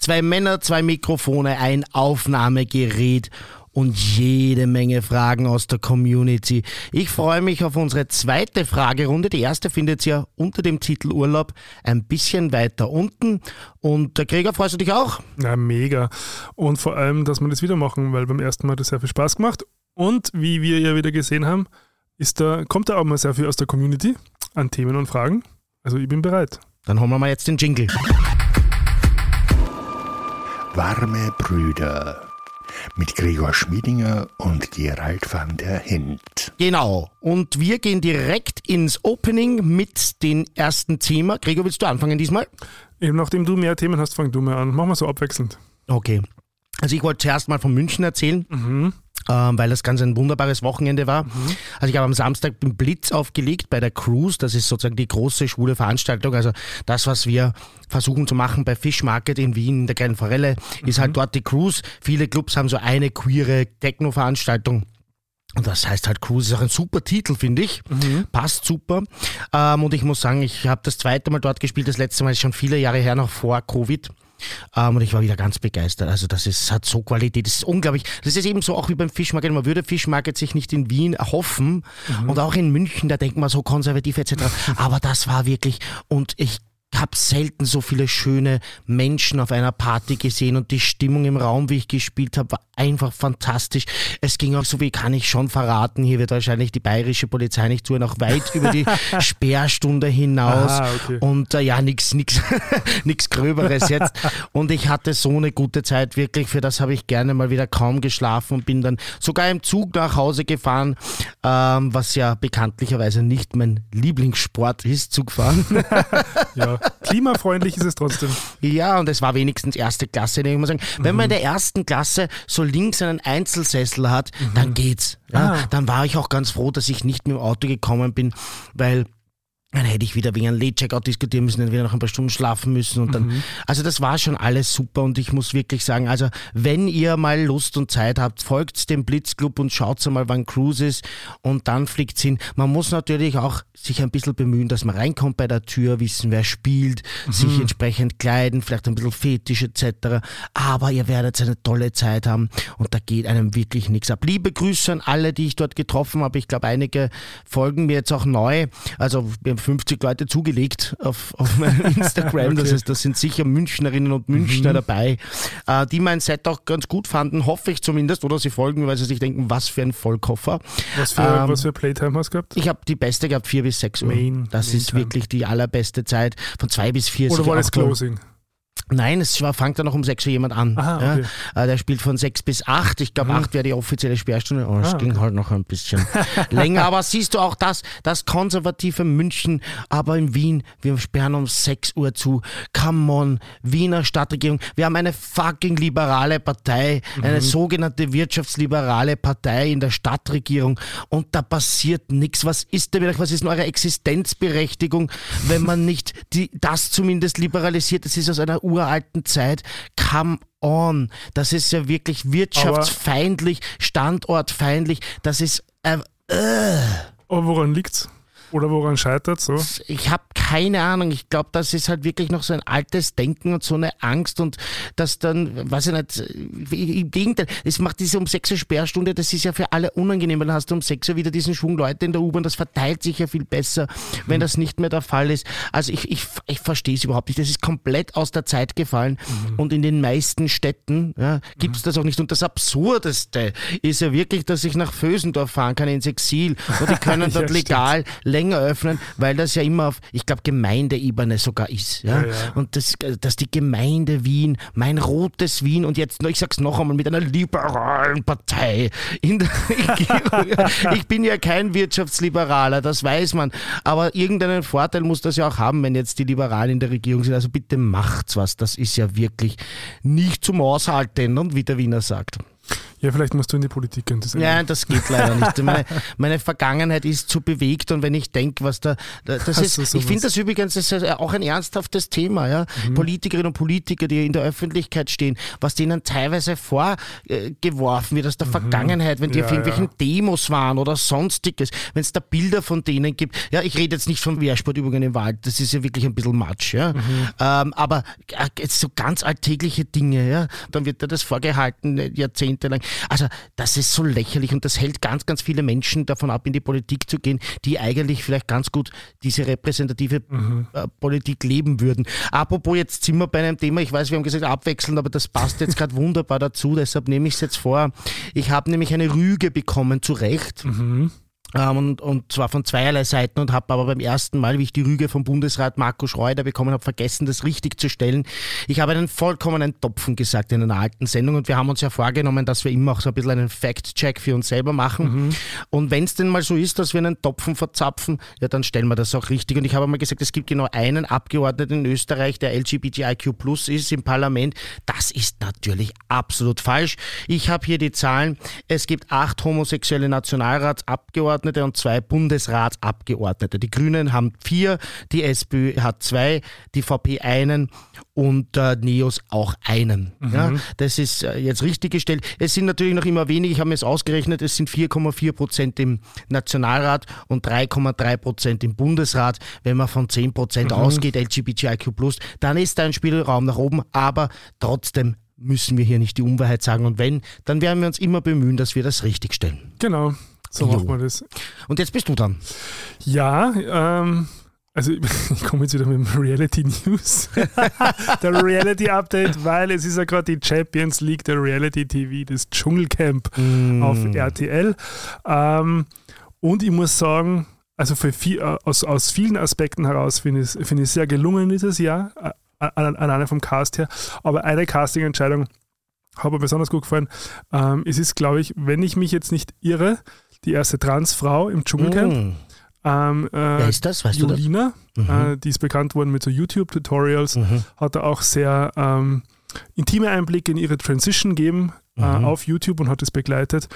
Zwei Männer, zwei Mikrofone, ein Aufnahmegerät und jede Menge Fragen aus der Community. Ich freue mich auf unsere zweite Fragerunde. Die erste findet ihr unter dem Titel Urlaub ein bisschen weiter unten. Und der Gregor, freust du dich auch? Ja, mega. Und vor allem, dass wir das wieder machen, weil beim ersten Mal hat es sehr viel Spaß gemacht. Und wie wir ja wieder gesehen haben, ist da, kommt da auch mal sehr viel aus der Community an Themen und Fragen. Also ich bin bereit. Dann holen wir mal jetzt den Jingle. Warme Brüder mit Gregor Schmiedinger und Gerald van der Hint. Genau. Und wir gehen direkt ins Opening mit dem ersten Thema. Gregor, willst du anfangen diesmal? Eben nachdem du mehr Themen hast, fang du mal an. Machen wir so abwechselnd. Okay. Also ich wollte zuerst mal von München erzählen. Mhm weil das ganz ein wunderbares Wochenende war. Mhm. Also ich habe am Samstag den Blitz aufgelegt bei der Cruise. Das ist sozusagen die große schwule Veranstaltung. Also das, was wir versuchen zu machen bei Fish Market in Wien, der kleinen Forelle, mhm. ist halt dort die Cruise. Viele Clubs haben so eine queere Techno-Veranstaltung. Und das heißt halt Cruise ist auch ein super Titel, finde ich. Mhm. Passt super. Ähm, und ich muss sagen, ich habe das zweite Mal dort gespielt. Das letzte Mal ist schon viele Jahre her, noch vor Covid. Ähm, und ich war wieder ganz begeistert. Also das ist, hat so Qualität, das ist unglaublich. Das ist eben so auch wie beim Fischmarket. Man würde Fischmarket sich nicht in Wien erhoffen mhm. und auch in München, da denkt man so konservativ etc. Aber das war wirklich, und ich habe selten so viele schöne Menschen auf einer Party gesehen und die Stimmung im Raum, wie ich gespielt habe, war einfach fantastisch. Es ging auch so, wie kann ich schon verraten, hier wird wahrscheinlich die bayerische Polizei nicht zu, noch weit über die Sperrstunde hinaus Aha, okay. und äh, ja, nichts nix, nix Gröberes jetzt. Und ich hatte so eine gute Zeit, wirklich, für das habe ich gerne mal wieder kaum geschlafen und bin dann sogar im Zug nach Hause gefahren, ähm, was ja bekanntlicherweise nicht mein Lieblingssport ist, Zugfahren. ja, klimafreundlich ist es trotzdem. Ja, und es war wenigstens erste Klasse, ich muss sagen. Wenn man in der ersten Klasse so links einen Einzelsessel hat, mhm. dann geht's. Ja, ah. Dann war ich auch ganz froh, dass ich nicht mit dem Auto gekommen bin, weil dann hätte ich wieder wegen einem Late-Checkout diskutieren müssen, dann wieder noch ein paar Stunden schlafen müssen und dann, mhm. also das war schon alles super und ich muss wirklich sagen, also wenn ihr mal Lust und Zeit habt, folgt dem Blitzclub und schaut mal, wann Cruise ist und dann fliegt's hin. Man muss natürlich auch sich ein bisschen bemühen, dass man reinkommt bei der Tür, wissen, wer spielt, mhm. sich entsprechend kleiden, vielleicht ein bisschen fetisch etc. Aber ihr werdet eine tolle Zeit haben und da geht einem wirklich nichts ab. Liebe Grüße an alle, die ich dort getroffen habe. Ich glaube, einige folgen mir jetzt auch neu. Also wir 50 Leute zugelegt auf, auf meinem Instagram. okay. Das heißt, das sind sicher Münchnerinnen und Münchner mhm. dabei, äh, die mein Set auch ganz gut fanden, hoffe ich zumindest. Oder sie folgen, weil sie sich denken, was für ein Vollkoffer. Was für, ähm, was für Playtime hast du gehabt? Ich habe die beste gehabt, 4 bis 6 Uhr. Main, das Main ist Time. wirklich die allerbeste Zeit. Von 2 bis 4 Oder war das Closing? Nein, es fängt dann noch um 6 Uhr jemand an. Aha, okay. ja, äh, der spielt von 6 bis 8. Ich glaube, mhm. 8 wäre die offizielle Sperrstunde. Oh, es ah, ging okay. halt noch ein bisschen länger. Aber siehst du auch das, das konservative München, aber in Wien, wir sperren um 6 Uhr zu. Come on, Wiener Stadtregierung. Wir haben eine fucking liberale Partei, mhm. eine sogenannte wirtschaftsliberale Partei in der Stadtregierung und da passiert nichts. Was ist denn, was ist denn eure Existenzberechtigung, wenn man nicht die, das zumindest liberalisiert? Das ist aus einer Ur uralten Zeit. Come on. Das ist ja wirklich wirtschaftsfeindlich, standortfeindlich. Das ist. Äh, äh. Aber woran liegt's? Oder woran scheitert so? Ich habe keine Ahnung. Ich glaube, das ist halt wirklich noch so ein altes Denken und so eine Angst und das dann, weiß ich nicht, im Gegenteil, es macht diese um 6 Uhr Sperrstunde, das ist ja für alle unangenehm, dann hast du um 6 Uhr wieder diesen Schwung Leute in der U-Bahn, das verteilt sich ja viel besser, wenn mhm. das nicht mehr der Fall ist. Also ich, ich, ich verstehe es überhaupt nicht. Das ist komplett aus der Zeit gefallen mhm. und in den meisten Städten ja, gibt es mhm. das auch nicht. Und das Absurdeste ist ja wirklich, dass ich nach Vösendorf fahren kann ins Exil und die können dort ja, legal länger öffnen, weil das ja immer auf, ich glaube, Gemeindeebene sogar ist. Ja? ja, ja. Und das, dass die Gemeinde Wien, mein rotes Wien und jetzt, ich sag's noch einmal, mit einer liberalen Partei in der Regierung. ich bin ja kein Wirtschaftsliberaler, das weiß man. Aber irgendeinen Vorteil muss das ja auch haben, wenn jetzt die Liberalen in der Regierung sind. Also bitte macht's was. Das ist ja wirklich nicht zum Aushalten und wie der Wiener sagt. Ja, vielleicht musst du in die Politik gehen. Das ja, das geht leider nicht. Meine, meine Vergangenheit ist zu bewegt und wenn ich denke, was da, das ist, du ich finde das übrigens das ist auch ein ernsthaftes Thema, ja. Mhm. Politikerinnen und Politiker, die in der Öffentlichkeit stehen, was denen teilweise vorgeworfen wird aus der mhm. Vergangenheit, wenn die ja, auf irgendwelchen ja. Demos waren oder sonstiges, wenn es da Bilder von denen gibt. Ja, ich rede jetzt nicht von Wehrsportübungen im Wald, das ist ja wirklich ein bisschen Matsch, ja. Mhm. Ähm, aber äh, so ganz alltägliche Dinge, ja, dann wird dir das vorgehalten, äh, jahrzehntelang. Also das ist so lächerlich und das hält ganz, ganz viele Menschen davon ab, in die Politik zu gehen, die eigentlich vielleicht ganz gut diese repräsentative mhm. äh, Politik leben würden. Apropos, jetzt sind wir bei einem Thema, ich weiß, wir haben gesagt abwechselnd, aber das passt jetzt gerade wunderbar dazu, deshalb nehme ich es jetzt vor. Ich habe nämlich eine Rüge bekommen, zu Recht. Mhm. Ähm, und, und zwar von zweierlei Seiten und habe aber beim ersten Mal, wie ich die Rüge vom Bundesrat Marco Schreuder bekommen habe, vergessen, das richtig zu stellen. Ich habe einen vollkommenen Topfen gesagt in einer alten Sendung und wir haben uns ja vorgenommen, dass wir immer auch so ein bisschen einen Fact-Check für uns selber machen. Mhm. Und wenn es denn mal so ist, dass wir einen Topfen verzapfen, ja, dann stellen wir das auch richtig. Und ich habe mal gesagt, es gibt genau einen Abgeordneten in Österreich, der LGBTIQ Plus ist im Parlament. Das ist natürlich absolut falsch. Ich habe hier die Zahlen. Es gibt acht homosexuelle Nationalratsabgeordnete Abgeordnete und zwei Bundesratsabgeordnete. Die Grünen haben vier, die SPÖ hat zwei, die VP einen und äh, NEOS auch einen. Mhm. Ja, das ist äh, jetzt richtig gestellt. Es sind natürlich noch immer wenig, ich habe mir es ausgerechnet, es sind 4,4 Prozent im Nationalrat und 3,3 Prozent im Bundesrat. Wenn man von 10 Prozent mhm. ausgeht, LGBTIQ+, dann ist da ein Spielraum nach oben, aber trotzdem müssen wir hier nicht die Unwahrheit sagen. Und wenn, dann werden wir uns immer bemühen, dass wir das richtigstellen. Genau. So jo. macht man das. Und jetzt bist du dran. Ja, ähm, also ich komme jetzt wieder mit dem Reality News, der Reality Update, weil es ist ja gerade die Champions League der Reality TV, das Dschungelcamp mm. auf RTL. Ähm, und ich muss sagen, also viel, äh, aus, aus vielen Aspekten heraus finde ich es find sehr gelungen dieses Jahr, äh, alleine vom Cast her. Aber eine Casting-Entscheidung hat mir besonders gut gefallen. Ähm, es ist, glaube ich, wenn ich mich jetzt nicht irre, die erste Transfrau im Dschungelcamp. Mm. Ähm, äh, Wer ist das? Weißt Julina, du das? Mhm. Äh, die ist bekannt worden mit so YouTube-Tutorials, mhm. hat da auch sehr ähm, intime Einblicke in ihre Transition gegeben äh, mhm. auf YouTube und hat es begleitet.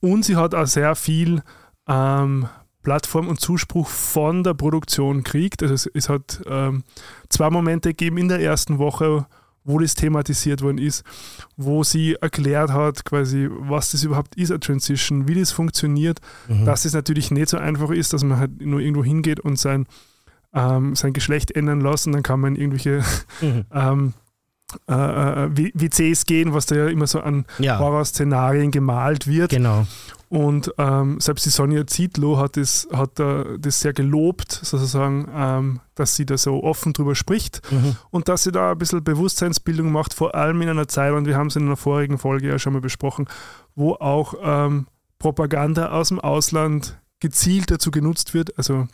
Und sie hat auch sehr viel ähm, Plattform und Zuspruch von der Produktion gekriegt. Also es, es hat ähm, zwei Momente gegeben in der ersten Woche, wo das thematisiert worden ist, wo sie erklärt hat, quasi, was das überhaupt ist, eine Transition, wie das funktioniert, mhm. dass es natürlich nicht so einfach ist, dass man halt nur irgendwo hingeht und sein, ähm, sein Geschlecht ändern lässt und dann kann man irgendwelche mhm. ähm, äh, äh WCs gehen, was da ja immer so an ja. Horrorszenarien gemalt wird. Genau. Und ähm, selbst die Sonja Zietlow hat das, hat uh, das sehr gelobt, sozusagen, ähm, dass sie da so offen drüber spricht mhm. und dass sie da ein bisschen Bewusstseinsbildung macht, vor allem in einer Zeit, und wir haben es in einer vorigen Folge ja schon mal besprochen, wo auch ähm, Propaganda aus dem Ausland gezielt dazu genutzt wird, also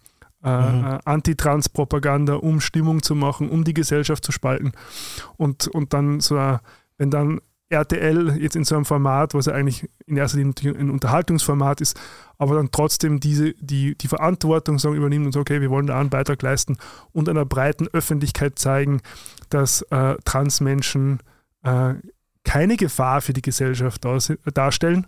äh, mhm. Äh, Antitrans-Propaganda, um Stimmung zu machen, um die Gesellschaft zu spalten. Und, und dann so, wenn dann RTL jetzt in so einem Format, was ja eigentlich in erster Linie ein Unterhaltungsformat ist, aber dann trotzdem diese, die, die Verantwortung sagen, übernimmt und sagt, okay, wir wollen da einen Beitrag leisten und einer breiten Öffentlichkeit zeigen, dass äh, Transmenschen äh, keine Gefahr für die Gesellschaft darstellen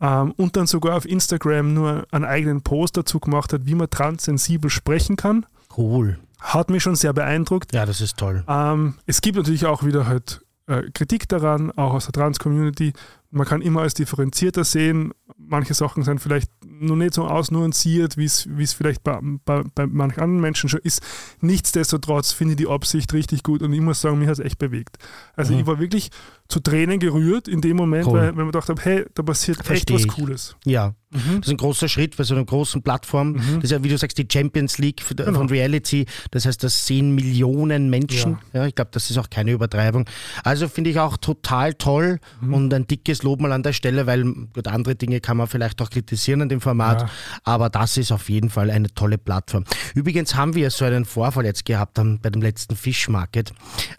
ähm, und dann sogar auf Instagram nur einen eigenen Post dazu gemacht hat, wie man transsensibel sprechen kann. Cool. Hat mich schon sehr beeindruckt. Ja, das ist toll. Ähm, es gibt natürlich auch wieder halt äh, Kritik daran, auch aus der Trans-Community. Man kann immer als differenzierter sehen. Manche Sachen sind vielleicht noch nicht so ausnuanciert, wie es vielleicht bei, bei, bei manchen anderen Menschen schon ist. Nichtsdestotrotz finde ich die Absicht richtig gut und ich muss sagen, mich hat es echt bewegt. Also mhm. ich war wirklich zu Tränen gerührt in dem Moment, cool. weil, weil man gedacht habe, hey, da passiert Versteh echt was Cooles. Ja, mhm. das ist ein großer Schritt bei so einer großen Plattform. Mhm. Das ist ja, wie du sagst, die Champions League von genau. Reality. Das heißt, das sehen Millionen Menschen. Ja. ja ich glaube, das ist auch keine Übertreibung. Also finde ich auch total toll mhm. und ein dickes Lob mal an der Stelle, weil gut, andere Dinge kann man vielleicht auch kritisieren an dem Format, ja. aber das ist auf jeden Fall eine tolle Plattform. Übrigens haben wir so einen Vorfall jetzt gehabt bei dem letzten Fish Market,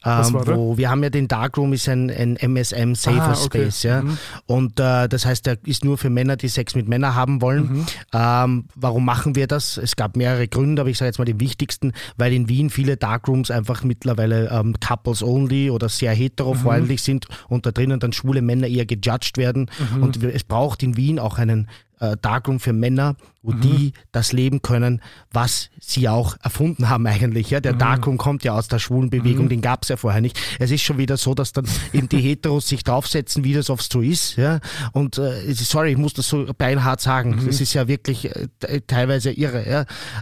ähm, wo wir haben ja den Darkroom ist ein, ein MSM Safer Ah, okay. Space. Ja? Mhm. Und äh, das heißt, der ist nur für Männer, die Sex mit Männern haben wollen. Mhm. Ähm, warum machen wir das? Es gab mehrere Gründe, aber ich sage jetzt mal den wichtigsten, weil in Wien viele Darkrooms einfach mittlerweile ähm, Couples only oder sehr heterofreundlich sind und da drinnen dann schwule Männer eher gejudged werden. Und wir- es braucht in Wien auch einen äh, Darkroom für Männer, wo die das leben können, was sie auch erfunden haben eigentlich. Ja? Der Darkroom kommt ja aus der schwulen Bewegung, den gab es ja vorher nicht. Es ist schon wieder so, dass dann eben die Heteros sich draufsetzen, wie das oft so ist. Ja? Und äh, sorry, ich muss das so beinhart sagen. Das ist ja wirklich äh, te- teilweise irre.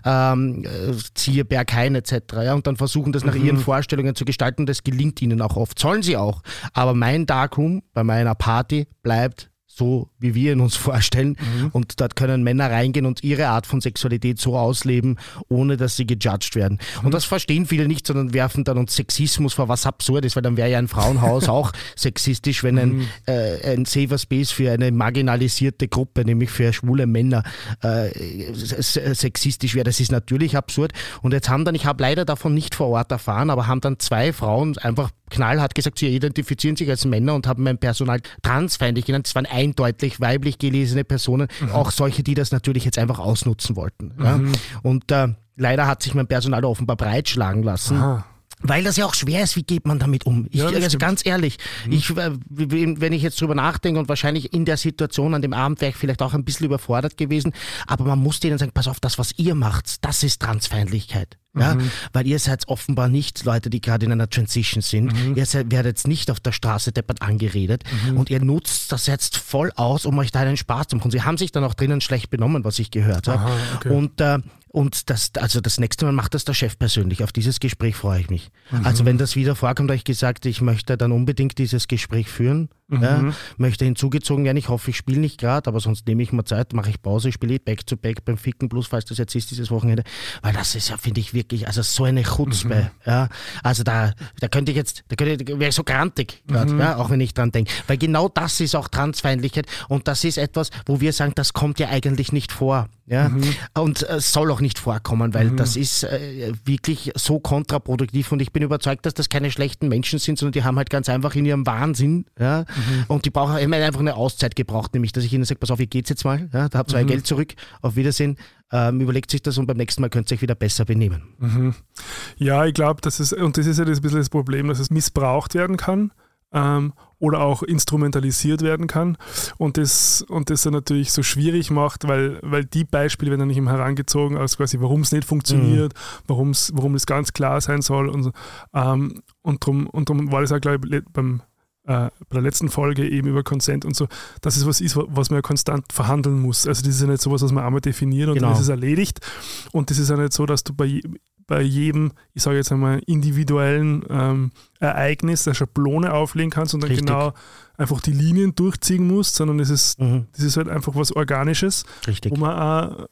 Ja? Ähm, äh, siehe Berghain etc. Ja? Und dann versuchen das nach ihren Vorstellungen zu gestalten. Das gelingt ihnen auch oft. Sollen sie auch. Aber mein Darkroom bei meiner Party bleibt so, wie wir ihn uns vorstellen. Und dort können Männer reingehen und ihre Art von Sexualität so ausleben, ohne dass sie gejudged werden. Und das verstehen viele nicht, sondern werfen dann uns Sexismus vor, was absurd ist, weil dann wäre ja ein Frauenhaus auch sexistisch, wenn ein, äh, ein Safer Space für eine marginalisierte Gruppe, nämlich für schwule Männer, äh, sexistisch wäre. Das ist natürlich absurd. Und jetzt haben dann, ich habe leider davon nicht vor Ort erfahren, aber haben dann zwei Frauen einfach knallhart gesagt, sie identifizieren sich als Männer und haben mein Personal transfeindlich genannt. Das waren eindeutig weiblich gelesene Personen, auch solche, die das natürlich jetzt einfach ausnutzen wollten. Ja? Und äh, leider hat sich mein Personal offenbar breitschlagen lassen. Aha. Weil das ja auch schwer ist, wie geht man damit um? Ich, Ja, also stimmt. ganz ehrlich, ich, äh, wenn ich jetzt drüber nachdenke und wahrscheinlich in der Situation an dem Abend wäre ich vielleicht auch ein bisschen überfordert gewesen, aber man muss denen sagen, pass auf, das, was ihr macht, das ist Transfeindlichkeit. Ja, weil ihr seid offenbar nicht Leute, die gerade in einer Transition sind. Ihr seid, werdet jetzt nicht auf der Straße deppert angeredet und ihr nutzt das jetzt voll aus, um euch da einen Spaß zu machen. Sie haben sich dann auch drinnen schlecht benommen, was ich gehört habe. Okay. Und, äh, und das, also das nächste Mal macht das der Chef persönlich. Auf dieses Gespräch freue ich mich. Also wenn das wieder vorkommt, habe ich gesagt, ich möchte dann unbedingt dieses Gespräch führen. Ja, möchte hinzugezogen werden. Ich hoffe, ich spiele nicht gerade, aber sonst nehme ich mal Zeit, mache ich Pause, spiele ich back to back beim Ficken Plus, falls das jetzt ist, dieses Wochenende. Weil das ist ja, finde ich, wirklich, also so eine Chutzpe. Ja, also da, da könnte ich jetzt, da könnte ich, wäre ich so grantig, grad, ja, auch wenn ich dran denke. Weil genau das ist auch Transfeindlichkeit und das ist etwas, wo wir sagen, das kommt ja eigentlich nicht vor. Ja? Und äh, soll auch nicht vorkommen, weil das ist äh, wirklich so kontraproduktiv und ich bin überzeugt, dass das keine schlechten Menschen sind, sondern die haben halt ganz einfach in ihrem Wahnsinn ja? und die brauchen immer einfach eine Auszeit gebraucht, nämlich dass ich ihnen sage, pass auf, ihr geht's jetzt mal, ja? da habt ihr euer Geld zurück, auf Wiedersehen, ähm, überlegt sich das und beim nächsten Mal könnt ihr euch wieder besser benehmen. Ja, ich glaube, das ist, und das ist ja das ein bisschen das Problem, dass es missbraucht werden kann ähm, oder auch instrumentalisiert werden kann und das, und das dann natürlich so schwierig macht, weil, weil die Beispiele werden dann nicht immer herangezogen, als quasi, warum es nicht funktioniert, warum's, warum es ganz klar sein soll und so. Ähm, und darum und drum war das auch, glaube ich, beim, bei der letzten Folge eben über Consent und so, dass es was ist, was man ja konstant verhandeln muss. Also das ist ja nicht sowas, was man einmal definiert und Genau. dann ist es erledigt. Und das ist ja nicht so, dass du bei, bei jedem, ich sage jetzt einmal, individuellen ähm, Ereignis eine Schablone auflegen kannst und dann Richtig. genau einfach die Linien durchziehen musst, sondern es ist, Mhm. das ist halt einfach was Organisches, Richtig. wo man auch äh,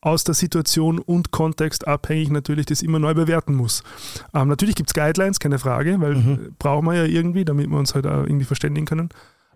aus der Situation und Kontext abhängig natürlich das immer neu bewerten muss. Ähm, natürlich gibt es Guidelines, keine Frage, weil Mhm. brauchen wir ja irgendwie, damit wir uns halt auch irgendwie verständigen können.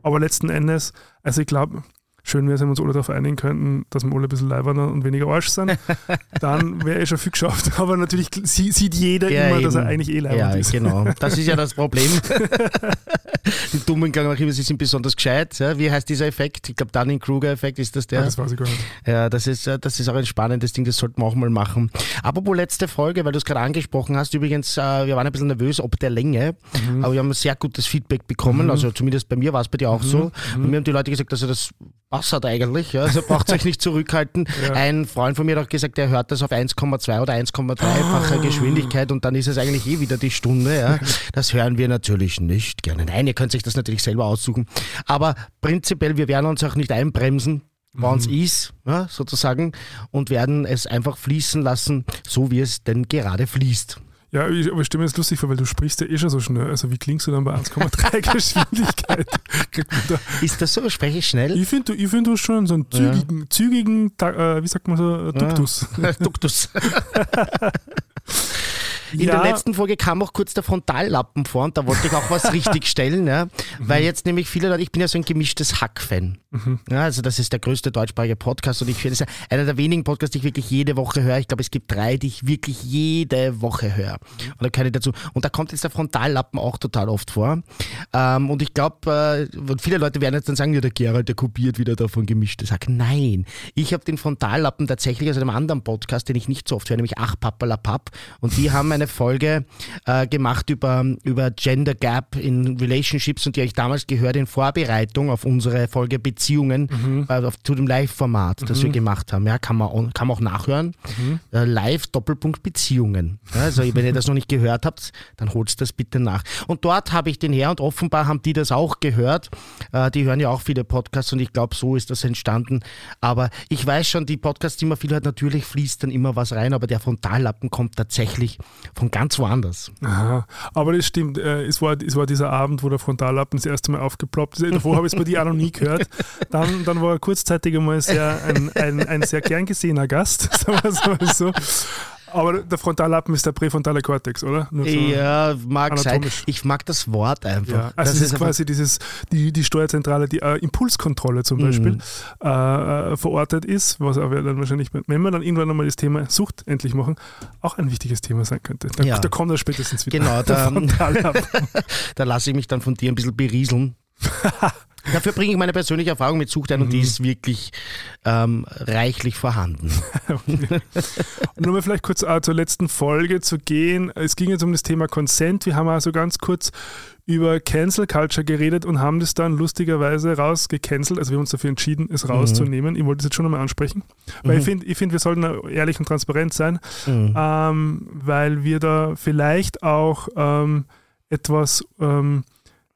Aber letzten Endes, also ich glaube, schön wäre es, wenn wir uns alle darauf einigen könnten, dass wir alle ein bisschen leiberner und weniger Arsch sind. Dann wäre eh schon viel geschafft. Aber natürlich sie- sieht jeder Ja, immer, dass er eben. eigentlich eh Ja, leibernd ist. genau. Das ist ja das Problem. die Dummen sie sind besonders gescheit. Ja, wie heißt dieser Effekt? Ich glaube, Dunning-Kruger-Effekt ist das der. Ja, das weiß ich gar nicht. Ja, das ist, äh, das ist auch ein spannendes Ding, das sollten wir auch mal machen. Apropos letzte Folge, weil du es gerade angesprochen hast, übrigens, äh, wir waren ein bisschen nervös ob der Länge, Mhm. aber wir haben sehr gutes Feedback bekommen, also zumindest bei mir war es bei dir Mhm. auch so. Und mir haben die Leute gesagt, also das passert eigentlich, ja, also braucht euch nicht zurückhalten. Ja. Ein Freund von mir hat auch gesagt, er hört das auf 1,2 oder 1,3-facher Ah. Geschwindigkeit und dann ist es eigentlich eh wieder die Stunde. Ja. Das hören wir natürlich nicht gerne. Nein, ihr könnt sich das natürlich selber aussuchen. Aber prinzipiell, wir werden uns auch nicht einbremsen wann es ist, ja, sozusagen, und werden es einfach fließen lassen, so wie es denn gerade fließt. Ja, ich, aber ich stelle mir das lustig vor, weil du sprichst ja eh schon so schnell. Also wie klingst du dann bei 1,3 Geschwindigkeit? Da- Ist das so? Spreche ich schnell? ich finde, ich find, du hast schon so einen zügigen, zügigen Ta- äh, wie sagt man so, Duktus. Duktus. In Ja. der letzten Folge kam auch kurz der Frontallappen vor und da wollte ich auch was richtig stellen, ja? weil jetzt nämlich viele Leute, ich bin ja so ein gemischtes Hack-Fan. Ja, also das ist der größte deutschsprachige Podcast und ich finde es ist einer der wenigen Podcasts, die ich wirklich jede Woche höre. Ich glaube, es gibt drei, die ich wirklich jede Woche höre. Und da kann ich dazu. Und da kommt jetzt der Frontallappen auch total oft vor. Ähm, und ich glaube, äh, viele Leute werden jetzt dann sagen, ja, der Gerald, der kopiert wieder davon gemischtes Hack. Nein, ich habe den Frontallappen tatsächlich aus einem anderen Podcast, den ich nicht so oft höre, nämlich Ach Pappalapapp. Und die haben eine Folge äh, gemacht über, über Gender Gap in Relationships und die habe ich damals gehört in Vorbereitung auf unsere Folge Beziehungen äh, auf, zu dem Live-Format, das wir gemacht haben. Ja, kann man, auch- kann man auch nachhören. Äh, Live Doppelpunkt Beziehungen. Ja, also wenn ihr das noch nicht gehört habt, dann holt das bitte nach. Und dort habe ich den her und offenbar haben die das auch gehört. Äh, die hören ja auch viele Podcasts und ich glaube, so ist das entstanden. Aber ich weiß schon, die Podcasts, die man viel hört, natürlich fließt dann immer was rein, aber der Frontallappen kommt tatsächlich von ganz woanders. Aha. Aber das stimmt, äh, es, war, es war dieser Abend, wo der Frontallappen das erste Mal aufgeploppt ist. Davor habe ich es bei dir auch noch nie gehört. Dann, dann war er kurzzeitig einmal sehr, ein, ein, ein sehr gern gesehener Gast, sagen wir es mal so. Aber der Frontallappen ist der präfrontale Kortex, oder? So- Ja, mag sein. Ich mag das Wort einfach. Ja, also das es ist einfach- quasi dieses, die, die Steuerzentrale, die äh, Impulskontrolle zum Beispiel Mhm. äh, äh, verortet ist, was aber dann wahrscheinlich, wenn wir dann irgendwann einmal das Thema Sucht endlich machen, auch ein wichtiges Thema sein könnte. Da, Ja. da kommt er spätestens wieder. Genau, da- da lasse ich mich dann von dir ein bisschen berieseln. Dafür bringe ich meine persönliche Erfahrung mit Sucht ein und Mhm. die ist wirklich ähm, reichlich vorhanden. Und nur mal vielleicht kurz äh, zur letzten Folge zu gehen. Es ging jetzt um das Thema Consent. Wir haben also ganz kurz über Cancel Culture geredet und haben das dann lustigerweise rausgecancelt. Also wir haben uns dafür entschieden, es rauszunehmen. Ich wollte es jetzt schon nochmal ansprechen. Weil ich finde, ich find, wir sollten ehrlich und transparent sein, Mhm. ähm, weil wir da vielleicht auch ähm, etwas ähm,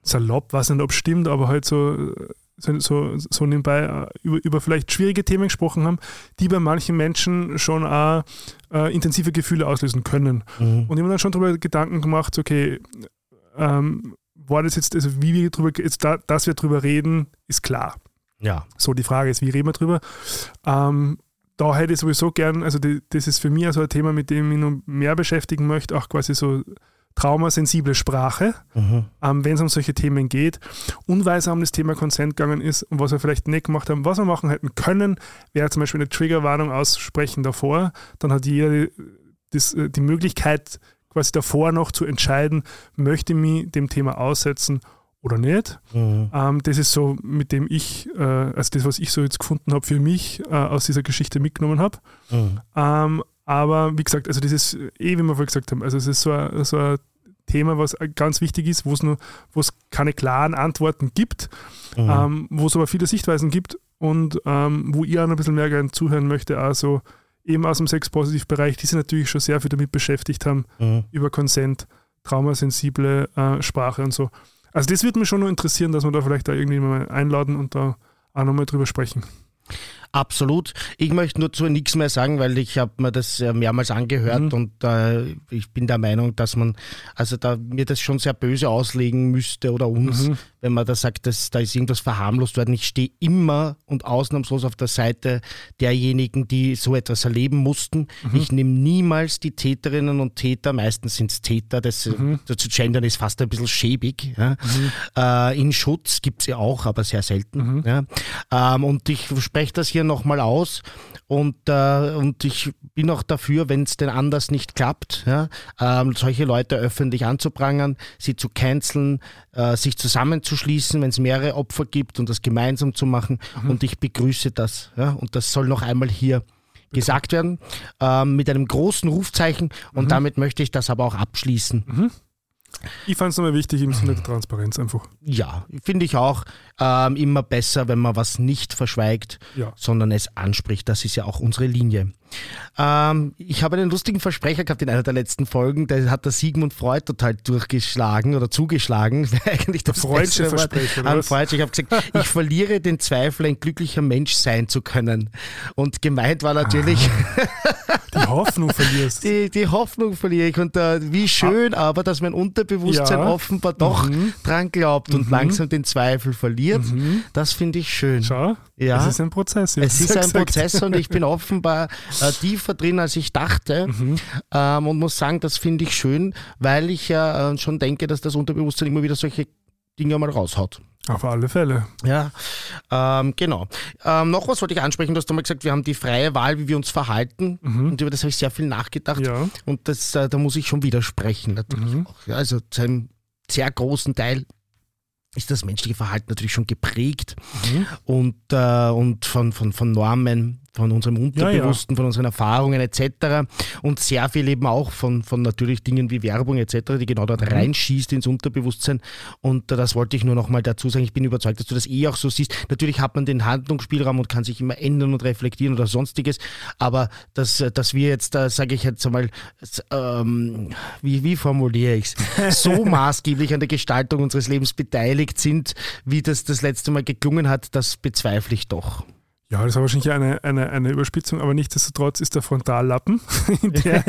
salopp, weiß nicht, ob es stimmt, aber halt so, so, so, nebenbei äh, über, über vielleicht schwierige Themen gesprochen haben, die bei manchen Menschen schon auch äh, intensive Gefühle auslösen können. Mhm. Und ich habe mir dann schon darüber Gedanken gemacht, okay, ähm, war das jetzt, also wie wir drüber, jetzt da, dass wir drüber reden, ist klar. Ja. So, die Frage ist, wie reden wir drüber? Ähm, da hätte ich sowieso gern, also die, das ist für mich also ein Thema, mit dem ich noch mehr beschäftigen möchte, auch quasi so traumasensible Sprache, Mhm. ähm, wenn es um solche Themen geht. Und weil es um das Thema Consent gegangen ist und was wir vielleicht nicht gemacht haben, was wir machen hätten können, wäre zum Beispiel eine Triggerwarnung aussprechen davor. Dann hat jeder die, das, äh, die Möglichkeit, quasi davor noch zu entscheiden, möchte ich mich dem Thema aussetzen oder nicht. Mhm. Ähm, das ist so, mit dem ich, äh, also das, was ich so jetzt gefunden habe für mich äh, aus dieser Geschichte mitgenommen habe. Mhm. Ähm, aber wie gesagt, also das ist eh, wie wir vorhin gesagt haben, also es ist so ein, so ein Thema, was ganz wichtig ist, wo es nur, wo es keine klaren Antworten gibt, Mhm. ähm, wo es aber viele Sichtweisen gibt und ähm, wo ich auch noch ein bisschen mehr gerne zuhören möchte, also eben aus dem Sex-Positiv-Bereich, die sich natürlich schon sehr viel damit beschäftigt haben, Mhm. über Consent, traumasensible äh, Sprache und so. Also das würde mich schon noch interessieren, dass wir da vielleicht da irgendwie mal einladen und da auch nochmal drüber sprechen. Absolut. Ich möchte nur zu nichts mehr sagen, weil ich habe mir das mehrmals angehört Mhm. und äh, ich bin der Meinung, dass man also da mir das schon sehr böse auslegen müsste oder uns, Mhm. Wenn man da sagt, dass da ist irgendwas verharmlost worden. Ich stehe immer und ausnahmslos auf der Seite derjenigen, die so etwas erleben mussten. Mhm. Ich nehme niemals die Täterinnen und Täter, meistens sind es Täter, das Mhm. äh, zu gendern ist fast ein bisschen schäbig. Ja. Äh, in Schutz gibt es ja auch, aber sehr selten. Mhm. Ja. Ähm, und ich spreche das hier nochmal aus und, äh, und ich bin auch dafür, wenn es denn anders nicht klappt, ja, ähm, solche Leute öffentlich anzuprangern, sie zu canceln, äh, sich zusammenzuschließen, wenn es mehrere Opfer gibt und das gemeinsam zu machen. Und ich begrüße das. Ja, und das soll noch einmal hier gesagt werden, ähm, mit einem großen Rufzeichen. Und damit möchte ich das aber auch abschließen. Ich fand es nochmal wichtig im Sinne der Transparenz einfach. Ja, finde ich auch ähm, immer besser, wenn man was nicht verschweigt, Ja. sondern es anspricht. Das ist ja auch unsere Linie. Ähm, ich habe einen lustigen Versprecher gehabt in einer der letzten Folgen. Da hat der Sigmund Freud total durchgeschlagen oder zugeschlagen. Eigentlich das Freudsche. Versprecher, An? Freud. Ich habe gesagt, ich verliere den Zweifel, ein glücklicher Mensch sein zu können. Und gemeint war natürlich, Die Hoffnung verlierst. die, die Hoffnung verliere ich. Und äh, wie schön aber, dass mein Unterbewusstsein Ja. offenbar doch Mhm. dran glaubt und Mhm. langsam den Zweifel verliert. Mhm. Das finde ich schön. Schau, Ja. es ist ein Prozess. Es ist ein. Prozess und ich bin offenbar äh, tiefer drin, als ich dachte. Mhm. Ähm, und muss sagen, das finde ich schön, weil ich ja äh, schon denke, dass das Unterbewusstsein immer wieder solche Dinge mal raushaut. Auf alle Fälle. Ja, ähm, genau. Ähm, noch was wollte ich ansprechen. Du hast einmal gesagt, wir haben die freie Wahl, wie wir uns verhalten. Und über das habe ich sehr viel nachgedacht. Mhm. Ja. Und das, äh, da muss ich schon widersprechen, natürlich Mhm. auch. Ja, also zu einem sehr großen Teil ist das menschliche Verhalten natürlich schon geprägt Mhm. und, äh, und von, von, von Normen, von unserem Unterbewussten, von unseren Erfahrungen etc. Und sehr viel eben auch von, von natürlich Dingen wie Werbung etc., die genau dort reinschießt ins Unterbewusstsein. Und das wollte ich nur noch mal dazu sagen. Ich bin überzeugt, dass du das eh auch so siehst. Natürlich hat man den Handlungsspielraum und kann sich immer ändern und reflektieren oder sonstiges. Aber dass, dass wir jetzt, äh, sage ich jetzt einmal, ähm, wie, wie formuliere ich es, so maßgeblich an der Gestaltung unseres Lebens beteiligt sind, wie das das letzte Mal geklungen hat, das bezweifle ich doch. Ja, das war wahrscheinlich eine, eine, eine Überspitzung, aber nichtsdestotrotz ist der Frontallappen, in der,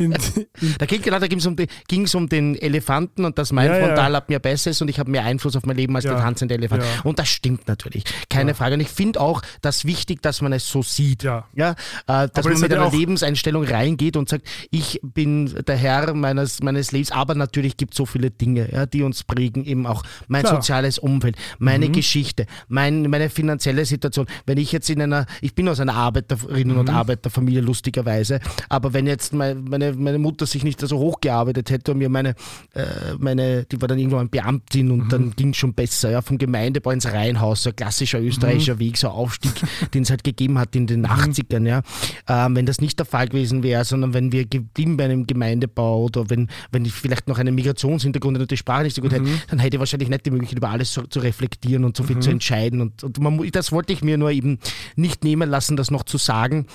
in, in, Da ging genau, da ging es um, ging's um den Elefanten und dass mein Ja. Frontallappen ja besser ist und ich habe mehr Einfluss auf mein Leben als Ja. der tanzende Elefant. Ja. Und das stimmt natürlich, keine. Frage. Und ich finde auch das wichtig, dass man es so sieht. Ja. Ja, äh, dass das man mit einer Lebenseinstellung reingeht und sagt, ich bin der Herr meines, meines Lebens, aber natürlich gibt es so viele Dinge, ja, die uns prägen, eben auch mein Klar. soziales Umfeld, meine Mhm. Geschichte, mein, meine finanzielle Situation. Wenn ich jetzt in einer, ich bin aus einer Arbeiterinnen- Mhm. und Arbeiterfamilie lustigerweise, aber wenn jetzt mein, meine, meine Mutter sich nicht so hochgearbeitet hätte und mir meine, äh, meine, die war dann irgendwann Beamtin und Mhm. dann ging es schon besser, ja, vom Gemeindebau ins Reihenhaus, so ein klassischer österreichischer Mhm. Weg, so ein Aufstieg, den es halt gegeben hat in den 80ern, ja. Ähm, wenn das nicht der Fall gewesen wäre, sondern wenn wir geblieben bei einem Gemeindebau oder wenn, wenn ich vielleicht noch einen Migrationshintergrund und die Sprache nicht so gut hätte, Mhm. dann hätte ich wahrscheinlich nicht die Möglichkeit, über alles so, zu reflektieren und so viel zu entscheiden. Und, und man, das wollte ich mir nur eben nicht nehmen lassen, das noch zu sagen,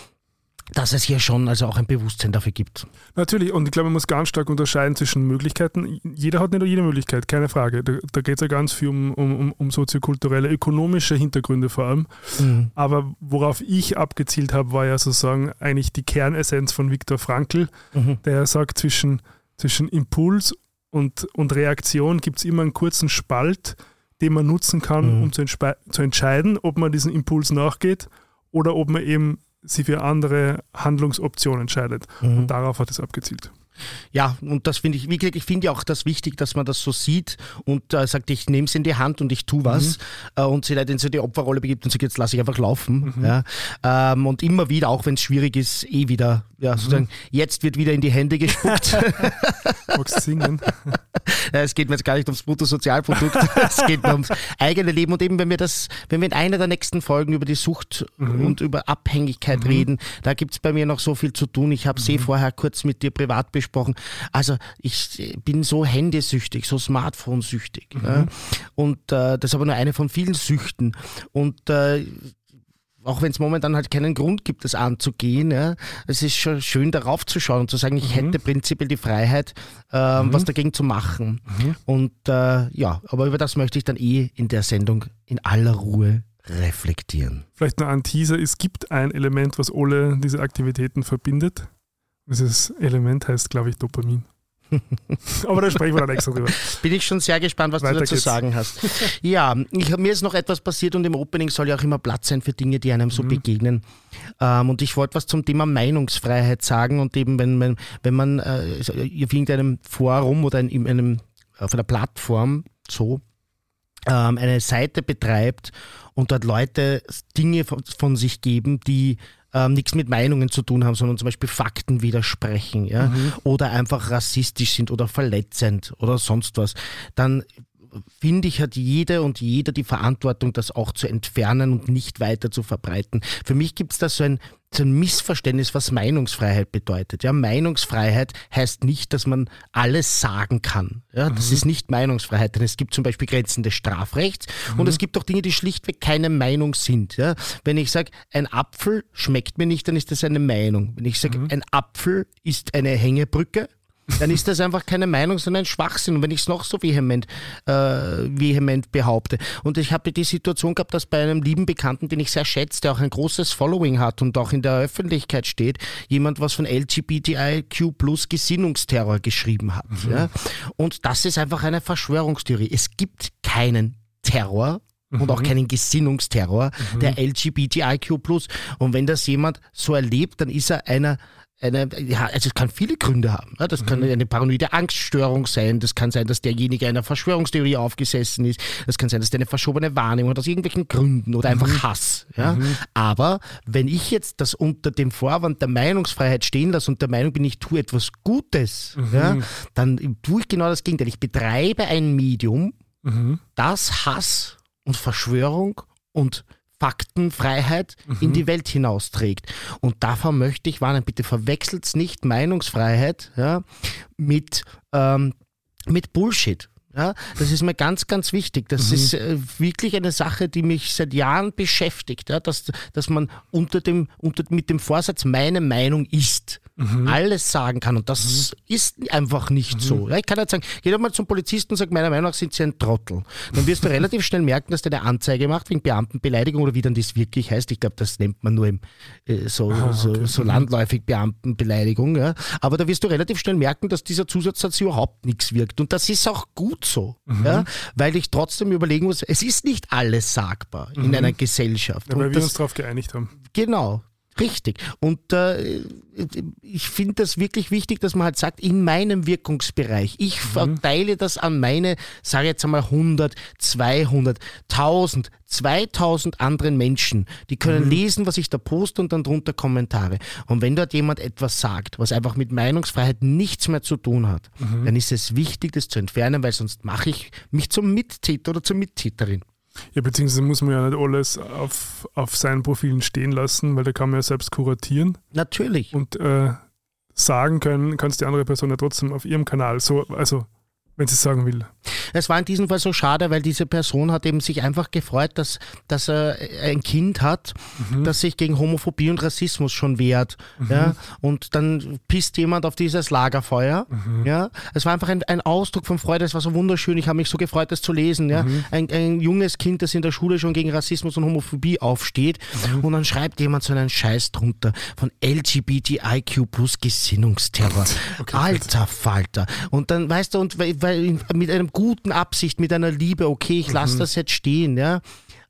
dass es hier schon also auch ein Bewusstsein dafür gibt. Natürlich, und ich glaube, man muss ganz stark unterscheiden zwischen Möglichkeiten. Jeder hat nicht jede Möglichkeit, keine Frage. Da, da geht es ja ganz viel um, um, um- soziokulturelle, ökonomische Hintergründe vor allem. Aber worauf ich abgezielt habe, war ja sozusagen eigentlich die Kernessenz von Viktor Frankl, Mhm. der sagt, zwischen, zwischen Impuls und, und Reaktion gibt es immer einen kurzen Spalt, den man nutzen kann, Mhm. um zu, zu entscheiden, ob man diesen Impuls nachgeht oder ob man eben sich für andere Handlungsoptionen entscheidet. Mhm. Und darauf hat es abgezielt. Ja, und das finde ich, wie gesagt, ich finde ja auch das wichtig, dass man das so sieht und äh, sagt, ich nehme es in die Hand und ich tue was äh, und sie nicht in so die Opferrolle begibt und sagt, jetzt lasse ich einfach laufen. Ja. Ähm, und immer wieder, auch wenn es schwierig ist, eh wieder, ja, sozusagen, jetzt wird wieder in die Hände gespuckt. Magst singen? Es geht mir jetzt gar nicht ums Bruttosozialprodukt, es geht mir ums eigene Leben. Und eben, wenn wir das, wenn wir in einer der nächsten Folgen über die Sucht und über Abhängigkeit reden, da gibt es bei mir noch so viel zu tun. Ich habe es eh vorher kurz mit dir privat besprochen. Also ich äh, bin so handysüchtig, so smartphone-süchtig. Ja? Und äh, das ist aber nur eine von vielen Süchten. Und äh, auch wenn es momentan halt keinen Grund gibt, das anzugehen, ja, es ist schon schön darauf zu schauen und zu sagen, ich hätte prinzipiell die Freiheit, ähm, was dagegen zu machen. Und äh, ja, aber über das möchte ich dann eh in der Sendung in aller Ruhe reflektieren. Vielleicht noch ein Teaser. Es gibt ein Element, was alle diese Aktivitäten verbindet. Dieses Element heißt, glaube ich, Dopamin. Aber da sprechen wir dann extra drüber. Bin ich schon sehr gespannt, was Weiter du dazu geht's. sagen hast. ja, ich, mir ist noch etwas passiert und im Opening soll ja auch immer Platz sein für Dinge, die einem Mhm. so begegnen. Ähm, und ich wollte was zum Thema Meinungsfreiheit sagen und eben, wenn man, wenn man äh, auf irgendeinem Forum oder in einem, auf einer Plattform so ähm, eine Seite betreibt und dort Leute Dinge von, von sich geben, die ähm, nichts mit Meinungen zu tun haben, sondern zum Beispiel Fakten widersprechen, ja, oder einfach rassistisch sind oder verletzend oder sonst was, dann finde ich, hat jede und jeder die Verantwortung, das auch zu entfernen und nicht weiter zu verbreiten. Für mich gibt es da so ein, so ein Missverständnis, was Meinungsfreiheit bedeutet. Ja, Meinungsfreiheit heißt nicht, dass man alles sagen kann. Ja, das ist nicht Meinungsfreiheit, denn es gibt zum Beispiel Grenzen des Strafrechts und es gibt auch Dinge, die schlichtweg keine Meinung sind. Ja, wenn ich sage, ein Apfel schmeckt mir nicht, dann ist das eine Meinung. Wenn ich sage, ein Apfel ist eine Hängebrücke, dann ist das einfach keine Meinung, sondern ein Schwachsinn. Und wenn ich es noch so vehement, äh, vehement behaupte. Und ich habe die Situation gehabt, dass bei einem lieben Bekannten, den ich sehr schätze, der auch ein großes Following hat und auch in der Öffentlichkeit steht, jemand was von LGBTIQ plus Gesinnungsterror geschrieben hat. Mhm. Ja? Und das ist einfach eine Verschwörungstheorie. Es gibt keinen Terror und auch mhm. keinen Gesinnungsterror mhm. der LGBTIQ+. Und wenn das jemand so erlebt, dann ist er einer eine, ja, also es kann viele Gründe haben. Das kann mhm. eine paranoide Angststörung sein, das kann sein, dass derjenige einer Verschwörungstheorie aufgesessen ist, das kann sein, dass der eine verschobene Wahrnehmung hat aus irgendwelchen Gründen oder einfach mhm. Hass. Ja? Mhm. Aber wenn ich jetzt das unter dem Vorwand der Meinungsfreiheit stehen lasse und der Meinung bin, ich tue etwas Gutes, ja, dann tue ich genau das Gegenteil. Ich betreibe ein Medium, das Hass und Verschwörung und Faktenfreiheit mhm. in die Welt hinausträgt. Und davon möchte ich warnen. Bitte verwechselt nicht Meinungsfreiheit ja, mit, ähm, mit Bullshit. Ja, das ist mir ganz, ganz wichtig. Das mhm. ist äh, wirklich eine Sache, die mich seit Jahren beschäftigt, ja, dass, dass man unter dem, unter, mit dem Vorsatz, meine Meinung ist, mhm. alles sagen kann. Und das mhm. ist einfach nicht so. Mhm. Ja, ich kann jetzt sagen, geh doch mal zum Polizisten und sag, meiner Meinung nach sind sie ein Trottel. Dann wirst du relativ schnell merken, dass der eine Anzeige macht wegen Beamtenbeleidigung oder wie dann das wirklich heißt. Ich glaube, das nennt man nur im, äh, so, ah, so, okay. so, landläufig Beamtenbeleidigung. Ja. Aber da wirst du relativ schnell merken, dass dieser Zusatzsatz überhaupt nichts wirkt. Und das ist auch gut so, mhm. ja, weil ich trotzdem überlegen muss, es ist nicht alles sagbar in mhm. einer Gesellschaft. Ja, weil wir das, uns darauf geeinigt haben. Genau, Richtig. Und äh, ich finde das wirklich wichtig, dass man halt sagt, in meinem Wirkungsbereich, ich mhm. verteile das an meine, sage jetzt einmal 100, 200, 1000, 2000 anderen Menschen. Die können mhm. lesen, was ich da poste und dann drunter Kommentare. Und wenn dort jemand etwas sagt, was einfach mit Meinungsfreiheit nichts mehr zu tun hat, mhm. dann ist es wichtig, das zu entfernen, weil sonst mache ich mich zum Mittäter oder zur Mittäterin. Ja, beziehungsweise muss man ja nicht alles auf, auf seinen Profilen stehen lassen, weil da kann man ja selbst kuratieren. Natürlich. Und äh, sagen können, kannst die andere Person ja trotzdem auf ihrem Kanal so, also wenn sie es sagen will. Es war in diesem Fall so schade, weil diese Person hat eben sich einfach gefreut, dass, dass er ein Kind hat, mhm. das sich gegen Homophobie und Rassismus schon wehrt. Mhm. Ja? Und dann pisst jemand auf dieses Lagerfeuer. Mhm. Ja? Es war einfach ein, ein, Ausdruck von Freude, es war so wunderschön. Ich habe mich so gefreut, das zu lesen. Ja? Mhm. Ein, ein, junges Kind, das in der Schule schon gegen Rassismus und Homophobie aufsteht. Mhm. Und dann schreibt jemand so einen Scheiß drunter von LGBTIQ plus Gesinnungsterror. Okay, Alter Falter. Und dann, weißt du, und weil mit einem guten Absicht, mit einer Liebe, okay, ich lasse mhm. das jetzt stehen, ja.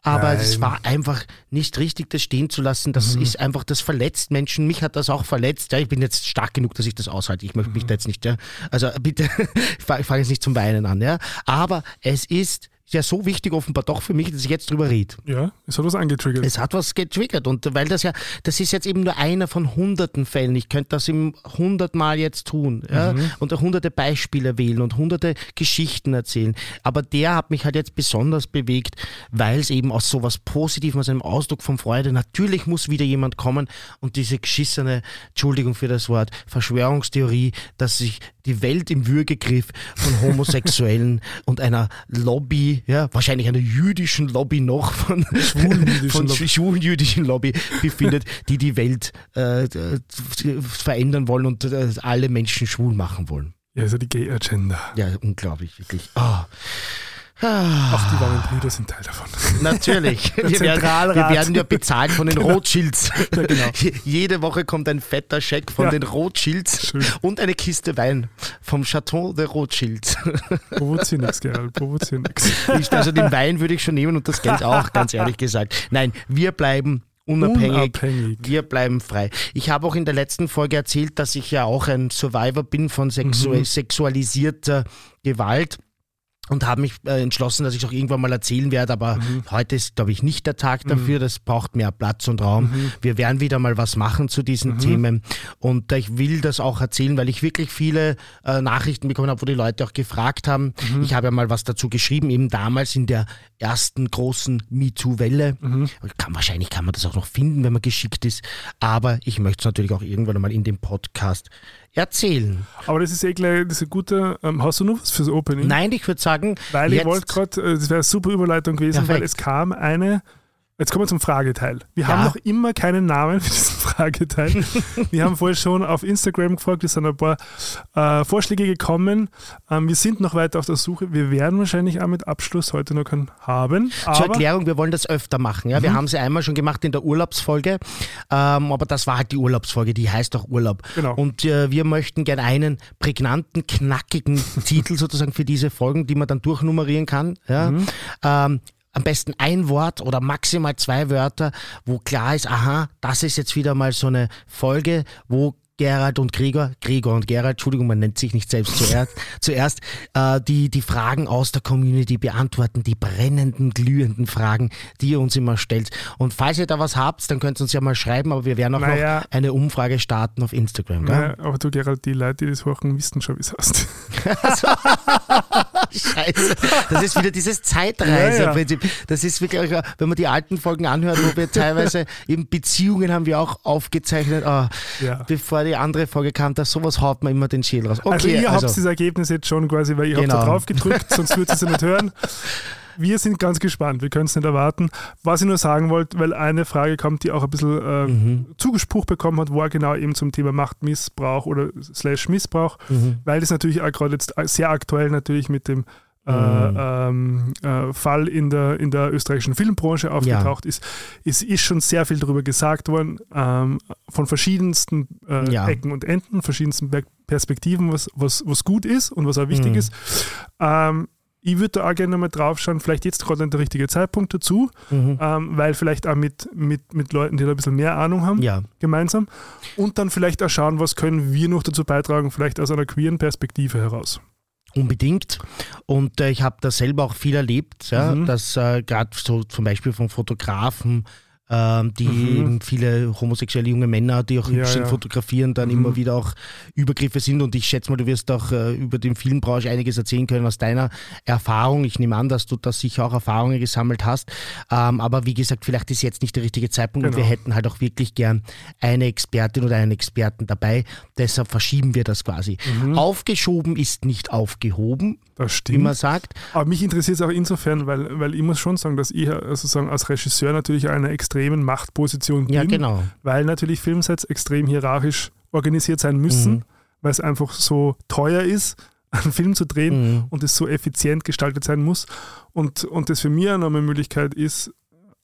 Aber es war einfach nicht richtig, das stehen zu lassen. Das mhm. ist einfach, das verletzt Menschen. Mich hat das auch verletzt. Ja, ich bin jetzt stark genug, dass ich das aushalte. Ich möchte mhm. mich da jetzt nicht, ja. Also bitte, ich fange jetzt nicht zum Weinen an, ja. Aber es ist ja so wichtig offenbar doch für mich, dass ich jetzt drüber rede. Ja, es hat was angetriggert. Es hat was getriggert und weil das ja, das ist jetzt eben nur einer von hunderten Fällen. Ich könnte das im hundertmal jetzt tun ja, mhm. und hunderte Beispiele wählen und hunderte Geschichten erzählen. Aber der hat mich halt jetzt besonders bewegt, weil es eben aus so was Positivem, aus einem Ausdruck von Freude, natürlich muss wieder jemand kommen und diese geschissene, Entschuldigung für das Wort, Verschwörungstheorie, dass sich die Welt im Würgegriff von Homosexuellen und einer Lobby, ja, wahrscheinlich einer jüdischen Lobby noch, von schwulenjüdischen Lobby. Lobby befindet, die die Welt äh, verändern wollen und äh, alle Menschen schwul machen wollen. Ja, also die Gay-Agenda. Ja, unglaublich, wirklich. Oh. Auch die Brüder sind Teil davon. Natürlich. Wir werden, wir werden, ja bezahlt von den genau. Rothschilds. Ja, genau. Jede Woche kommt ein fetter Scheck von ja. den Rothschilds Schön. und eine Kiste Wein vom Chateau de Rothschild. Provozier nichts, Gerald, provozier nichts. Also den Wein würde ich schon nehmen und das Geld auch, ganz ehrlich gesagt. Nein, wir bleiben Unabhängig. Unabhängig. Wir bleiben frei. Ich habe auch in der letzten Folge erzählt, dass ich ja auch ein Survivor bin von sexu mhm. sexualisierter Gewalt und habe mich äh, entschlossen, dass ich es auch irgendwann mal erzählen werde, aber mhm. heute ist, glaube ich, nicht der Tag dafür. Mhm. Das braucht mehr Platz und Raum. Mhm. Wir werden wieder mal was machen zu diesen mhm. Themen und äh, ich will das auch erzählen, weil ich wirklich viele äh, Nachrichten bekommen habe, wo die Leute auch gefragt haben. Mhm. Ich habe ja mal was dazu geschrieben, eben damals in der ersten großen MeToo-Welle. Mhm. Kann, wahrscheinlich kann man das auch noch finden, wenn man geschickt ist, aber ich möchte es natürlich auch irgendwann mal in dem Podcast erzählen. Aber das ist eh gleich, das ist ein guter. Ähm, hast du noch was fürs Opening? Nein, ich würde sagen. Weil ich wollte gerade, äh, das wäre eine super Überleitung gewesen, Perfekt. weil es kam eine Jetzt kommen wir zum Frageteil. Wir Ja. haben noch immer keinen Namen für diesen Frageteil. wir haben vorher schon auf Instagram gefragt, es sind ein paar äh, Vorschläge gekommen. Ähm, wir sind noch weiter auf der Suche. Wir werden wahrscheinlich auch mit Abschluss heute noch keinen haben. Zur Erklärung, wir wollen das öfter machen. Ja? Wir haben sie einmal schon gemacht in der Urlaubsfolge, ähm, aber das war halt die Urlaubsfolge, die heißt auch Urlaub. Genau. Und äh, wir möchten gerne einen prägnanten, knackigen Titel sozusagen für diese Folgen, die man dann durchnummerieren kann. Ja? Ähm, am besten ein Wort oder maximal zwei Wörter, wo klar ist, aha, das ist jetzt wieder mal so eine Folge, wo Gerald und Gregor, Gregor und Gerald, Entschuldigung, man nennt sich nicht selbst zuerst, zuerst äh, die, die Fragen aus der Community beantworten, die brennenden, glühenden Fragen, die ihr uns immer stellt. Und falls ihr da was habt, dann könnt ihr uns ja mal schreiben, aber wir werden auch Naja. noch eine Umfrage starten auf Instagram. Gell? Naja, aber du, Gerald, die Leute, die das hören, wissen schon, wie es heißt. Scheiße. Das ist wieder dieses Zeitreise-Prinzip. Das ist wirklich, wenn man die alten Folgen anhört, wo wir teilweise eben Beziehungen haben wir auch aufgezeichnet. Ah, Ja. Bevor die andere Folge kam, da sowas haut man immer den Schädel raus. Okay, also ihr also, habt das Ergebnis jetzt schon quasi, weil ihr habt Genau. da drauf gedrückt, sonst würdet ihr es ja nicht hören. Wir sind ganz gespannt, wir können es nicht erwarten. Was ich nur sagen wollte, weil eine Frage kommt, die auch ein bisschen äh, Mhm. Zuspruch bekommen hat, war genau eben zum Thema Machtmissbrauch oder slash Missbrauch, Mhm. weil das natürlich auch gerade jetzt sehr aktuell natürlich mit dem äh, Mhm. ähm, äh, Fall in der, in der österreichischen Filmbranche aufgetaucht ist. Es ist schon sehr viel darüber gesagt worden, ähm, von verschiedensten äh, Ja. Ecken und Enden, verschiedensten Pe- Perspektiven, was, was, was gut ist und was auch wichtig Mhm. ist. Ähm, ich würde da auch gerne mal drauf schauen, vielleicht jetzt gerade der richtige Zeitpunkt dazu, Mhm. ähm, weil vielleicht auch mit, mit, mit Leuten, die da ein bisschen mehr Ahnung haben, Ja. gemeinsam. Und dann vielleicht auch schauen, was können wir noch dazu beitragen, vielleicht aus einer queeren Perspektive heraus. Unbedingt. Und äh, ich habe da selber auch viel erlebt, ja, Mhm. dass äh, gerade so zum Beispiel von Fotografen, ähm, die Mhm. viele homosexuelle junge Männer, die auch Ja, hübsch sind, ja. fotografieren, dann Mhm. immer wieder auch Übergriffe sind. Und ich schätze mal, du wirst auch äh, über den Filmbranche einiges erzählen können aus deiner Erfahrung. Ich nehme an, dass du da sicher auch Erfahrungen gesammelt hast. Ähm, aber wie gesagt, vielleicht ist jetzt nicht der richtige Zeitpunkt und Genau. wir hätten halt auch wirklich gern eine Expertin oder einen Experten dabei. Deshalb verschieben wir das quasi. Mhm. Aufgeschoben ist nicht aufgehoben, Das wie stimmt. man sagt. Aber mich interessiert es auch insofern, weil, weil ich muss schon sagen, dass ich also sagen, als Regisseur natürlich einer extremen Machtposition bin, Ja, genau. weil natürlich Filmsets extrem hierarchisch organisiert sein müssen, Mhm. weil es einfach so teuer ist, einen Film zu drehen Mhm. und es so effizient gestaltet sein muss. Und, und das für mich eine Möglichkeit ist,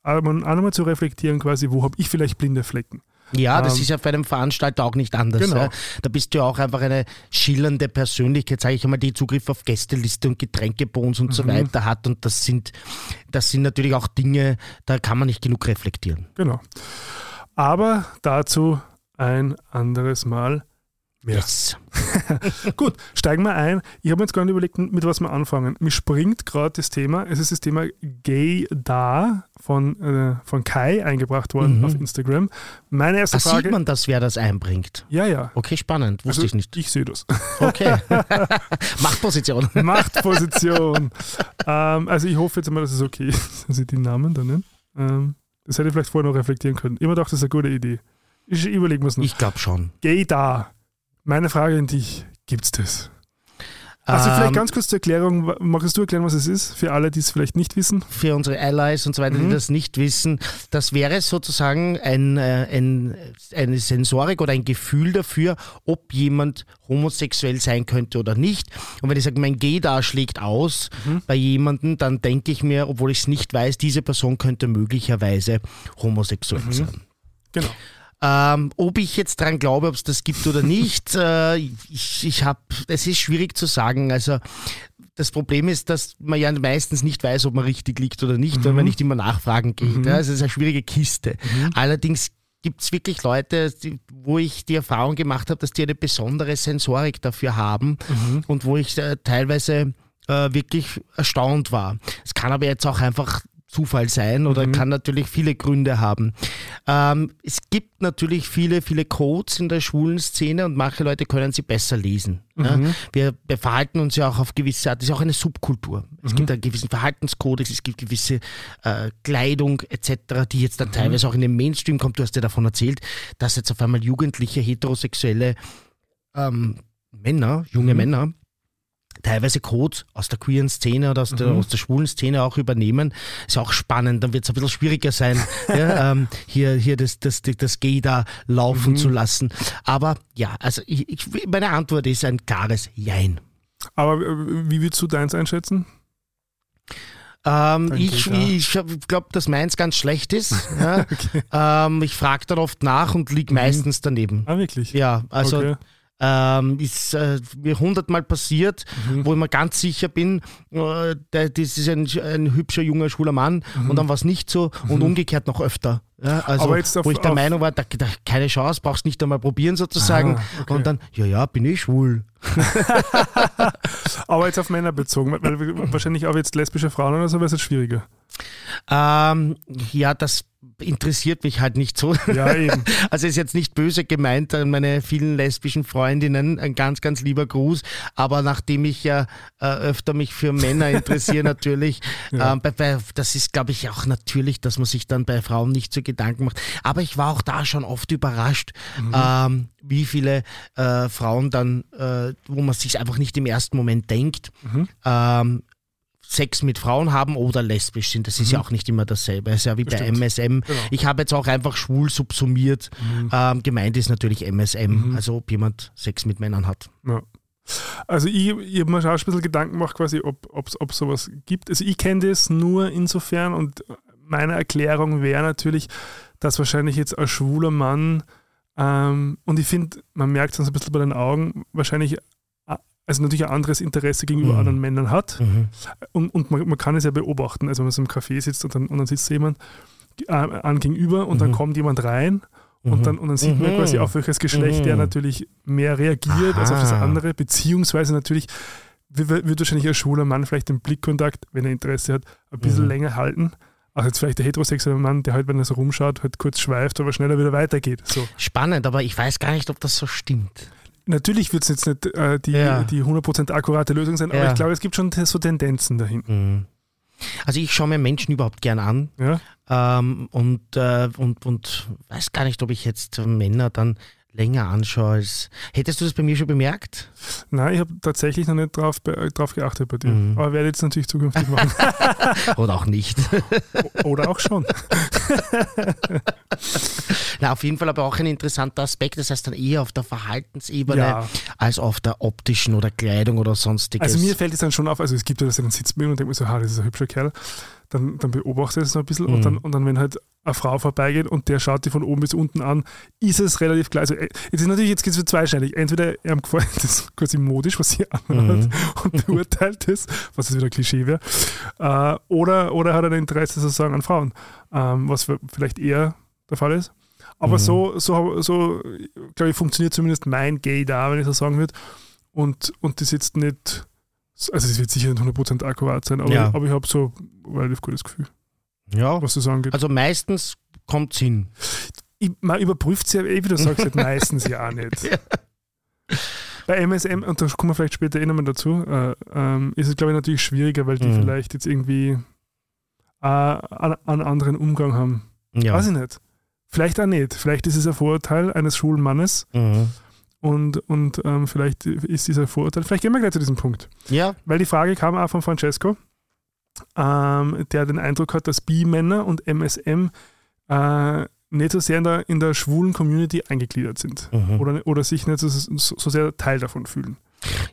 auch nochmal zu reflektieren, quasi, wo habe ich vielleicht blinde Flecken. Ja, das Ähm, ist ja bei einem Veranstalter auch nicht anders. Genau. Ja. Da bist du ja auch einfach eine schillernde Persönlichkeit, sage ich einmal, die Zugriff auf Gästeliste und Getränkebons und so Mhm. weiter hat. Und das sind, das sind natürlich auch Dinge, da kann man nicht genug reflektieren. Genau. Aber dazu ein anderes Mal mehr. Yes. Gut, steigen wir ein. Ich habe mir jetzt gar nicht überlegt, mit was wir anfangen. Mir springt gerade das Thema, es ist das Thema Gay Da von, äh, von Kai eingebracht worden Mhm. auf Instagram. Meine erste Da Frage. sieht man das, wer das einbringt. ja, ja. Okay, spannend. Wusste Also, ich nicht. Ich sehe das. Okay. Machtposition. Machtposition. ähm, also ich hoffe jetzt mal, dass es okay ist, dass ich die Namen da nenne. Ähm, das hätte ich vielleicht vorher noch reflektieren können. Immer dachte, das ist eine gute Idee. Ich überlege mir es noch. Ich glaube schon. Gay Da. Meine Frage an dich, gibt's das? Also vielleicht Ähm, ganz kurz zur Erklärung, magst du erklären, was es ist, für alle, die es vielleicht nicht wissen? für unsere Allies und so weiter, Mhm. die das nicht wissen, das wäre sozusagen ein, äh, ein, eine Sensorik oder ein Gefühl dafür, ob jemand homosexuell sein könnte oder nicht. Und wenn ich sage, mein G-Da schlägt aus Mhm. bei jemandem, dann denke ich mir, obwohl ich es nicht weiß, diese Person könnte möglicherweise homosexuell Mhm. sein. Genau. Ähm, ob ich jetzt dran glaube, ob es das gibt oder nicht, äh, ich, ich habe, es ist schwierig zu sagen. Also das Problem ist, dass man ja meistens nicht weiß, ob man richtig liegt oder nicht, weil man nicht immer nachfragen geht. Mhm. Ja, also es ist eine schwierige Kiste. Allerdings gibt es wirklich Leute, die, wo ich die Erfahrung gemacht habe, dass die eine besondere Sensorik dafür haben Mhm. und wo ich äh, teilweise äh, wirklich erstaunt war. Es kann aber jetzt auch einfach Zufall sein oder Mhm. kann natürlich viele Gründe haben. Ähm, es gibt natürlich viele, viele Codes in der schwulen Szene und manche Leute können sie besser lesen. Ja? Mhm. Wir, wir verhalten uns ja auch auf gewisse Art, das ist ja auch eine Subkultur. Es Mhm. gibt einen gewissen Verhaltenskodex, es gibt gewisse äh, Kleidung etc., die jetzt dann Mhm. teilweise auch in den Mainstream kommt. Du hast ja davon erzählt, dass jetzt auf einmal jugendliche heterosexuelle ähm, Männer, junge Mhm. Männer, teilweise Codes aus der queeren Szene oder aus, der, aus der schwulen Szene auch übernehmen. Ist auch spannend, dann wird es ein bisschen schwieriger sein, ja, ähm, hier, hier das, das, das Gay da laufen zu lassen. Aber ja, also ich, ich, meine Antwort ist ein klares Jein. Aber äh, wie würdest du deins einschätzen? Ähm, ich ja. ich glaube, dass meins ganz schlecht ist. Ja. ähm, ich frage dann oft nach und liege meistens daneben. Ah, wirklich? Ja, also okay. Ähm, ist äh, mir hundertmal passiert, Mhm. wo ich mir ganz sicher bin, äh, das ist ein, ein hübscher, junger, schwuler Mann und dann war es nicht so und umgekehrt noch öfter. Ja, also, Mhm. Aber jetzt auf- wo ich der Meinung war, da, da, keine Chance, brauchst nicht einmal probieren sozusagen. Ah, okay. Und dann, ja, ja, bin ich schwul. Aber jetzt auf Männer bezogen, weil, weil wahrscheinlich auch jetzt lesbische Frauen oder so wäre es jetzt schwieriger. Ähm, ja, das interessiert mich halt nicht so. Ja, eben. Also ist jetzt nicht böse gemeint an meine vielen lesbischen Freundinnen, ein ganz, ganz lieber Gruß. Aber nachdem ich ja äh, öfter mich für Männer interessiere natürlich, Ja. ähm, bei, bei, das ist glaube ich auch natürlich, dass man sich dann bei Frauen nicht so Gedanken macht. Aber ich war auch da schon oft überrascht, ähm, wie viele äh, Frauen dann, äh, wo man sich einfach nicht im ersten Moment denkt, ähm, Sex mit Frauen haben oder lesbisch sind. Das ist ja auch nicht immer dasselbe. Das ist ja wie bei Stimmt. MSM. Ich habe jetzt auch einfach schwul subsumiert. Ähm, gemeint ist natürlich MSM, also ob jemand Sex mit Männern hat. Ja. Also ich, ich habe mir schon ein bisschen Gedanken gemacht, quasi, ob es sowas gibt. Also ich kenne das nur insofern und meine Erklärung wäre natürlich, dass wahrscheinlich jetzt ein schwuler Mann ähm, und ich finde, man merkt es ein bisschen bei den Augen, wahrscheinlich also natürlich ein anderes Interesse gegenüber Mhm. anderen Männern hat. Mhm. Und, und man, man kann es ja beobachten. Also wenn man so im Café sitzt und dann, und dann sitzt jemand äh, an gegenüber und dann Mhm. kommt jemand rein und, dann, und dann sieht man Mhm. quasi, auf welches Geschlecht der Mhm. natürlich mehr reagiert als auf das Aha. andere, beziehungsweise natürlich wird wahrscheinlich ein schwuler Mann vielleicht den Blickkontakt, wenn er Interesse hat, ein bisschen Mhm. länger halten. Also jetzt vielleicht der heterosexuelle Mann, der halt, wenn er so rumschaut, halt kurz schweift, aber schneller wieder weitergeht. So. Spannend, aber ich weiß gar nicht, ob das so stimmt. Natürlich wird es jetzt nicht äh, die, Ja. die 100% akkurate Lösung sein, aber Ja. ich glaube, es gibt schon so Tendenzen dahin. Mhm. Also ich schaue mir Menschen überhaupt gern an Ja? ähm, und, äh, und, und weiß gar nicht, ob ich jetzt Männer dann länger anschaue als. Hättest du das bei mir schon bemerkt? Nein, ich habe tatsächlich noch nicht drauf, drauf geachtet bei dir. Mhm. Aber werde jetzt natürlich zukünftig machen. Oder auch nicht? Oder auch schon. Na, auf jeden Fall aber auch ein interessanter Aspekt. Das heißt dann eher auf der Verhaltensebene Ja. als auf der optischen oder Kleidung oder sonstiges. Also mir fällt es dann schon auf, also es gibt ja das, dann sitzt man und denkt mir so, ha, das ist ein hübscher Kerl. Dann, dann beobachte ich es noch ein bisschen und, Mhm. dann, und dann, wenn halt eine Frau vorbeigeht und der schaut die von oben bis unten an, ist es relativ klar. Also äh, jetzt ist natürlich, jetzt geht es zweischneidig. Entweder er gefällt das quasi modisch, was sie anhat Mhm. und beurteilt es, was jetzt wieder Klischee wäre, äh, oder, oder hat er ein Interesse sozusagen an Frauen, ähm, was vielleicht eher der Fall ist. Aber Mhm. so, so, so glaube ich, funktioniert zumindest mein Gay da, wenn ich so sagen würde. Und, und das jetzt nicht, also es wird sicher nicht 100% akkurat sein, aber, Ja. aber ich habe so ein relativ gutes Gefühl, ja. was das angeht. Also meistens kommt es hin. ich, man überprüft es ja, eh, wie du sagst, halt meistens ja auch nicht. Bei MSM, und da kommen wir vielleicht später eh nochmal dazu, äh, ähm, ist es, glaube ich, natürlich schwieriger, weil die Mhm. vielleicht jetzt irgendwie äh, einen, einen anderen Umgang haben. Ja. Weiß ich nicht. Vielleicht auch nicht. Vielleicht ist es ein Vorurteil eines schwulen Mannes Mhm. Und, und ähm, vielleicht ist dieser Vorurteil, vielleicht gehen wir gleich zu diesem Punkt. ja. Weil die Frage kam auch von Francesco, ähm, der den Eindruck hat, dass Bi-Männer und MSM äh, nicht so sehr in der, in der schwulen Community eingegliedert sind Mhm. oder, oder sich nicht so, so, so sehr Teil davon fühlen.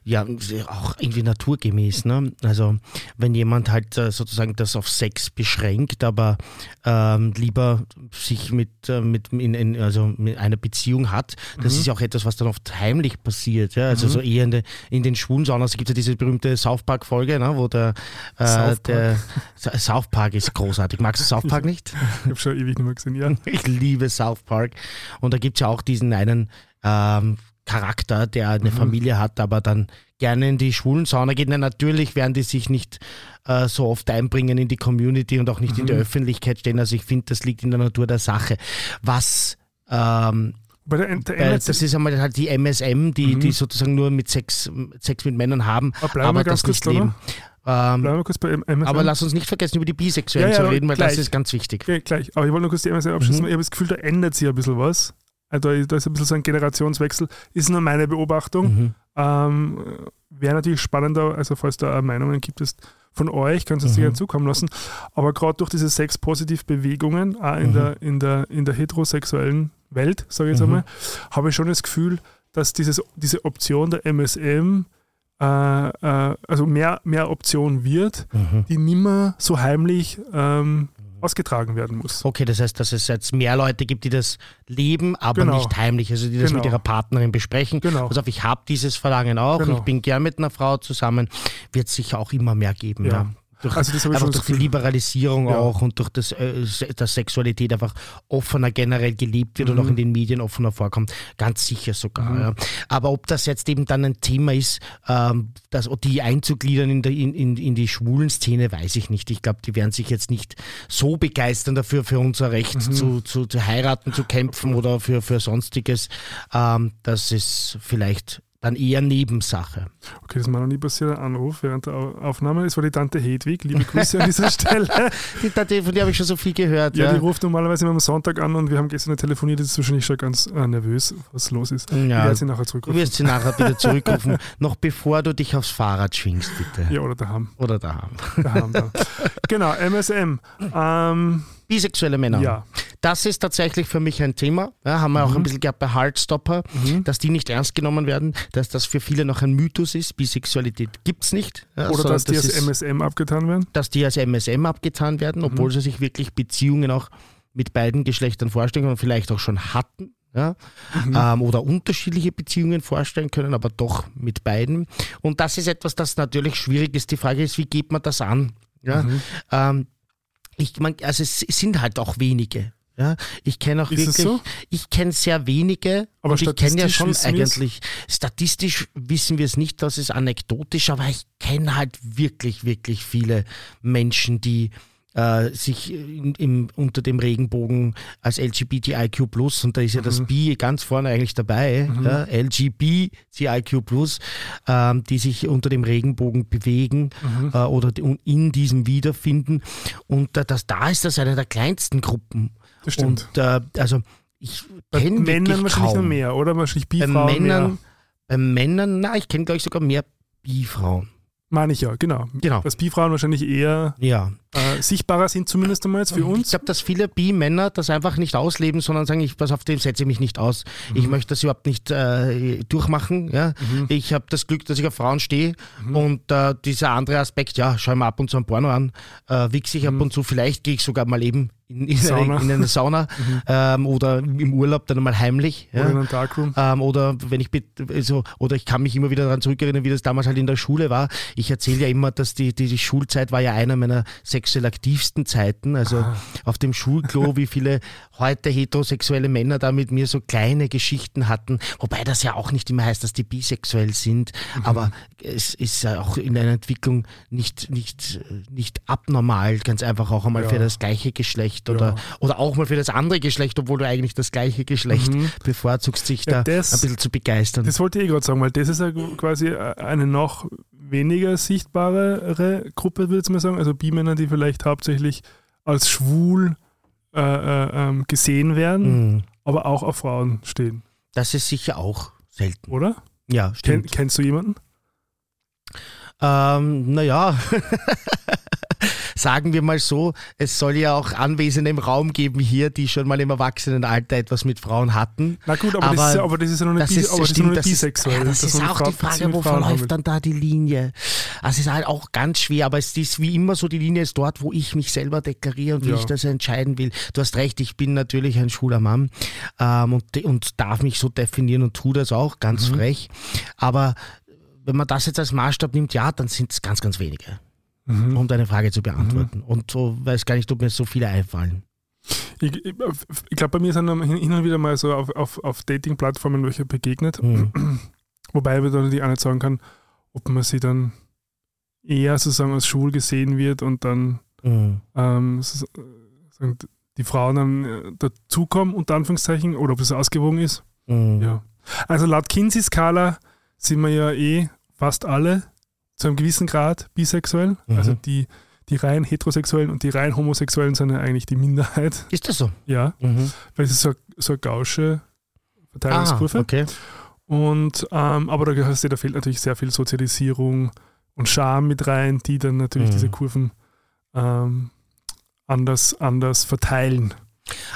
Ja, auch irgendwie naturgemäß. Ne? Also wenn jemand halt äh, sozusagen das auf Sex beschränkt, aber ähm, lieber sich mit, äh, mit, in, in, also mit einer Beziehung hat, das Mhm. ist ja auch etwas, was dann oft heimlich passiert. Ja? Also Mhm. so eher in, de, in den schwulen Saunas gibt es ja diese berühmte South Park-Folge, ne? wo der, äh, South der Sa- South Park ist großartig. Magst du South Park nicht? Ich habe schon ewig nicht mehr gesehen. Ja. Ich liebe South Park. Und da gibt es ja auch diesen einen ähm, Charakter, der eine Mhm. Familie hat, aber dann gerne in die schwulen Sauna geht. Na, natürlich werden die sich nicht äh, so oft einbringen in die Community und auch nicht in der Mhm. Öffentlichkeit stehen. Also ich finde, das liegt in der Natur der Sache. Was ähm, Bei der, der MS das ist einmal halt die MSM, die, Mhm. die sozusagen nur mit Sex, Sex mit Männern haben, Aber aber das nicht leben. Ähm, Bleiben wir kurz bei MSM. aber lass uns nicht vergessen, über die Bisexuellen Ja, ja, zu reden, weil gleich. das ist ganz wichtig. Okay, gleich. Aber ich wollte nur kurz die MSM abschließen. Mhm. Ich habe das Gefühl, da ändert sich ein bisschen was. Also Da, ist ein bisschen so ein Generationswechsel. Ist nur meine Beobachtung. Mhm. Ähm, Wäre natürlich spannender, also falls da Meinungen gibt es von euch, könnt ihr es mhm. gerne zukommen lassen. Aber gerade durch diese Sex-Positiv-Bewegungen, auch in, mhm. der, in, der, in der heterosexuellen Welt, sage ich jetzt mhm. einmal, habe ich schon das Gefühl, dass dieses, diese Option der MSM äh, äh, also mehr, mehr Option wird, mhm. die nimmer so heimlich ähm, ausgetragen werden muss. Okay, das heißt, dass es jetzt mehr Leute gibt, die das leben, aber genau. nicht heimlich, also die das genau. mit ihrer Partnerin besprechen. Genau. Also ich habe dieses Verlangen auch genau. und ich bin gern mit einer Frau zusammen, wird es sicher auch immer mehr geben. Ja. ja. Durch, also einfach durch die Liberalisierung ja. auch und durch das, äh, dass Sexualität einfach offener generell gelebt wird mhm. und auch mhm. in den Medien offener vorkommt. Ganz sicher sogar. Mhm. Ja. Aber ob das jetzt eben dann ein Thema ist, ähm, das, die einzugliedern in, der, in, in, in die schwulen Szene, weiß ich nicht. Ich glaube, die werden sich jetzt nicht so begeistern dafür, für unser Recht mhm. zu, zu, zu, heiraten, zu kämpfen oder für, für sonstiges. Ähm, das ist vielleicht dann eher Nebensache. Okay, das ist mir noch nie passiert, ein Anruf während der Aufnahme. Das war die Tante Hedwig. Liebe Grüße an dieser Stelle. die Tante, von der habe ich schon so viel gehört. Ja, ja, die ruft normalerweise immer am Sonntag an und wir haben gestern telefoniert. Das ist wahrscheinlich schon ganz äh, nervös, was los ist. Ja, ich werde sie nachher zurückrufen. Du wirst sie nachher wieder zurückrufen, noch bevor du dich aufs Fahrrad schwingst, bitte. Ja, oder daheim. Oder daheim. daheim da. Genau, MSM. Ähm, Bisexuelle Männer. Ja. Das ist tatsächlich für mich ein Thema. Ja, haben wir mhm. auch ein bisschen gehabt bei Heartstopper, mhm. dass die nicht ernst genommen werden, dass das für viele noch ein Mythos ist. Bisexualität gibt es nicht. Ja, Oder dass die als MSM abgetan werden? Dass die als MSM abgetan werden, obwohl mhm. sie sich wirklich Beziehungen auch mit beiden Geschlechtern vorstellen und vielleicht auch schon hatten. Ja, mhm. ähm, oder unterschiedliche Beziehungen vorstellen können, aber doch mit beiden. Und das ist etwas, das natürlich schwierig ist. Die Frage ist, wie geht man das an? Ja, mhm. ähm, ich mein, also es sind halt auch wenige. Ja, ich kenne auch ist wirklich, so? ich kenne sehr wenige, aber und ich kenne ja schon eigentlich, statistisch wissen wir es nicht, das ist anekdotisch, aber ich kenne halt wirklich, wirklich viele Menschen, die äh, sich in, im, unter dem Regenbogen als LGBTIQ und da ist ja mhm. das B ganz vorne eigentlich dabei, mhm. ja, LGBTIQ ähm, die sich unter dem Regenbogen bewegen mhm. äh, oder in diesem wiederfinden. Und äh, das, da ist das eine der kleinsten Gruppen. Das stimmt. Und äh, also ich kenne Männern wahrscheinlich noch mehr, oder? Wahrscheinlich Bi-Frauen bei Männern, mehr. Bei Männern, na, ich kenne glaube ich sogar mehr Bi-Frauen. Meine ich ja, genau. genau. Dass Bi-Frauen wahrscheinlich eher ja. Äh, sichtbarer sind, zumindest einmal jetzt für uns. Ich glaube, dass viele Bi-Männer das einfach nicht ausleben, sondern sagen, ich pass auf dem setze ich mich nicht aus. Mhm. Ich möchte das überhaupt nicht äh, durchmachen. Ja? Mhm. Ich habe das Glück, dass ich auf Frauen stehe mhm. und äh, dieser andere Aspekt, ja, schau mir ab und zu ein Porno an, äh, wichse ich ab mhm. und zu, vielleicht gehe ich sogar mal eben in, in, Sauna. Eine, in eine Sauna mhm. ähm, oder im Urlaub dann mal heimlich. Oder ja. in einem Darkroom. Ähm, oder wenn ich also, oder ich kann mich immer wieder daran zurückerinnern, wie das damals halt in der Schule war. Ich erzähle ja immer, dass die, die, die, Schulzeit war ja einer meiner sexuell aktivsten Zeiten. Also ah. auf dem Schulklo, wie viele heute heterosexuelle Männer da mit mir so kleine Geschichten hatten. Wobei das ja auch nicht immer heißt, dass die bisexuell sind. Mhm. Aber es ist ja auch in einer Entwicklung nicht, nicht, nicht abnormal, ganz einfach auch einmal ja. für das gleiche Geschlecht oder, ja. oder auch mal für das andere Geschlecht, obwohl du eigentlich das gleiche Geschlecht mhm. bevorzugst, sich da das, ein bisschen zu begeistern. Das wollte ich gerade sagen, weil das ist ja quasi eine noch weniger sichtbare Gruppe, würde ich mal sagen. Also Bi-Männer, die vielleicht hauptsächlich als schwul äh, äh, ähm, gesehen werden, mhm. aber auch auf Frauen stehen. Das ist sicher auch selten. Oder? Ja, stimmt. Ken, kennst du jemanden? Ähm, naja, sagen wir mal so, es soll ja auch Anwesende im Raum geben hier, die schon mal im Erwachsenenalter etwas mit Frauen hatten. Na gut, aber, aber, das, ist, aber das ist ja noch nicht, ist, aber das stimmt, ist bisexuell. Ja, das, das ist auch die Frage, wo verläuft dann da die Linie? Also es ist halt auch ganz schwer, aber es ist wie immer so, die Linie ist dort, wo ich mich selber deklariere und wie ja. ich das entscheiden will. Du hast recht, ich bin natürlich ein schwuler Mann ähm, und, und darf mich so definieren und tue das auch, ganz mhm. frech. Aber wenn man das jetzt als Maßstab nimmt, ja, dann sind es ganz, ganz wenige mhm. um deine Frage zu beantworten. Mhm. Und so weiß gar nicht, ob mir so viele einfallen. Ich, ich, ich glaube, bei mir sind hin und wieder mal so auf, auf, auf Dating-Plattformen welche begegnet. Mhm. Wobei man dann auch nicht sagen kann, ob man sie dann eher sozusagen als schwul gesehen wird und dann mhm. ähm, die Frauen dann äh, dazukommen, unter Anführungszeichen, oder ob es ausgewogen ist. Mhm. Ja. Also laut Kinsey-Skala sind wir ja eh fast alle zu einem gewissen Grad bisexuell. Mhm. Also die, die rein heterosexuellen und die rein homosexuellen sind ja eigentlich die Minderheit. Ist das so? Ja, mhm. weil es ist so, so eine gausche Verteilungskurve. Ah, okay. Und, ähm, aber da, du, da fehlt natürlich sehr viel Sozialisierung und Charme mit rein, die dann natürlich Mhm. diese Kurven ähm, anders, anders verteilen.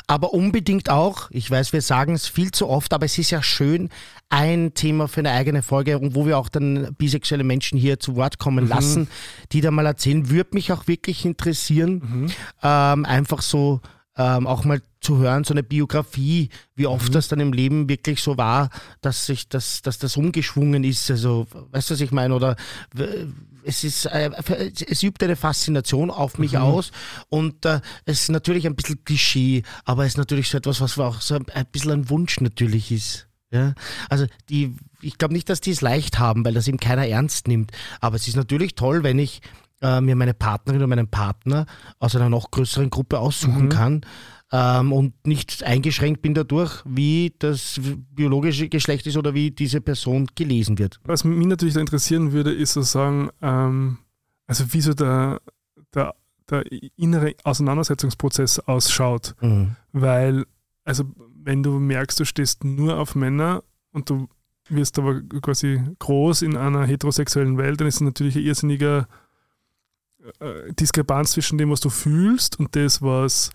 Aber unbedingt auch, ich weiß, wir sagen es viel zu oft, aber es ist ja schön, ein Thema für eine eigene Folge, wo wir auch dann bisexuelle Menschen hier zu Wort kommen lassen, die da mal erzählen, würde mich auch wirklich interessieren, ähm, einfach so ähm, auch mal zu hören, so eine Biografie, wie oft das dann im Leben wirklich so war, dass sich das, dass das umgeschwungen ist. Also, weißt du, was ich meine? Oder es ist, äh, es übt eine Faszination auf mich aus und äh, es ist natürlich ein bisschen Klischee, aber es ist natürlich so etwas, was auch so ein bisschen ein Wunsch natürlich ist. Ja, also die, ich glaube nicht, dass die es leicht haben, weil das eben keiner ernst nimmt. Aber es ist natürlich toll, wenn ich äh, mir meine Partnerin oder meinen Partner aus einer noch größeren Gruppe aussuchen kann ähm, und nicht eingeschränkt bin dadurch, wie das biologische Geschlecht ist oder wie diese Person gelesen wird. Was mich natürlich da interessieren würde, ist sozusagen, ähm, also wie so der, der, der innere Auseinandersetzungsprozess ausschaut. Mhm. Weil, also wenn du merkst, du stehst nur auf Männer und du wirst aber quasi groß in einer heterosexuellen Welt, dann ist es natürlich ein irrsinniger äh, Diskrepanz zwischen dem, was du fühlst und das, was,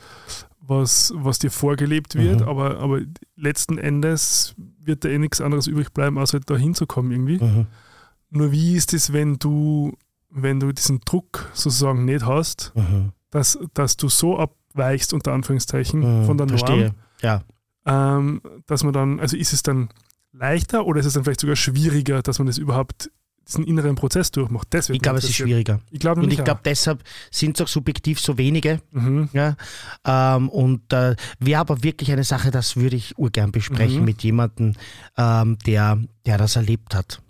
was, was dir vorgelebt wird. Mhm. Aber, aber letzten Endes wird da eh nichts anderes übrig bleiben, außer da hinzukommen irgendwie. Mhm. Nur wie ist es, wenn du, wenn du diesen Druck sozusagen nicht hast, Mhm. dass, dass du so abweichst, unter Anführungszeichen, Mhm. von der Verstehe. Norm, Ja. ähm, dass man dann, also ist es dann leichter oder ist es dann vielleicht sogar schwieriger, dass man das überhaupt, diesen inneren Prozess durchmacht? Das Ich glaube, es ist schwieriger. Ich glaube Und ich glaube, deshalb sind es auch subjektiv so wenige. Mhm. Ja, ähm, und äh, wäre aber wirklich eine Sache, das würde ich urgern besprechen Mhm. mit jemandem, ähm, der, der das erlebt hat.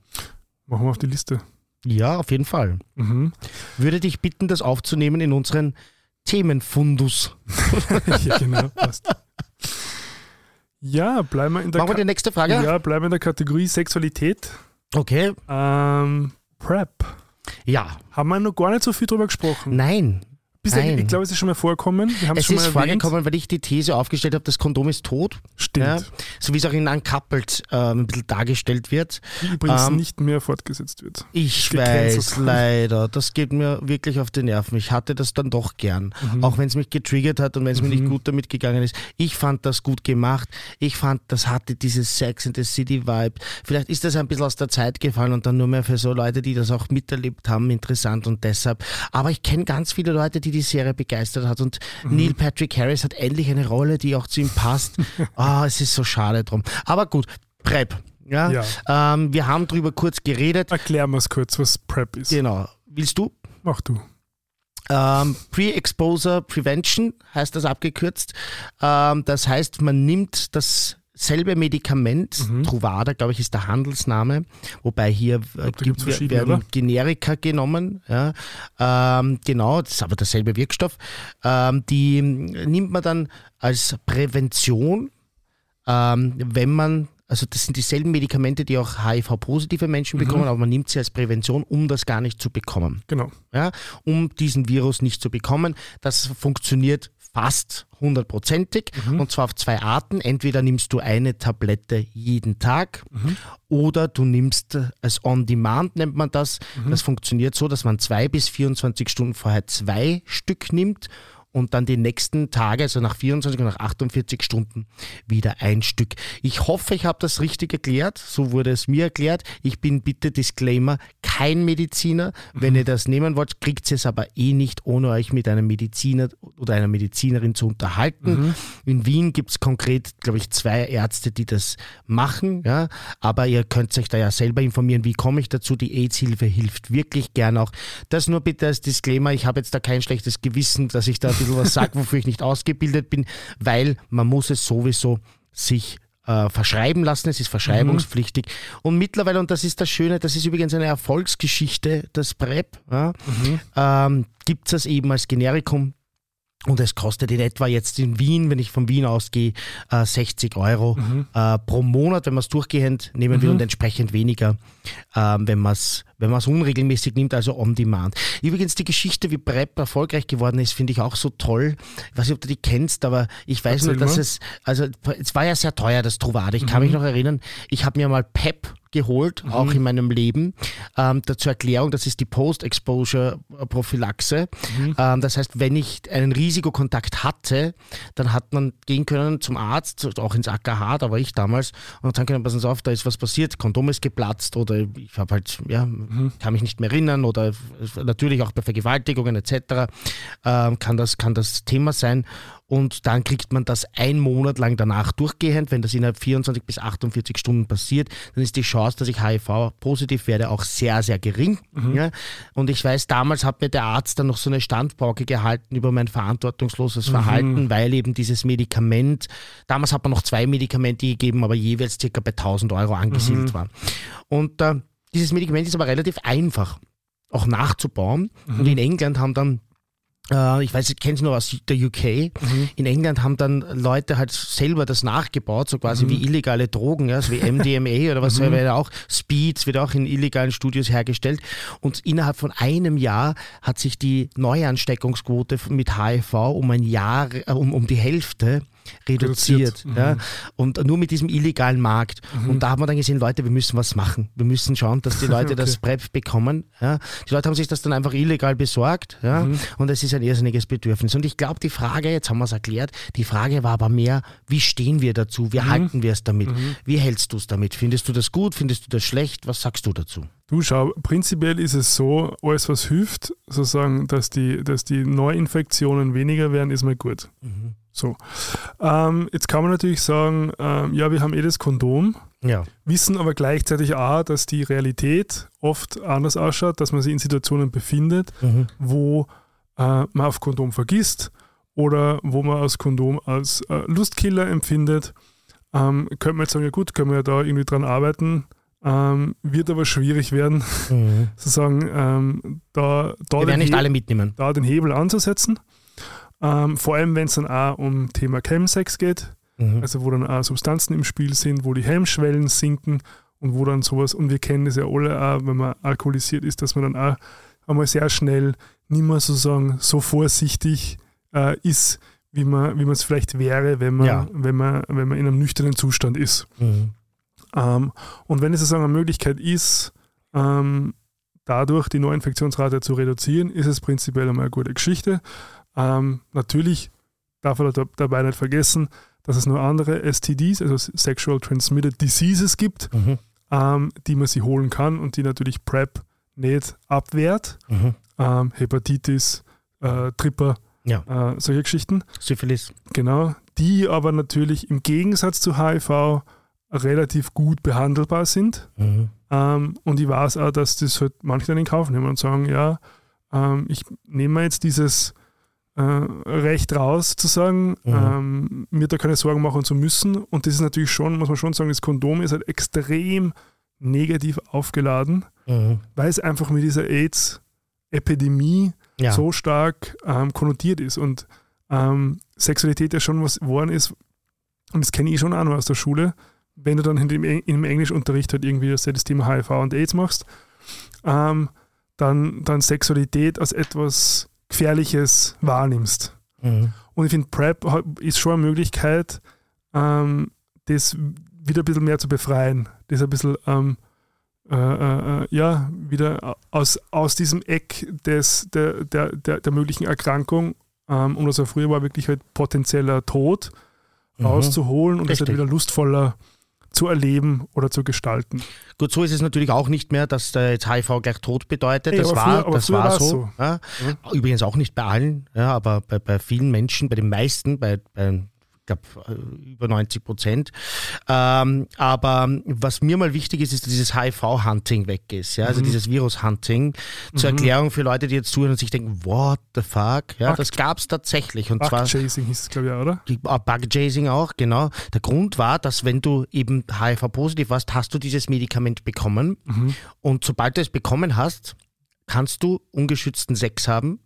Machen wir auf die Liste. Ja, auf jeden Fall. Mhm. Würde dich bitten, das aufzunehmen in unseren Themenfundus. ja, genau, passt. Ja, bleiben wir in der, Machen wir die nächste Frage? ja, bleiben wir in der Kategorie Sexualität. Okay. Ähm, Prep. Ja. Haben wir noch gar nicht so viel drüber gesprochen. Nein. Nein. ich glaube, es ist schon mal haben es ist vorgekommen, weil ich die These aufgestellt habe, das Kondom ist tot. Stimmt. Ja, so wie es auch in Uncoupled ähm, ein bisschen dargestellt wird. Die übrigens Ähm, nicht mehr fortgesetzt wird. Ich weiß, leider. Das geht mir wirklich auf die Nerven. Ich hatte das dann doch gern. Mhm. Auch wenn es mich getriggert hat und wenn es mir nicht gut damit gegangen ist. Ich fand das gut gemacht. Ich fand, das hatte dieses Sex in the City Vibe. Vielleicht ist das ein bisschen aus der Zeit gefallen und dann nur mehr für so Leute, die das auch miterlebt haben, interessant und deshalb. Aber ich kenne ganz viele Leute, die die Serie begeistert hat und Mhm. Neil Patrick Harris hat endlich eine Rolle, die auch zu ihm passt. Ah, es ist so schade drum. Aber gut, Prep. Ja, Ja. Ähm, wir haben drüber kurz geredet. Erklär mal kurz, was Prep ist. Genau. Willst du? Mach du. Ähm, Pre-Exposure Prevention heißt das abgekürzt. Ähm, das heißt, man nimmt dasselbe Medikament, Mhm. Truvada, glaube ich, ist der Handelsname, wobei hier äh, gibt- verschiedene, werden? Generika genommen. Ja. Ähm, genau, das ist aber derselbe Wirkstoff. Ähm, die nimmt man dann als Prävention, ähm, wenn man also das sind dieselben Medikamente, die auch HIV-positive Menschen Mhm. bekommen, aber man nimmt sie als Prävention, um das gar nicht zu bekommen Genau. ja, um diesen Virus nicht zu bekommen. Das funktioniert fast hundertprozentig und zwar auf zwei Arten. Entweder nimmst du eine Tablette jeden Tag oder du nimmst als On-Demand, nennt man das. Das funktioniert so, dass man zwei bis 24 Stunden vorher zwei Stück nimmt und dann die nächsten Tage, also nach 24 und nach 48 Stunden, wieder ein Stück. Ich hoffe, ich habe das richtig erklärt. So wurde es mir erklärt. Ich bin bitte Disclaimer, kein Mediziner. Wenn ihr das nehmen wollt, kriegt ihr es aber eh nicht, ohne euch mit einem Mediziner oder einer Medizinerin zu unterhalten. In Wien gibt es konkret, glaube ich, zwei Ärzte, die das machen. Ja? Aber ihr könnt euch da ja selber informieren, wie komme ich dazu. Die AIDS-Hilfe hilft wirklich gern auch. Das nur bitte als Disclaimer. Ich habe jetzt da kein schlechtes Gewissen, dass ich da bisschen was sage, wofür ich nicht ausgebildet bin, weil man muss es sowieso sich äh, verschreiben lassen. Es ist verschreibungspflichtig. Und mittlerweile, und das ist das Schöne, das ist übrigens eine Erfolgsgeschichte, das PrEP, ja, ähm, gibt es das eben als Generikum. Und es kostet in etwa jetzt in Wien, wenn ich von Wien ausgehe, äh, 60 Euro äh, pro Monat, wenn man es durchgehend nehmen will und entsprechend weniger, ähm, wenn man es wenn man es unregelmäßig nimmt, also on demand. Übrigens die Geschichte, wie PrEP erfolgreich geworden ist, finde ich auch so toll. Ich weiß nicht, ob du die kennst, aber ich weiß Erzähl nur, dass mal. es, also es war ja sehr teuer, das Truvade. Ich kann Mhm. mich noch erinnern, ich habe mir mal PEP geholt, auch in meinem Leben. Ähm, zur Erklärung, das ist die Post-Exposure-Prophylaxe. Mhm. Ähm, das heißt, wenn ich einen Risikokontakt hatte, dann hat man gehen können zum Arzt, auch ins AKH, da war ich damals, und sagen können, passen Sie auf, da ist was passiert, Kondom ist geplatzt oder ich habe halt, ja, kann mich nicht mehr erinnern oder natürlich auch bei Vergewaltigungen etc. Ähm, kann, das, kann das Thema sein. Und dann kriegt man das ein Monat lang danach durchgehend. Wenn das innerhalb 24 bis 48 Stunden passiert, dann ist die Chance, dass ich HIV-positiv werde, auch sehr, sehr gering. Ja? Und ich weiß, damals hat mir der Arzt dann noch so eine Standpauke gehalten über mein verantwortungsloses Verhalten, weil eben dieses Medikament, damals hat man noch zwei Medikamente gegeben, aber jeweils circa bei 1000 Euro angesiedelt war. Und äh, dieses Medikament ist aber relativ einfach auch nachzubauen. Und in England haben dann äh, ich weiß, ich kenne es nur aus der UK. In England haben dann Leute halt selber das nachgebaut, so quasi wie illegale Drogen, ja, so wie MDMA oder was wird auch, Speeds wird auch in illegalen Studios hergestellt. Und innerhalb von einem Jahr hat sich die Neuansteckungsquote mit HIV um ein Jahr, äh, um, um die Hälfte reduziert. Reduziert. Ja, und nur mit diesem illegalen Markt. Und da haben wir dann gesehen, Leute, wir müssen was machen. Wir müssen schauen, dass die Leute das PrEP bekommen. Ja. Die Leute haben sich das dann einfach illegal besorgt. Ja. Und es ist ein irrsinniges Bedürfnis. Und ich glaube, die Frage, jetzt haben wir es erklärt, die Frage war aber mehr, wie stehen wir dazu? Wie halten wir es damit? Wie hältst du es damit? Findest du das gut? Findest du das schlecht? Was sagst du dazu? Du schau, prinzipiell ist es so, alles was hilft, sozusagen, dass die, dass die Neuinfektionen weniger werden, ist mal gut. So. Ähm, jetzt kann man natürlich sagen, ähm, ja, wir haben eh das Kondom, Ja. wissen aber gleichzeitig auch, dass die Realität oft anders ausschaut, dass man sich in Situationen befindet, Mhm. wo äh, man auf Kondom vergisst oder wo man das Kondom als äh, Lustkiller empfindet. Ähm, könnte man jetzt sagen, ja gut, können wir ja da irgendwie dran arbeiten, ähm, wird aber schwierig werden, Mhm. sozusagen ähm, da, da, Wir den werden nicht alle mitnehmen. da den Hebel anzusetzen. Ähm, vor allem, wenn es dann auch um Thema Chemsex geht, Mhm. also wo dann auch Substanzen im Spiel sind, wo die Hemmschwellen sinken und wo dann sowas, und wir kennen das ja alle auch, wenn man alkoholisiert ist, dass man dann auch einmal sehr schnell nicht mehr sozusagen so vorsichtig äh, ist, wie man es vielleicht wäre, wenn man, Ja. wenn, man, wenn man in einem nüchternen Zustand ist. Mhm. Ähm, und wenn es sozusagen eine Möglichkeit ist, ähm, dadurch die Neuinfektionsrate zu reduzieren, ist es prinzipiell einmal eine gute Geschichte. Ähm, natürlich darf man da, dabei nicht vergessen, dass es nur andere STDs, also Sexual Transmitted Diseases gibt, Mhm. ähm, die man sich holen kann und die natürlich PrEP nicht abwehrt. Mhm. Ähm, Hepatitis, äh, Tripper, Ja. äh, solche Geschichten. Syphilis. Genau, die aber natürlich im Gegensatz zu HIV relativ gut behandelbar sind. Mhm. Ähm, und ich weiß auch, dass das halt manche dann in Kauf nehmen und sagen, ja, ähm, ich nehme jetzt dieses äh, Recht raus, zu sagen, Mhm. ähm, mir da keine Sorgen machen zu müssen. Und das ist natürlich schon, muss man schon sagen, das Kondom ist halt extrem negativ aufgeladen, Mhm. weil es einfach mit dieser AIDS-Epidemie Ja. so stark ähm, konnotiert ist und ähm, Sexualität ja schon was geworden ist, und das kenne ich schon auch noch aus der Schule, wenn du dann in dem, in dem Englischunterricht halt irgendwie das Thema HIV und AIDS machst, ähm, dann, dann Sexualität als etwas Gefährliches wahrnimmst. Mhm. Und ich finde, PrEP ist schon eine Möglichkeit, ähm, das wieder ein bisschen mehr zu befreien. Das ein bisschen, ähm, äh, äh, äh, ja, wieder aus, aus diesem Eck des, der, der, der, der möglichen Erkrankung, ähm, und also früher war wirklich halt potenzieller Tod, Mhm. rauszuholen und das halt Richtig. wieder lustvoller zu erleben oder zu gestalten. Gut, so ist es natürlich auch nicht mehr, dass da jetzt HIV gleich Tod bedeutet. Ey, Das war, früher- das war so. so. Ja. Übrigens auch nicht bei allen, ja, aber bei, bei vielen Menschen, bei den meisten, bei, bei glaube, über 90 Prozent. Ähm, aber was mir mal wichtig ist, ist, dass dieses HIV-Hunting weg ist. Ja? Also Mhm. dieses Virus-Hunting. Zur Erklärung für Leute, die jetzt zuhören und sich denken, what the fuck? Ja, Bug- das gab es tatsächlich. Und zwar Bug-Chasing hieß es, glaube ich, oder? ah, Bug-Chasing auch, genau. Der Grund war, dass wenn du eben HIV-positiv warst, hast du dieses Medikament bekommen. Mhm. Und sobald du es bekommen hast, kannst du ungeschützten Sex haben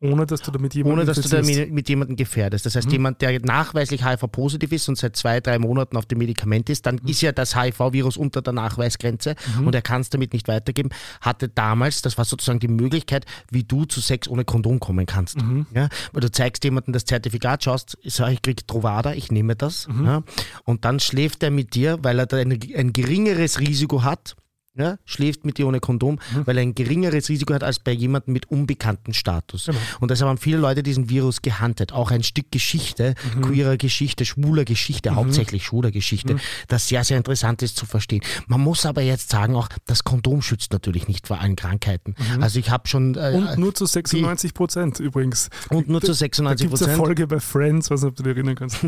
Ohne dass du damit jemanden ohne dass du da infizierst. mit, jemandem gefährdest. Das heißt, Mhm. jemand, der nachweislich HIV-positiv ist und seit zwei, drei Monaten auf dem Medikament ist, Mhm. dann ist ja das HIV-Virus unter der Nachweisgrenze und er kann es damit nicht weitergeben, hatte damals, das war sozusagen die Möglichkeit, wie du zu Sex ohne Kondom kommen kannst. Mhm. Ja? Weil du zeigst jemandem das Zertifikat, schaust, sag, ich krieg Trovada, ich nehme das. Mhm. Ja? Und dann schläft er mit dir, weil er da ein, ein geringeres Risiko hat, ja, schläft mit dir ohne Kondom, Mhm. weil er ein geringeres Risiko hat als bei jemandem mit unbekanntem Status. Genau. Und deshalb haben viele Leute diesen Virus gehandelt. Auch ein Stück Geschichte, Mhm. queerer Geschichte, schwuler Geschichte, hauptsächlich schwuler Geschichte, Mhm. das sehr, sehr interessant ist zu verstehen. Man muss aber jetzt sagen auch, das Kondom schützt natürlich nicht vor allen Krankheiten. Also ich habe schon... Äh, Mhm. Und nur zu 96 Prozent übrigens. und nur zu Da 96 gibt es eine Prozent. Folge bei Friends, weiß nicht, ob du dich erinnern kannst,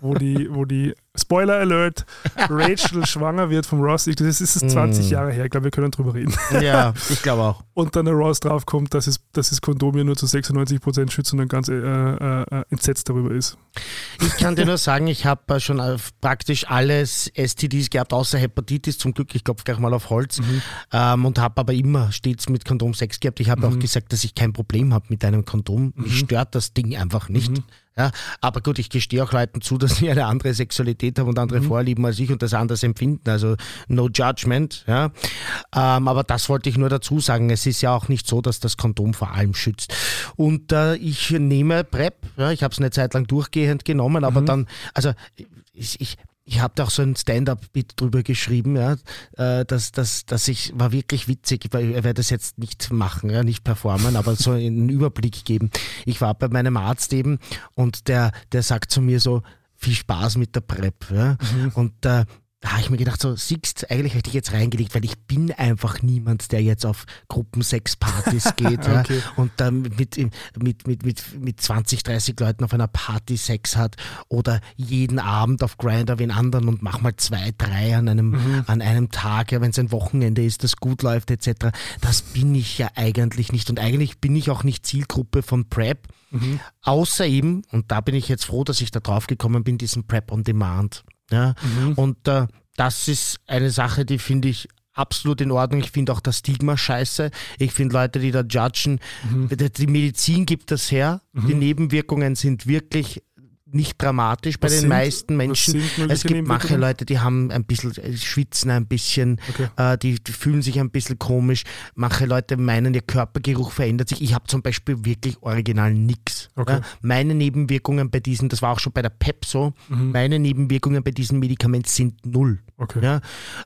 wo die, wo die Spoiler Alert, Rachel schwanger wird vom Ross. Das ist es 20 Mm. Jahre her, ich glaube, wir können drüber reden. Ja, ich glaube auch. Und dann der Ross draufkommt, dass es, dass es Kondom ja nur zu 96 Prozent schützt und dann ganz äh, äh, äh, entsetzt darüber ist. Ich kann dir nur sagen, ich habe äh, schon äh, praktisch alles STDs gehabt, außer Hepatitis. Zum Glück, ich klopfe gleich mal auf Holz. Ähm, und habe aber immer stets mit Kondom Sex gehabt. Ich habe auch gesagt, dass ich kein Problem habe mit einem Kondom. Mich stört das Ding einfach nicht. Ja, aber gut, ich gestehe auch Leuten zu, dass sie eine andere Sexualität haben und andere Vorlieben als ich und das anders empfinden. Also no judgment. Ja. Ähm, aber das wollte ich nur dazu sagen. Es ist ja auch nicht so, dass das Kondom vor allem schützt. Und äh, ich nehme PrEP. Ja, ich habe es eine Zeit lang durchgehend genommen, aber dann, also ich, ich ich habe da auch so ein Stand-up-Bit drüber geschrieben, ja, äh, dass, dass, dass ich, war wirklich witzig, weil ich werde das jetzt nicht machen, ja, nicht performen, aber so einen Überblick geben. Ich war bei meinem Arzt eben und der, der sagt zu mir so, viel Spaß mit der PrEP. Ja? Und äh, da habe ich mir gedacht, so, siehst, eigentlich hätte ich jetzt reingelegt, weil ich bin einfach niemand, der jetzt auf Gruppensex-Partys geht ja, Okay. und dann mit, mit, mit, mit, mit 20, 30 Leuten auf einer Party Sex hat oder jeden Abend auf Grindr wie einen anderen und mach mal zwei, drei an einem, an einem Tag, ja, wenn es ein Wochenende ist, das gut läuft etc. Das bin ich ja eigentlich nicht und eigentlich bin ich auch nicht Zielgruppe von PrEP, außer eben, und da bin ich jetzt froh, dass ich da drauf gekommen bin, diesen PrEP on Demand. Ja? Und äh, das ist eine Sache, die finde ich absolut in Ordnung. Ich finde auch das Stigma scheiße. Ich finde Leute, die da judgen, die- die Medizin gibt das her. Die Nebenwirkungen sind wirklich nicht dramatisch bei Was den sind- meisten Menschen. Es gibt manche? Leute, die haben ein bisschen, äh, schwitzen ein bisschen, Okay. äh, die, die fühlen sich ein bisschen komisch. Manche Leute meinen, ihr Körpergeruch verändert sich. Ich habe zum Beispiel wirklich original nix. Okay. Ja, meine Nebenwirkungen bei diesen, das war auch schon bei der PEP so, Mhm. meine Nebenwirkungen bei diesem Medikament sind null. Okay. Ja,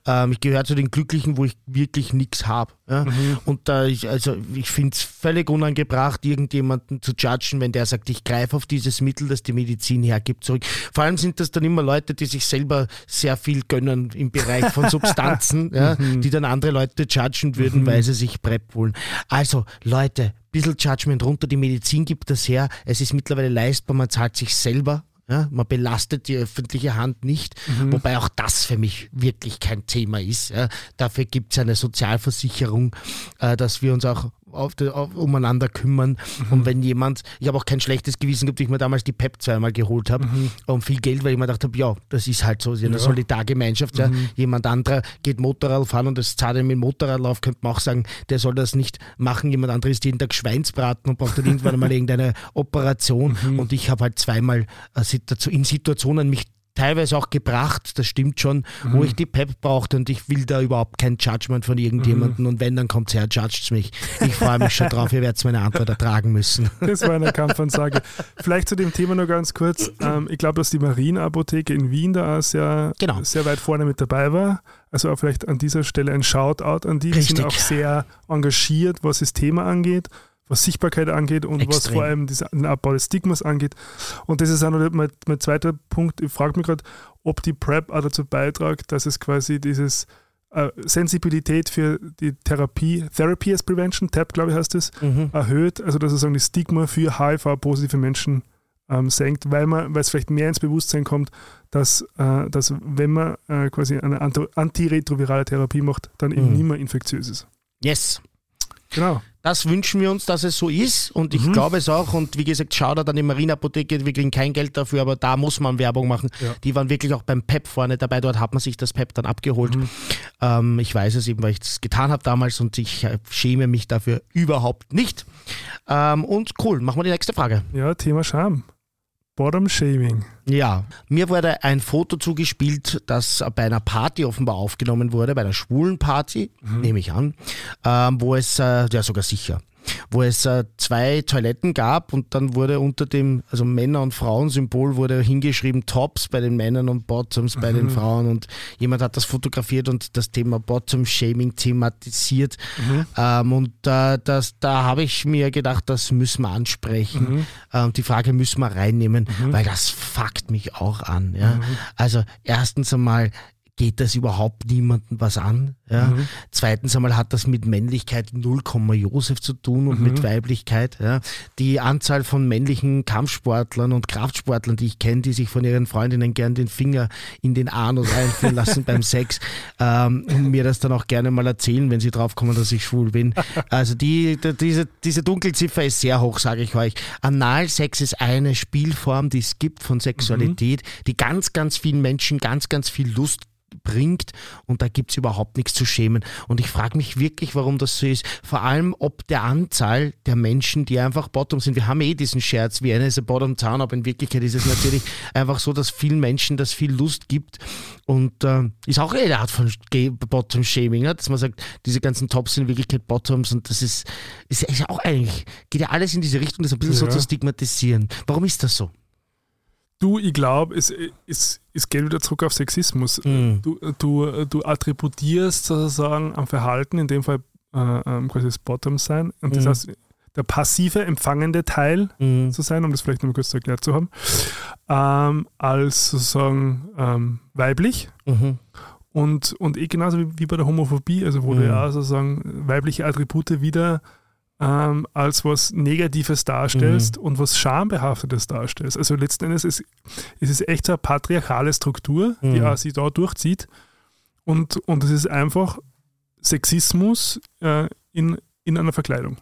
ähm, ich gehöre zu den Glücklichen, wo ich wirklich nichts habe. Ja? Mhm. Und da ich, also ich finde es völlig unangebracht, irgendjemanden zu judgen, wenn der sagt, ich greife auf dieses Mittel, das die Medizin hergibt, zurück. Vor allem sind das dann immer Leute, die sich selber sehr viel gönnen im Bereich von Substanzen, ja, Mhm. die dann andere Leute judgen würden, weil sie sich PrEP holen. Also Leute, bisschen Judgment runter, die Medizin gibt das her, es ist mittlerweile leistbar, man zahlt sich selber. Ja, man belastet die öffentliche Hand nicht, wobei auch das für mich wirklich kein Thema ist. Ja. Dafür gibt es eine Sozialversicherung, äh, dass wir uns auch auf die, auf, umeinander kümmern. Und wenn jemand, ich habe auch kein schlechtes Gewissen gehabt, wie ich mir damals die PEP zweimal geholt habe, um viel Geld, weil ich mir gedacht habe, ja, das ist halt so, ist eine Ja. Solidargemeinschaft. Ja. Jemand anderer geht Motorrad fahren und das zahlt ihm mit Motorradlauf, könnte man auch sagen, der soll das nicht machen. Jemand anderes ist jeden Tag Schweinsbraten und braucht dann irgendwann mal irgendeine Operation. Und ich habe halt zweimal äh, in Situationen mich teilweise auch gebracht, das stimmt schon, wo ich die Pep brauchte und ich will da überhaupt kein Judgment von irgendjemandem und wenn, dann kommt's her, judgt's mich. Ich freue mich schon drauf, ihr werdet meine Antwort ertragen müssen. Das war eine Kampfansage. Vielleicht zu dem Thema noch ganz kurz. Ähm, ich glaube, dass die Marienapotheke in Wien da auch sehr, Genau. sehr weit vorne mit dabei war. Also auch vielleicht an dieser Stelle ein Shoutout an die. Die sind auch sehr engagiert, was das Thema angeht, was Sichtbarkeit angeht und was Extrem. vor allem den Abbau des Stigmas angeht. Und das ist auch noch mein, mein zweiter Punkt. Ich frage mich gerade, ob die PrEP auch dazu beiträgt, dass es quasi dieses äh, Sensibilität für die Therapie, Therapy as Prevention, TAP, glaube ich, heißt es, Mhm. erhöht, also dass sozusagen das Stigma für HIV-positive Menschen ähm, senkt, weil man, weil es vielleicht mehr ins Bewusstsein kommt, dass, äh, dass wenn man äh, quasi eine Anti- antiretrovirale Therapie macht, dann eben Mhm. nicht mehr infektiös ist. Yes. Genau. Das wünschen wir uns, dass es so ist und ich Mhm. glaube es auch und wie gesagt, schau da dann die Marienapotheke, wir kriegen kein Geld dafür, aber da muss man Werbung machen. Ja. Die waren wirklich auch beim PEP vorne dabei, dort hat man sich das PEP dann abgeholt. Mhm. Ähm, ich weiß es eben, weil ich das getan habe damals und ich äh, schäme mich dafür überhaupt nicht. Ähm, und cool, machen wir die nächste Frage. Ja, Thema Scham. Bottom Shaming. Ja, mir wurde ein Foto zugespielt, das bei einer Party offenbar aufgenommen wurde, bei einer schwulen Party, nehme ich an, ähm, wo es, äh, ja sogar sicher, wo es äh, zwei Toiletten gab und dann wurde unter dem, also Männer- und Frauen-Symbol wurde hingeschrieben Tops bei den Männern und Bottoms bei den Frauen. Und jemand hat das fotografiert und das Thema Bottom-Shaming thematisiert. Ähm, und äh, das, da habe ich mir gedacht, das müssen wir ansprechen. Ähm, die Frage müssen wir reinnehmen, weil das fuckt mich auch an. Ja? Also erstens einmal geht das überhaupt niemandem was an. Ja? Zweitens einmal hat das mit Männlichkeit 0, Josef zu tun und mit Weiblichkeit. Ja? Die Anzahl von männlichen Kampfsportlern und Kraftsportlern, die ich kenne, die sich von ihren Freundinnen gern den Finger in den Anus reinführen lassen beim Sex ähm, und mir das dann auch gerne mal erzählen, wenn sie draufkommen, dass ich schwul bin. Also die, die, diese, diese Dunkelziffer ist sehr hoch, sage ich euch. Analsex ist eine Spielform, die es gibt von Sexualität, die ganz, ganz vielen Menschen ganz, ganz viel Lust bringt und da gibt's überhaupt nichts zu schämen. Und ich frage mich wirklich, warum das so ist. Vor allem ob der Anzahl der Menschen, die einfach Bottom sind. Wir haben eh diesen Scherz, wie eine ist a Bottom Town, aber in Wirklichkeit ist es natürlich einfach so, dass vielen Menschen das viel Lust gibt und äh, ist auch eine Art von Bottom Shaming, dass man sagt, diese ganzen Tops sind in Wirklichkeit Bottoms und das ist, ist, ist auch eigentlich, geht ja alles in diese Richtung, das ein bisschen so Ja. zu stigmatisieren. Warum ist das so? Du, ich glaube, es, es, es geht wieder zurück auf Sexismus. Mhm. Du, du, du attributierst sozusagen am Verhalten, in dem Fall äh, ähm, quasi das Bottom sein. Und das Mhm. heißt, der passive, empfangende Teil Mhm. zu sein, um das vielleicht nochmal kurz erklärt zu haben, ähm, als sozusagen ähm, weiblich. Mhm. Und, und eh genauso wie, wie bei der Homophobie, also wo du Mhm. ja sozusagen weibliche Attribute wieder ähm, als was Negatives darstellst Mhm. und was Schambehaftetes darstellst. Also letzten Endes ist es ist echt so eine patriarchale Struktur, die Mhm. auch sich da durchzieht. Und, und es ist einfach Sexismus äh, in, in einer Verkleidung.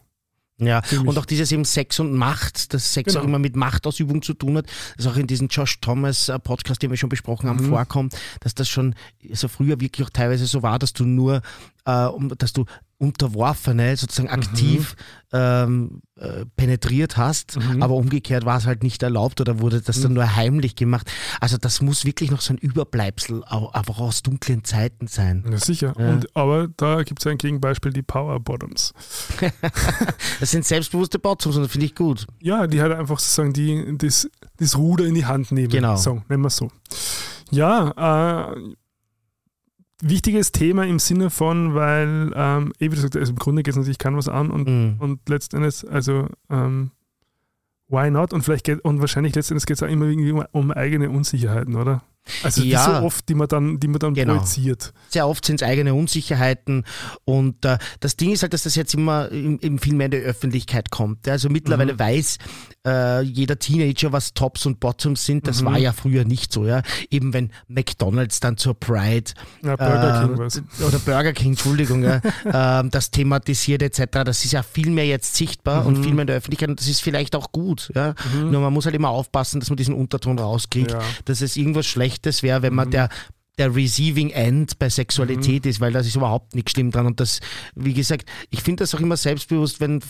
Ja, und auch dieses eben Sex und Macht, dass Sex Genau. auch immer mit Machtausübung zu tun hat, das auch in diesem Josh Thomas äh, Podcast, den wir schon besprochen haben, Mhm. vorkommt, dass das schon so früher wirklich auch teilweise so war, dass du nur, äh, dass du Unterworfene sozusagen Mhm. aktiv ähm, äh, penetriert hast, Mhm. aber umgekehrt war es halt nicht erlaubt oder wurde das dann nur heimlich gemacht. Also das muss wirklich noch so ein Überbleibsel einfach aus dunklen Zeiten sein. Ja, sicher. Ja. Und, aber da gibt es ein Gegenbeispiel, die Power Bottoms. Das sind selbstbewusste Bottoms und das finde ich gut. Ja, die halt einfach sozusagen die, das, das Ruder in die Hand nehmen. Genau. So, nennen wir es so. Ja, äh, wichtiges Thema im Sinne von, weil, ähm, eh wie gesagt, also im Grunde geht es natürlich kann was an und, Mhm. und letztendlich, also, ähm, why not? Und vielleicht geht, und wahrscheinlich letztendlich geht es auch immer irgendwie um, um eigene Unsicherheiten, oder? Also Ja. so oft, die man dann, die man dann Genau. projiziert. Sehr oft sind es eigene Unsicherheiten und äh, das Ding ist halt, dass das jetzt immer im, im viel mehr in die Öffentlichkeit kommt. Also mittlerweile Mhm. weiß äh, jeder Teenager, was Tops und Bottoms sind. Das Mhm. war ja früher nicht so. Ja. Eben wenn McDonalds dann zur Pride Ja, Burger äh, King was. oder Burger King, Entschuldigung, ja, ähm, das thematisiert etc. Das ist ja viel mehr jetzt sichtbar und Mhm. viel mehr in der Öffentlichkeit und das ist vielleicht auch gut. Ja. Nur man muss halt immer aufpassen, dass man diesen Unterton rauskriegt, dass es irgendwas Schlechtes wäre, wenn man der der Receiving End bei Sexualität ist, weil da ist überhaupt nichts schlimm dran. Und das, wie gesagt, ich finde das auch immer selbstbewusst wenn,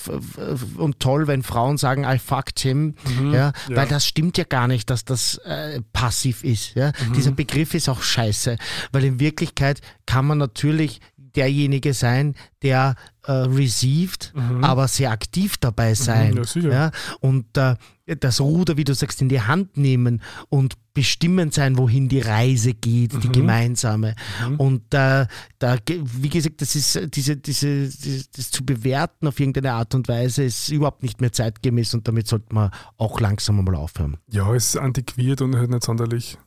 und toll, wenn Frauen sagen, I fucked him, ja, ja. weil das stimmt ja gar nicht, dass das äh, passiv ist. Ja. Dieser Begriff ist auch scheiße, weil in Wirklichkeit kann man natürlich derjenige sein, der äh, received, aber sehr aktiv dabei sein. ja, sicher. ja? Und äh, das Ruder, wie du sagst, in die Hand nehmen und bestimmend sein, wohin die Reise geht, die gemeinsame. Und äh, da, wie gesagt, das ist äh, diese, diese, diese, das zu bewerten auf irgendeine Art und Weise ist überhaupt nicht mehr zeitgemäß und damit sollte man auch langsam mal aufhören. Ja, es ist antiquiert und halt nicht sonderlich.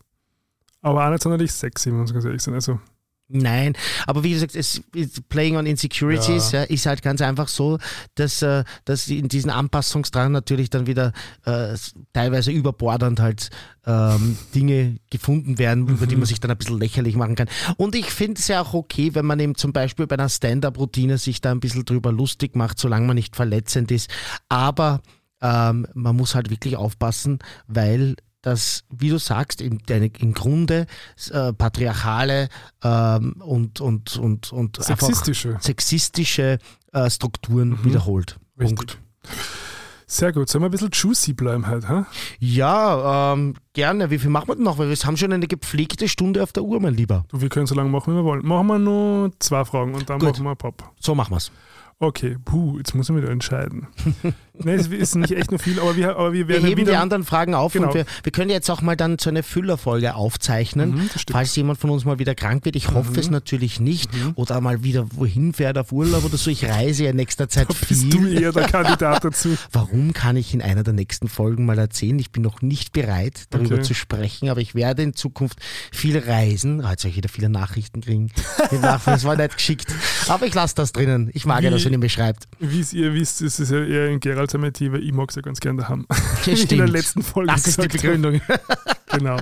Aber auch nicht sonderlich sexy, wenn wir uns ganz ehrlich sind. Also, Nein, aber wie gesagt, es Playing on Insecurities ja. ist halt ganz einfach so, dass, äh, dass in diesen Anpassungsdrang natürlich dann wieder äh, teilweise überbordernd halt ähm, Dinge gefunden werden, über die man sich dann ein bisschen lächerlich machen kann. Und ich finde es ja auch okay, wenn man eben zum Beispiel bei einer Stand-up-Routine sich da ein bisschen drüber lustig macht, solange man nicht verletzend ist. Aber ähm, man muss halt wirklich aufpassen, weil das, wie du sagst, im, deine, im Grunde äh, patriarchale ähm, und, und, und, und Sexistische. sexistische äh, Strukturen wiederholt. Richtig. Punkt. Sehr gut. Sollen wir ein bisschen juicy bleiben heute, ha? Ja, ähm, gerne. Wie viel machen wir denn noch? Weil wir haben schon eine gepflegte Stunde auf der Uhr, mein Lieber. Du, wir können so lange machen, wie wir wollen. Machen wir nur zwei Fragen und dann Gut. machen wir Pop. So machen wir's. Okay, puh, jetzt muss ich wieder entscheiden. Nein, es ist nicht echt nur viel, aber wir, aber wir Wir werden heben die wieder. anderen Fragen auf Genau. und wir, wir können jetzt auch mal dann so eine Füllerfolge aufzeichnen, Mhm. Mhm. falls jemand von uns mal wieder krank wird. Ich hoffe es natürlich nicht. Oder mal wieder wohin fährt auf Urlaub oder so. Ich reise ja in nächster Zeit Bist du viel. eher der Kandidat dazu? Warum kann ich in einer der nächsten Folgen mal erzählen? Ich bin noch nicht bereit, darüber Okay. zu sprechen, aber ich werde in Zukunft viel reisen. Ah, Jetzt soll ich wieder viele Nachrichten kriegen. Die Nachrichten, Das war nicht geschickt. Aber ich lasse das drinnen. Ich mag ja Wie- das, wenn ihr beschreibt. Wie es ihr wisst, ist es ja eher in Geralds Amity, weil ich mag es ja ganz gerne daheim. Ich in der letzten Folge Das ist die. Begründung. Genau.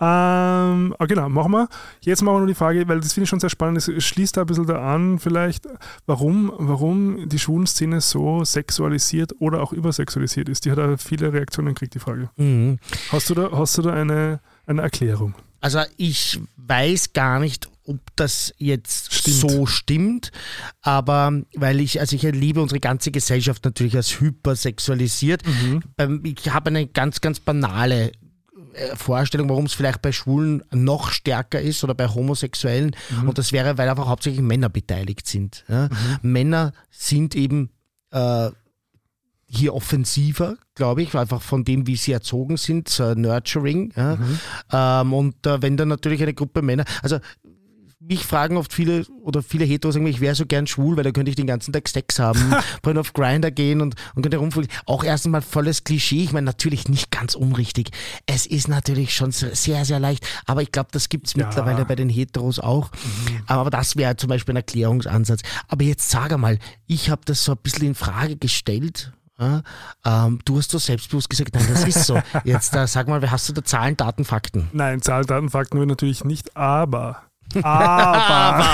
ähm, ah, genau, machen wir. Jetzt machen wir nur die Frage, weil das finde ich schon sehr spannend, es schließt da ein bisschen da an, vielleicht, warum, warum die Schwulenszene so sexualisiert oder auch übersexualisiert ist. Die hat auch viele Reaktionen gekriegt, die Frage. Mhm. Hast du da, hast du da eine, eine Erklärung? Also ich weiß gar nicht, ob das jetzt Stimmt. so stimmt, aber weil ich, also ich erlebe unsere ganze Gesellschaft natürlich als hypersexualisiert. Beim- Ich habe eine ganz, ganz banale äh, Vorstellung, warum es vielleicht bei Schwulen noch stärker ist oder bei Homosexuellen. Und das wäre, weil einfach hauptsächlich Männer beteiligt sind. Ja? Männer sind eben äh, hier offensiver, glaube ich, einfach von dem, wie sie erzogen sind, so Nurturing. Ja? Ähm, und äh, wenn dann natürlich eine Gruppe Männer, also mich fragen oft viele oder viele Heteros sagen, ich wäre so gern schwul, weil da könnte ich den ganzen Tag Sex haben, können auf Grinder gehen und, und könnte rumfliegen. Auch erst einmal volles Klischee. Ich meine, natürlich nicht ganz unrichtig. Es ist natürlich schon sehr, sehr leicht, aber ich glaube, das gibt es Ja. mittlerweile bei den Heteros auch. Aber das wäre zum Beispiel ein Erklärungsansatz. Aber jetzt sag einmal, ich habe das so ein bisschen in Frage gestellt. Ja, ähm, du hast so selbstbewusst gesagt, nein, das ist so. Jetzt äh, sag mal, hast du da Zahlen, Daten, Fakten? Nein, Zahlen, Daten, Fakten wir natürlich nicht, aber. Aber.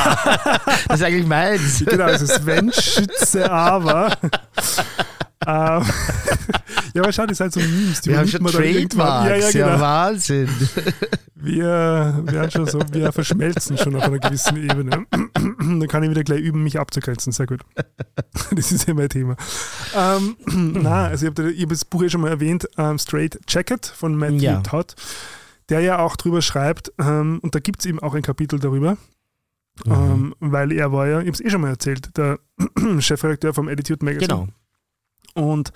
Das ist eigentlich meins. genau, ist Sven Schütze, aber. ähm, ja, aber schau, das sind halt so Memes, die Wir haben schon Trademarks, Ja, ja, ja, genau. Wahnsinn. Wir werden schon so, wir verschmelzen schon auf einer gewissen Ebene. Dann kann ich wieder gleich üben, mich abzugrenzen. Sehr gut. Das ist ja mein Thema. Ähm, na, also ich habe hab das Buch ja schon mal erwähnt, ähm, Straight Jacket von Matthew Ja. Todd, der ja auch drüber schreibt, ähm, und da gibt es eben auch ein Kapitel darüber, Mhm. ähm, weil er war ja, ich habe es eh schon mal erzählt, der Chefredakteur vom Attitude Magazine Genau. und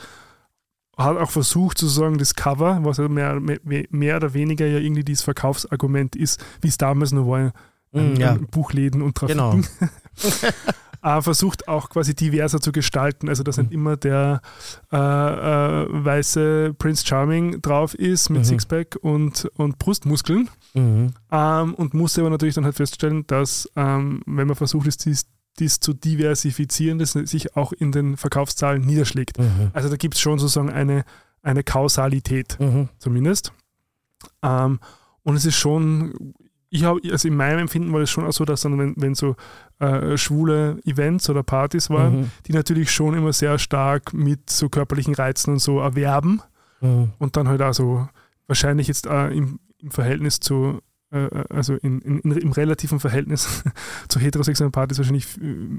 hat auch versucht sozusagen das Cover, was ja mehr, mehr, mehr oder weniger ja irgendwie dieses Verkaufsargument ist, wie es damals noch war, Mm, an, ja. Buchläden und Trafiken, Genau. äh, versucht auch quasi diverser zu gestalten, also dass nicht Mhm. immer der äh, äh, weiße Prince Charming drauf ist mit Mhm. Sixpack und, und Brustmuskeln Mhm. ähm, und musste aber natürlich dann halt feststellen, dass ähm, wenn man versucht ist, dies, dies zu diversifizieren, das sich auch in den Verkaufszahlen niederschlägt. Mhm. Also da gibt es schon sozusagen eine, eine Kausalität Mhm. zumindest. Ähm, und es ist schon, ich habe, also in meinem Empfinden war es schon auch so, dass dann, wenn, wenn so äh, schwule Events oder Partys waren, Mhm. die natürlich schon immer sehr stark mit so körperlichen Reizen und so erwerben Mhm. und dann halt also wahrscheinlich jetzt äh, im, im Verhältnis zu, äh, also in, in, in, im relativen Verhältnis zu heterosexuellen Partys wahrscheinlich äh,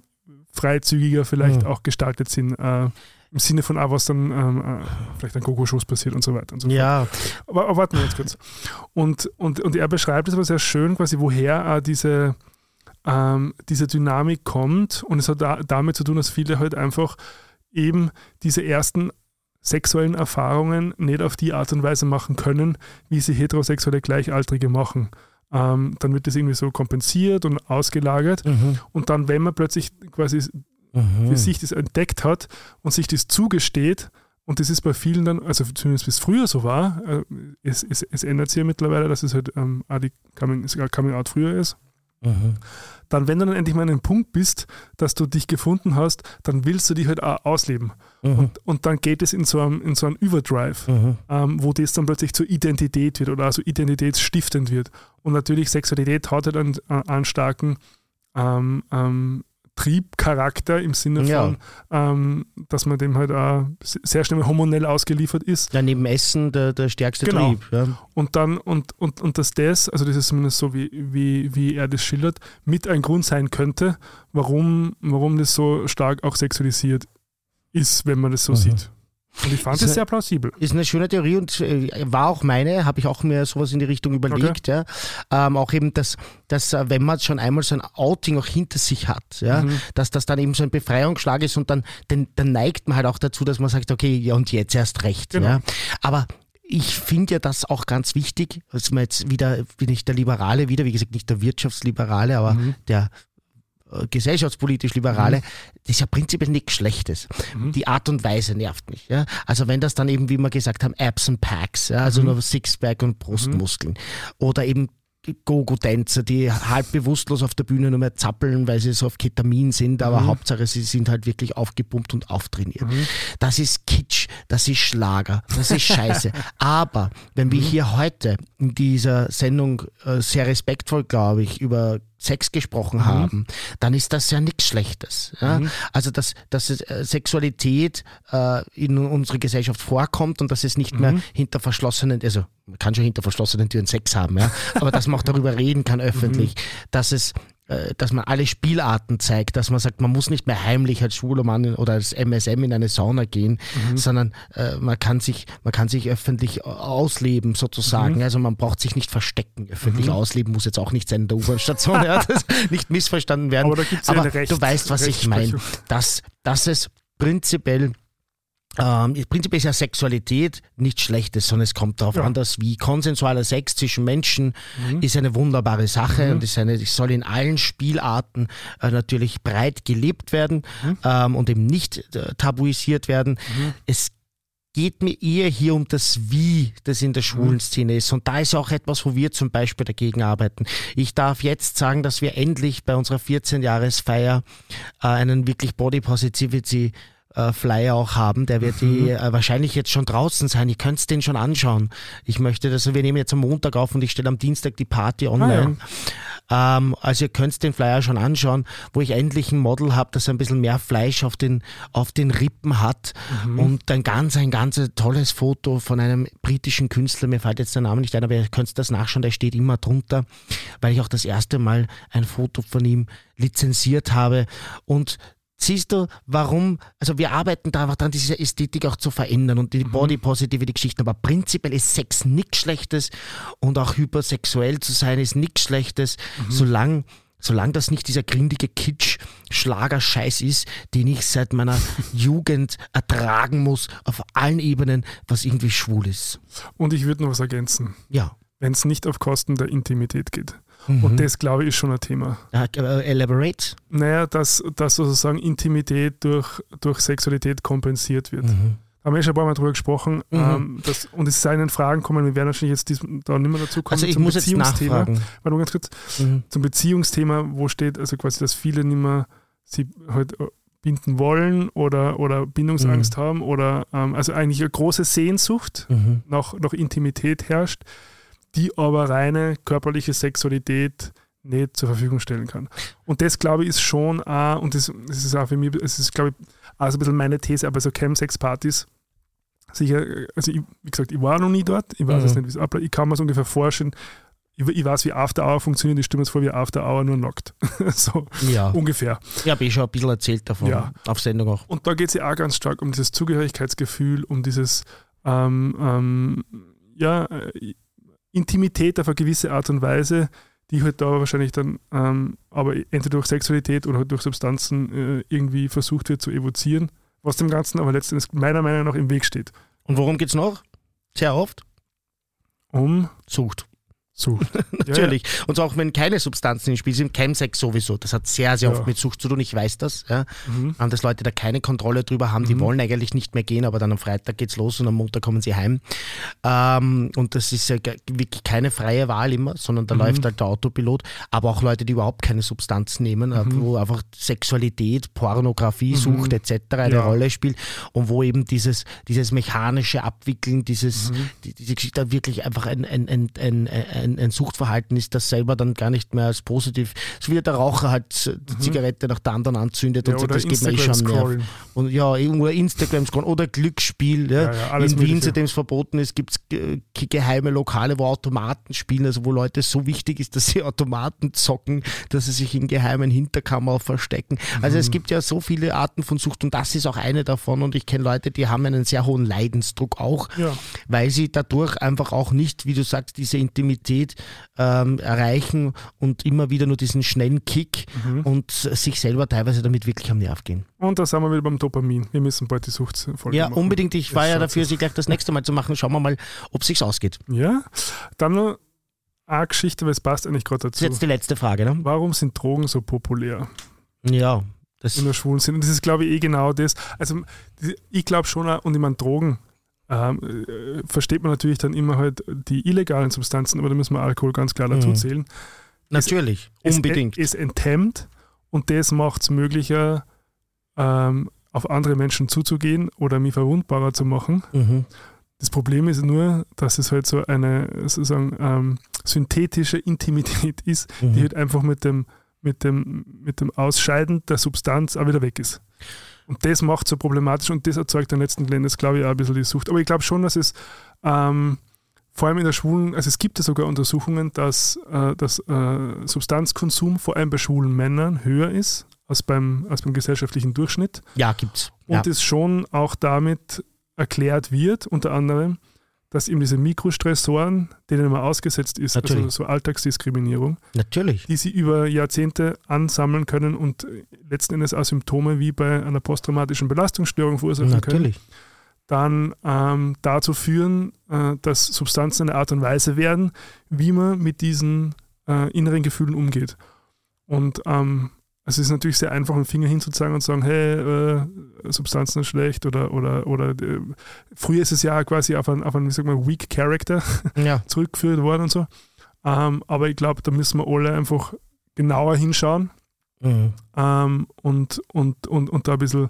freizügiger vielleicht Mhm. auch gestaltet sind. Äh, Im Sinne von auch, was dann ähm, äh, vielleicht an Gogo-Shows passiert und so weiter und so fort. Ja, Aber, aber warten wir jetzt kurz. Und, und, und er beschreibt es aber sehr schön, quasi woher äh, diese, ähm, diese Dynamik kommt. Und es hat da, damit zu tun, dass viele halt einfach eben diese ersten sexuellen Erfahrungen nicht auf die Art und Weise machen können, wie sie heterosexuelle Gleichaltrige machen. Ähm, dann wird das irgendwie so kompensiert und ausgelagert. Mhm. Und dann, wenn man plötzlich quasi Mhm. für sich das entdeckt hat und sich das zugesteht, und das ist bei vielen dann, also zumindest bis früher so war, äh, es, es, es ändert sich ja mittlerweile, dass es halt ähm, die Coming, Coming Out früher ist. Mhm. Dann, wenn du dann endlich mal an einem Punkt bist, dass du dich gefunden hast, dann willst du dich halt auch ausleben. Mhm. Und, und dann geht es in so einem, in so einem Überdrive, ähm, wo das dann plötzlich zur Identität wird oder also identitätsstiftend wird. Und natürlich Sexualität hat halt einen, äh, einen starken ähm, ähm, Triebcharakter im Sinne Ja. von, ähm, dass man dem halt auch sehr schnell hormonell ausgeliefert ist. Ja, neben Essen der, der stärkste Genau. Trieb. Ja. Und dann, und, und, und dass das, also das ist zumindest so, wie, wie, wie er das schildert, mit ein Grund sein könnte, warum, warum das so stark auch sexualisiert ist, wenn man das so Mhm. sieht. Und ich fand eine- sehr plausibel. Ist eine schöne Theorie und äh, war auch meine, habe ich auch mir sowas in die Richtung überlegt. Ja. Ähm, auch eben, dass, dass äh, wenn man schon einmal so ein Outing auch hinter sich hat, ja, Mhm. dass das dann eben so ein Befreiungsschlag ist und dann, dann, dann neigt man halt auch dazu, dass man sagt, okay, ja und jetzt erst recht. Genau. Ja. Aber ich finde ja das auch ganz wichtig, dass man jetzt wieder, bin ich der Liberale wieder, wie gesagt, nicht der Wirtschaftsliberale, aber Mhm. der gesellschaftspolitisch Liberale, das ist ja prinzipiell nichts Schlechtes. Mhm. Die Art und Weise nervt mich. Ja? Also wenn das dann eben, wie wir gesagt haben, Abs and Packs, ja? also Mhm. nur Sixpack und Brustmuskeln oder eben Gogo-Tänzer, die halb bewusstlos auf der Bühne nur mehr zappeln, weil sie so auf Ketamin sind, aber Mhm. Hauptsache sie sind halt wirklich aufgepumpt und auftrainiert. Mhm. Das ist Kitsch, das ist Schlager, das ist Scheiße. Aber wenn Mhm. wir hier heute in dieser Sendung äh, sehr respektvoll, glaube ich, über Sex gesprochen Mhm. haben, dann ist das ja nichts Schlechtes. Ja? Also, dass, dass äh, Sexualität äh, in unserer Gesellschaft vorkommt und dass es nicht Mhm. mehr hinter verschlossenen, also man kann schon hinter verschlossenen Türen Sex haben, ja? aber dass man auch darüber reden kann öffentlich, dass es dass man alle Spielarten zeigt, dass man sagt, man muss nicht mehr heimlich als schwuler Mann oder als MSM in eine Sauna gehen, sondern äh, man kann sich, man kann sich öffentlich ausleben sozusagen. Also man braucht sich nicht verstecken. Öffentlich ausleben muss jetzt auch nicht sein in der U-Bahn-Station, ja, nicht missverstanden werden. Aber ja Aber du weißt, was ich meine. Dass, dass es prinzipiell ähm, prinzipiell ist ja Sexualität nichts Schlechtes, sondern es kommt darauf Ja. an, dass wie konsensualer Sex zwischen Menschen Mhm. ist eine wunderbare Sache und ist eine, soll in allen Spielarten äh, natürlich breit gelebt werden Mhm. ähm, und eben nicht äh, tabuisiert werden. Es geht mir eher hier um das Wie, das in der Mhm. schwulen Szene ist. Und da ist auch etwas, wo wir zum Beispiel dagegen arbeiten. Ich darf jetzt sagen, dass wir endlich bei unserer 14-Jahresfeier äh, einen wirklich Body Positivity äh, Flyer auch haben. Der wird die, Mhm. äh, wahrscheinlich jetzt schon draußen sein. Ihr könnt den schon anschauen. Ich möchte das, wir nehmen jetzt am Montag auf und ich stelle am Dienstag die Party online. Ähm, also ihr könnt den Flyer schon anschauen, wo ich endlich ein Model habe, das ein bisschen mehr Fleisch auf den, auf den Rippen hat und ein ganz, ein ganz tolles Foto von einem britischen Künstler, mir fällt jetzt der Name nicht ein, aber ihr könnt das nachschauen, der steht immer drunter, weil ich auch das erste Mal ein Foto von ihm lizenziert habe und Siehst du, warum, also wir arbeiten da einfach dran, diese Ästhetik auch zu verändern und die Body Positivity Geschichten, aber prinzipiell ist Sex nichts Schlechtes und auch hypersexuell zu sein ist nichts Schlechtes, solange solange das nicht dieser grindige Kitsch-Schlagerscheiß ist, den ich seit meiner Jugend ertragen muss, auf allen Ebenen, was irgendwie schwul ist. Und ich würde noch was ergänzen, Ja. wenn es nicht auf Kosten der Intimität geht. Mhm. Und das, glaube ich, ist schon ein Thema. Äh, elaborate. Naja, dass, dass sozusagen Intimität durch, durch Sexualität kompensiert wird. Mhm. Haben wir schon ein paar Mal drüber gesprochen. Mhm. Ähm, dass, und es seien Fragen kommen, wir werden wahrscheinlich jetzt diesem, da nicht mehr dazu kommen. Also ich zum muss jetzt nachfragen. Warte ganz kurz. Mhm. Zum Beziehungsthema, wo steht also quasi, dass viele nicht mehr sie halt äh, binden wollen oder, oder Bindungsangst haben oder ähm, also eigentlich eine große Sehnsucht Mhm. nach, nach Intimität herrscht, die aber reine körperliche Sexualität nicht zur Verfügung stellen kann. Und das, glaube ich, ist schon auch, und das, das ist auch für mich, es ist, glaube ich, auch so ein bisschen meine These, aber so Chemsex-Partys, sicher, also ich, wie gesagt, ich war noch nie dort, ich weiß Mhm. jetzt nicht, wie es abläuft, ich kann mir so ungefähr vorstellen, ich, ich weiß, wie After Hour funktioniert, ich stimme mir vor, wie After Hour nur nackt. so Ja, ungefähr. ich habe eh schon ein bisschen erzählt davon, Ja. auf Sendung auch. Und da geht es ja auch ganz stark um dieses Zugehörigkeitsgefühl, um dieses ähm, ähm, ja, äh, Intimität auf eine gewisse Art und Weise, die halt da wahrscheinlich dann ähm, aber entweder durch Sexualität oder halt durch Substanzen äh, irgendwie versucht wird zu evozieren, was dem Ganzen aber letztendlich meiner Meinung nach im Weg steht. Und worum geht's noch? Sehr oft? Um Sucht. Sucht. Natürlich. Ja, ja. Und auch wenn keine Substanzen im Spiel sind, Chemsex sowieso. Das hat sehr, sehr ja. oft mit Sucht zu tun. Ich weiß das. Ja. Mhm. Dass Leute da keine Kontrolle drüber haben. Die mhm. wollen eigentlich nicht mehr gehen, aber dann am Freitag geht's los und am Montag kommen sie heim. Ähm, und das ist ja wirklich keine freie Wahl immer, sondern da mhm. läuft halt der Autopilot. Aber auch Leute, die überhaupt keine Substanzen nehmen, äh, mhm. wo einfach Sexualität, Pornografie, mhm. Sucht etc. eine Rolle spielt und wo eben dieses, dieses mechanische Abwickeln, dieses, mhm. die, diese Geschichte wirklich einfach ein, ein, ein, ein, ein ein, ein Suchtverhalten ist, das selber dann gar nicht mehr als positiv, so wie der Raucher halt die mhm. Zigarette nach der anderen anzündet ja, und das geht mir eh schon mehr. Und ja, irgendwo Instagram scrollen oder Glücksspiel. Ja. Ja, In Wien, seitdem es verboten ist, gibt es geheime Lokale, wo Automaten spielen, also wo Leute so wichtig ist, dass sie Automaten zocken, dass sie sich in geheimen Hinterkammer verstecken. Also mhm. es gibt ja so viele Arten von Sucht und das ist auch eine davon und ich kenne Leute, die haben einen sehr hohen Leidensdruck auch, weil sie dadurch einfach auch nicht, wie du sagst, diese Intimität Intensität ähm, erreichen und immer wieder nur diesen schnellen Kick mhm. und sich selber teilweise damit wirklich am Nerv gehen. Und da sind wir wieder beim Dopamin. Wir müssen bald die Suchtfolge Ja, machen. unbedingt. Ich war ja dafür, sie gleich das nächste Mal zu machen. Schauen wir mal, ob es sich ausgeht. Ja, dann noch eine Geschichte, weil es passt eigentlich gerade dazu. Das ist jetzt die letzte Frage. Ne? Warum sind Drogen so populär? Ja, das in der schwulen Szene. Und das ist, glaube ich, eh genau das. Also, ich glaube schon, und ich meine, Drogen ähm, äh, versteht man natürlich dann immer halt die illegalen Substanzen, aber da müssen wir Alkohol ganz klar dazu mhm. zählen. Natürlich, es, unbedingt. Es, es enthemmt und das macht es möglicher, ähm, auf andere Menschen zuzugehen oder mich verwundbarer zu machen. Mhm. Das Problem ist nur, dass es halt so eine sozusagen ähm, synthetische Intimität ist, mhm. die halt einfach mit dem, mit, dem, mit dem Ausscheiden der Substanz auch wieder weg ist. Und das macht so problematisch und das erzeugt dann letzten Endes, glaube ich, auch ein bisschen die Sucht. Aber ich glaube schon, dass es ähm, vor allem in der schwulen, also es gibt ja sogar Untersuchungen, dass, äh, dass äh, Substanzkonsum vor allem bei schwulen Männern höher ist als beim, als beim gesellschaftlichen Durchschnitt. Ja, gibt's. Und ja. es schon auch damit erklärt wird, unter anderem, dass eben diese Mikrostressoren, denen man ausgesetzt ist, also Natürlich. also so Alltagsdiskriminierung, Natürlich. die sie über Jahrzehnte ansammeln können und letzten Endes auch Symptome wie bei einer posttraumatischen Belastungsstörung verursachen Natürlich. können, dann ähm, dazu führen, äh, dass Substanzen eine Art und Weise werden, wie man mit diesen äh, inneren Gefühlen umgeht. Und ähm, also es ist natürlich sehr einfach, einen Finger hinzuzeigen und zu sagen, hey, äh, Substanzen ist schlecht oder oder oder äh, früher ist es ja quasi auf einen, auf einen wie sagt man, weak Character ja. zurückgeführt worden und so. Ähm, aber ich glaube, da müssen wir alle einfach genauer hinschauen mhm. ähm, und, und, und, und da ein bisschen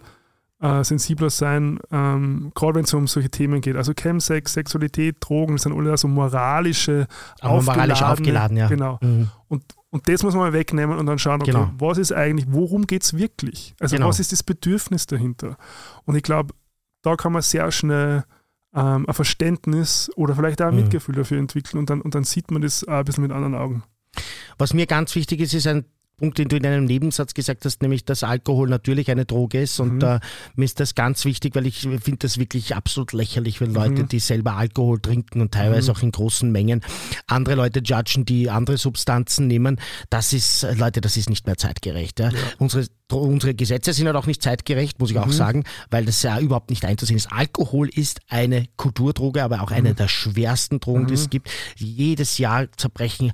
äh, sensibler sein, ähm, gerade wenn es um solche Themen geht. Also Chemsex, Sexualität, Drogen, das sind alle so moralische, moralisch aufgeladen, ja. Genau. Mhm. Und und das muss man mal wegnehmen und dann schauen, okay, genau. was ist eigentlich, worum geht es wirklich? Also genau. was ist das Bedürfnis dahinter? Und ich glaube, da kann man sehr schnell ähm, ein Verständnis oder vielleicht auch ein mhm. Mitgefühl dafür entwickeln und dann, und dann sieht man das auch ein bisschen mit anderen Augen. Was mir ganz wichtig ist, ist ein Punkt, den du in einem Nebensatz gesagt hast, nämlich, dass Alkohol natürlich eine Droge ist. Und mhm. äh, mir ist das ganz wichtig, weil ich finde das wirklich absolut lächerlich, wenn Leute, mhm. die selber Alkohol trinken und teilweise mhm. auch in großen Mengen, andere Leute judgen, die andere Substanzen nehmen. Das ist, äh, Leute, das ist nicht mehr zeitgerecht. Ja? Ja. Unsere, unsere Gesetze sind halt auch nicht zeitgerecht, muss ich auch mhm. sagen, weil das ja überhaupt nicht einzusehen ist. Alkohol ist eine Kulturdroge, aber auch eine mhm. der schwersten Drogen, die es mhm. gibt. Jedes Jahr zerbrechen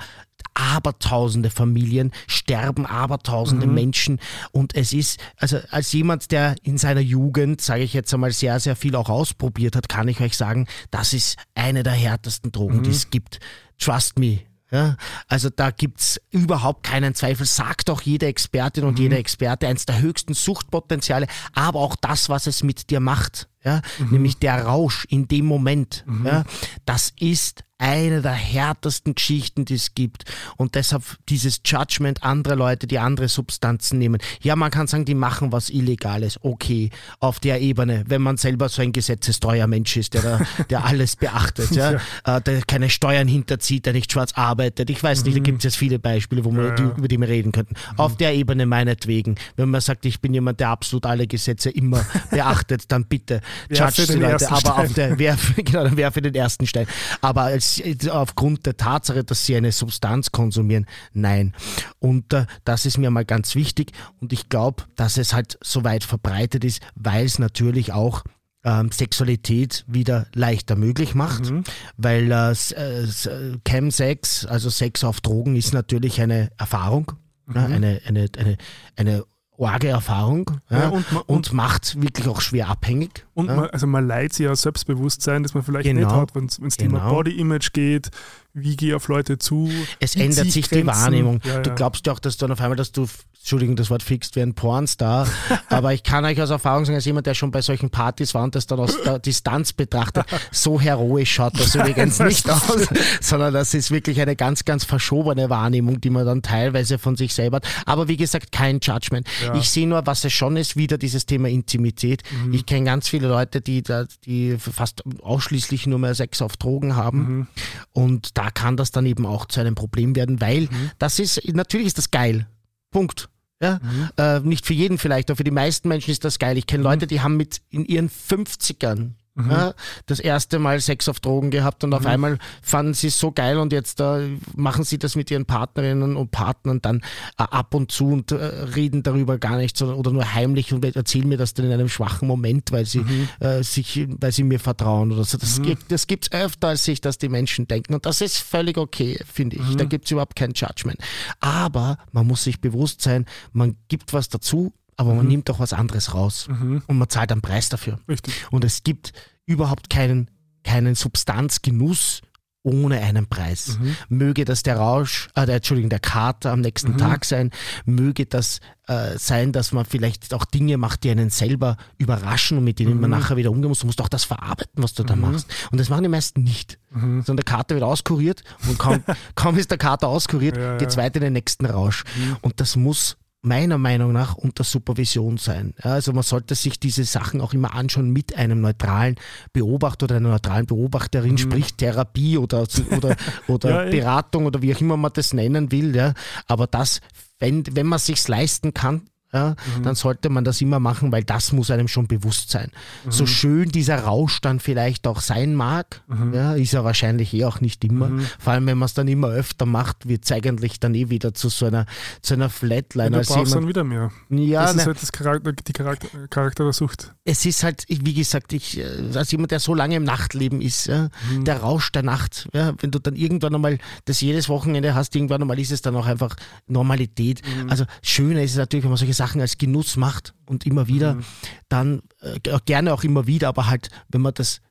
abertausende Familien, sterben abertausende mhm. Menschen und es ist, also als jemand, der in seiner Jugend, sage ich jetzt einmal, sehr, sehr viel auch ausprobiert hat, kann ich euch sagen, das ist eine der härtesten Drogen, mhm. die es gibt. Trust me, ja, also da gibt's überhaupt keinen Zweifel. Sagt auch jede Expertin und mhm. jeder Experte, eins der höchsten Suchtpotenziale, aber auch das, was es mit dir macht, ja, mhm. nämlich der Rausch in dem Moment, mhm. ja, das ist eine der härtesten Geschichten, die es gibt. Und deshalb dieses Judgment anderer Leute, die andere Substanzen nehmen. Ja, man kann sagen, die machen was Illegales. Okay, auf der Ebene, wenn man selber so ein gesetzestreuer Mensch ist, der, der alles beachtet, ja, ja. Äh, der keine Steuern hinterzieht, der nicht schwarz arbeitet. Ich weiß nicht, da mhm. gibt es jetzt viele Beispiele, wo wir, ja, über die wir reden könnten. Mhm. Auf der Ebene meinetwegen. Wenn man sagt, ich bin jemand, der absolut alle Gesetze immer beachtet, dann bitte judge die Leute. Aber auf der, wer, genau, wer für den ersten Stein. Aber als aufgrund der Tatsache, dass sie eine Substanz konsumieren, nein. Und äh, das ist mir mal ganz wichtig und ich glaube, dass es halt so weit verbreitet ist, weil es natürlich auch ähm, Sexualität wieder leichter möglich macht, Mhm. weil äh, äh, äh, Chemsex, also Sex auf Drogen, ist natürlich eine Erfahrung, ja, Mhm. eine, eine, eine, eine arge Erfahrung ja, und ma- und, macht wirklich auch schwer abhängig. Und man, also man leiht sich ja Selbstbewusstsein, das man vielleicht Genau. nicht hat, wenn es Thema Genau. Body Image geht, wie gehe ich auf Leute zu. Es ändert sich ich die. Wahrnehmung. Ja, Du glaubst ja auch, dass du dann auf einmal, dass du, Entschuldigung, das Wort fixt wie ein Pornstar, aber ich kann euch aus Erfahrung sagen, als jemand, der schon bei solchen Partys war und das dann aus der Distanz betrachtet, so heroisch schaut das übrigens nicht aus, sondern das ist wirklich eine ganz, ganz verschobene Wahrnehmung, die man dann teilweise von sich selber hat. Aber wie gesagt, kein Judgment. Ja. Ich sehe nur, was es schon ist, wieder dieses Thema Intimität. Mhm. Ich kenne ganz viele Leute, die, da, die fast ausschließlich nur mehr Sex auf Drogen haben. Mhm. Und da kann das dann eben auch zu einem Problem werden, weil Mhm. das ist, natürlich ist das geil. Punkt. Ja? Mhm. Äh, nicht für jeden vielleicht, aber für die meisten Menschen ist das geil. Ich kenne Leute, die haben mit in ihren 50ern Mhm. das erste Mal Sex auf Drogen gehabt und auf einmal fanden sie es so geil und jetzt äh, machen sie das mit ihren Partnerinnen und Partnern dann äh, ab und zu und äh, reden darüber gar nicht so, oder nur heimlich und erzählen mir das dann in einem schwachen Moment, weil sie äh, sich, weil sie mir vertrauen oder so. Das, gibt, das gibt's öfter, als sich das die Menschen denken und das ist völlig okay, finde ich. Da gibt's überhaupt kein Judgment. Aber man muss sich bewusst sein, man gibt was dazu, aber man nimmt auch was anderes raus und man zahlt einen Preis dafür. Richtig. Und es gibt überhaupt keinen, keinen Substanzgenuss ohne einen Preis. Möge das der Rausch, äh, der, Entschuldigung, der Kater am nächsten Tag sein, möge das äh, sein, dass man vielleicht auch Dinge macht, die einen selber überraschen und mit denen man nachher wieder umgehen muss. Du musst auch das verarbeiten, was du da machst. Und das machen die meisten nicht. Sondern der Kater wird auskuriert und kaum, kaum ist der Kater auskuriert, Ja, ja. geht's weiter in den nächsten Rausch. Und das muss meiner Meinung nach unter Supervision sein. Ja, also man sollte sich diese Sachen auch immer anschauen mit einem neutralen Beobachter oder einer neutralen Beobachterin, sprich Therapie oder, oder, oder Ja. Beratung oder wie auch immer man das nennen will. Ja. Aber das, wenn, wenn man sich's leisten kann, ja, dann sollte man das immer machen, weil das muss einem schon bewusst sein. So schön dieser Rausch dann vielleicht auch sein mag, ja, ist er wahrscheinlich eh auch nicht immer. Vor allem, wenn man es dann immer öfter macht, wird es eigentlich dann eh wieder zu so einer, zu einer Flatline. du als brauchst dann jemand, wieder mehr. ja, das ne, ist halt das Charakter, die Charakter, Charakter der Sucht. es ist halt, wie gesagt, ich, äh, als jemand, der so lange im Nachtleben ist, ja, Mhm. der Rausch der Nacht, ja, wenn du dann irgendwann einmal das jedes Wochenende hast, irgendwann einmal ist es dann auch einfach Normalität. Mhm. Also schöner ist es natürlich, wenn man solche Sachen als Genuss macht und immer wieder, Mhm. dann äh, gerne auch immer wieder, aber halt, wenn man das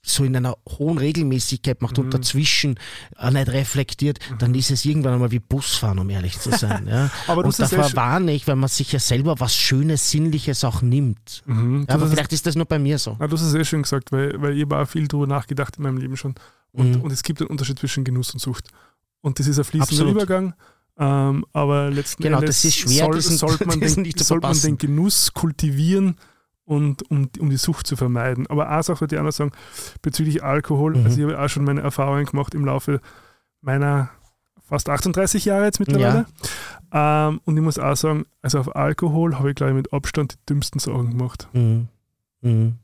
so in einer hohen Regelmäßigkeit macht Mhm. und dazwischen äh, nicht reflektiert, dann ist es irgendwann einmal wie Busfahren, um ehrlich zu sein. Ja. Aber das und davor warne ich, weil man sich ja selber was Schönes, Sinnliches auch nimmt. Mhm. Ja, aber vielleicht ist das nur bei mir so. ja, du hast es eh schön gesagt, weil, weil ich habe auch viel darüber nachgedacht in meinem Leben schon. Und, Mhm. und es gibt einen Unterschied zwischen Genuss und Sucht. Und das ist ein fließender Absolut. Übergang. Ähm, aber letzten Genau, Endes das ist schwer, soll, diesen- sollte man, den, sollte man den Genuss kultivieren und um, um die Sucht zu vermeiden. Aber eine Sache würde ich auch noch sagen, bezüglich Alkohol, Mhm. also ich habe auch schon meine Erfahrungen gemacht im Laufe meiner fast 38 Jahre jetzt mittlerweile. Ähm, und ich muss auch sagen, also auf Alkohol habe ich, glaube ich, mit Abstand die dümmsten Sachen gemacht. Mhm. Mhm.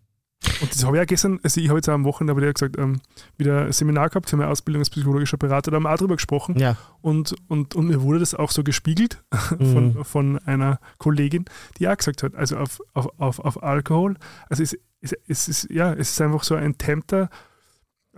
Und das habe ich ja gestern, also ich habe jetzt auch am Wochenende, aber der hat gesagt, ähm, wieder ein Seminar gehabt für meine Ausbildung als psychologischer Berater, da haben wir auch drüber gesprochen. Ja. Und, und, und mir wurde das auch so gespiegelt Mhm. von, von einer Kollegin, die auch gesagt hat, also auf, auf, auf, auf Alkohol, also es, es, es, ist, ja, es ist einfach so ein tempter,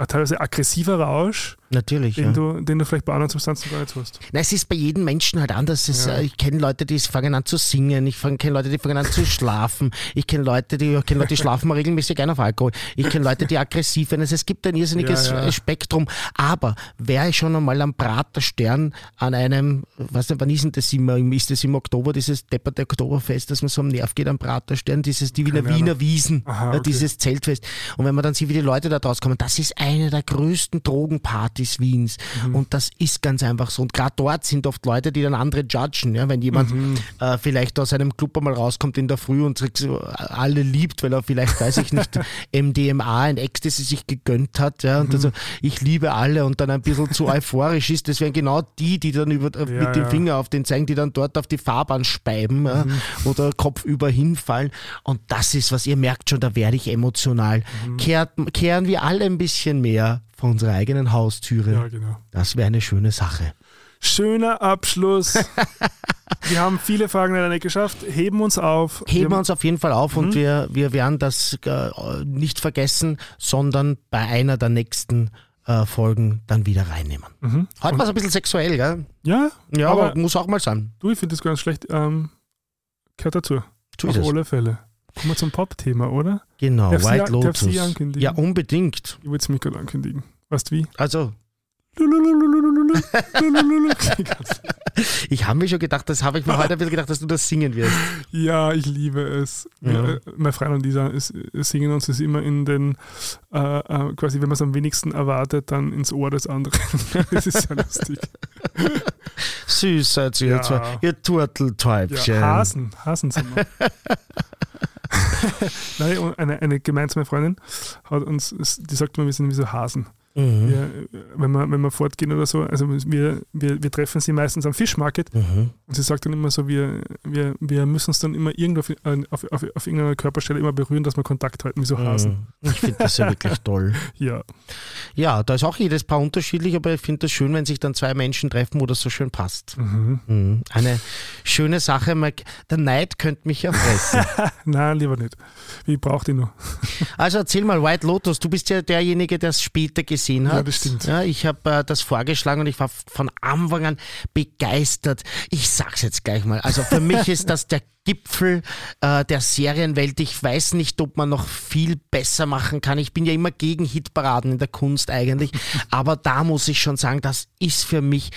teilweise aggressiver Rausch, Natürlich. den, Ja. du, den du vielleicht bei anderen Substanzen gar nicht hast. Na, es ist bei jedem Menschen halt anders. Es, Ja. äh, Ich kenne Leute, die fangen an zu singen. Ich kenne Leute, die fangen an zu schlafen. Ich kenne Leute, die, kenn Leute, die schlafen mal regelmäßig ein auf Alkohol. Ich kenne Leute, die aggressiv werden. Also es gibt ein irrsinniges Ja, äh, Spektrum. Aber wer schon einmal am Praterstern an einem, was wann ist denn das immer? Ist das im Oktober, dieses depperte Oktoberfest, dass man so am Nerv geht am Praterstern, dieses, die Wiener. Wiener Wiesen, Aha, ja, okay. dieses Zeltfest. Und wenn man dann sieht, wie die Leute da draus kommen, das ist eine der größten Drogenpartys Wiens. Mhm. Und das ist ganz einfach so. Und gerade dort sind oft Leute, die dann andere judgen. Ja? Wenn jemand Mhm. äh, vielleicht aus einem Club einmal rauskommt in der Früh und alle liebt, weil er vielleicht, weiß ich nicht, MDMA, ein Ecstasy sich gegönnt hat. Ja? Mhm. Und also, ich liebe alle und dann ein bisschen zu euphorisch ist. Das wären genau die, die dann über, äh, Ja, mit dem. Finger auf den zeigen, die dann dort auf die Fahrbahn speiben? Mhm. oder kopfüber hinfallen. Und das ist, was ihr merkt schon, da werde ich emotional. Mhm. Kehrt, kehren wir alle ein bisschen mehr vor unserer eigenen Haustüre. Ja, genau. Das wäre eine schöne Sache. Schöner Abschluss. wir haben viele Fragen leider nicht geschafft. Heben uns auf. Heben wir uns auf jeden Fall auf Mhm. und wir, wir werden das äh, nicht vergessen, sondern bei einer der nächsten äh, Folgen dann wieder reinnehmen. Mhm. Heute war es ein bisschen sexuell, gell? Ja, Ja, Aber- aber, muss auch mal sein. du, ich finde das ganz schlecht. Ähm, gehört dazu. So Auf alle Fälle. Kommen wir zum Pop-Thema, oder? Genau, Darf sie- White darf Lotus. sie ankündigen? ja, unbedingt. Ich würde es mich gerade ankündigen. Weißt du wie? Also, ich habe mir schon gedacht, das habe ich mir heute ein bisschen gedacht, dass du das singen wirst. ja, ich liebe es. Ja. Wir, äh, Meine Freundin und Lisa ist, singen uns das immer in den, äh, äh, quasi, wenn man es am wenigsten erwartet, dann ins Ohr des anderen. das ist sehr lustig. Süß seid ihr, Ja. ihr Turteltäubchen. Ja, Hasen, Hasen sind wir. Nein, eine, eine gemeinsame Freundin hat uns, die sagt immer, wir sind wie so Hasen. Mhm. Wir, wenn, wir, wenn wir fortgehen oder so, also wir, wir, wir treffen sie meistens am Fischmarket Mhm. und sie sagt dann immer so, wir, wir, wir müssen uns dann immer irgendwo auf, auf, auf, auf irgendeiner Körperstelle immer berühren, dass wir Kontakt halten, wie so Hasen. Mhm. Ich finde das ja wirklich toll. Ja. Ja, da ist auch jedes Paar unterschiedlich, aber ich finde das schön, wenn sich dann zwei Menschen treffen, wo das so schön passt. Mhm. Mhm. Eine schöne Sache. Man- Der Neid könnte mich ja fressen. Nein, lieber nicht. Wie braucht ihr noch? Also erzähl mal, White Lotus, du bist ja derjenige, der es später gesehen hat. Ja, das stimmt. Ja, ich habe äh, das vorgeschlagen und ich war von Anfang an begeistert. Ich sag's jetzt gleich mal. Also für mich ist das der Gipfel äh, der Serienwelt. Ich weiß nicht, ob man noch viel besser machen kann. Ich bin ja immer gegen Hitparaden in der Kunst eigentlich. Aber da muss ich schon sagen, das ist für mich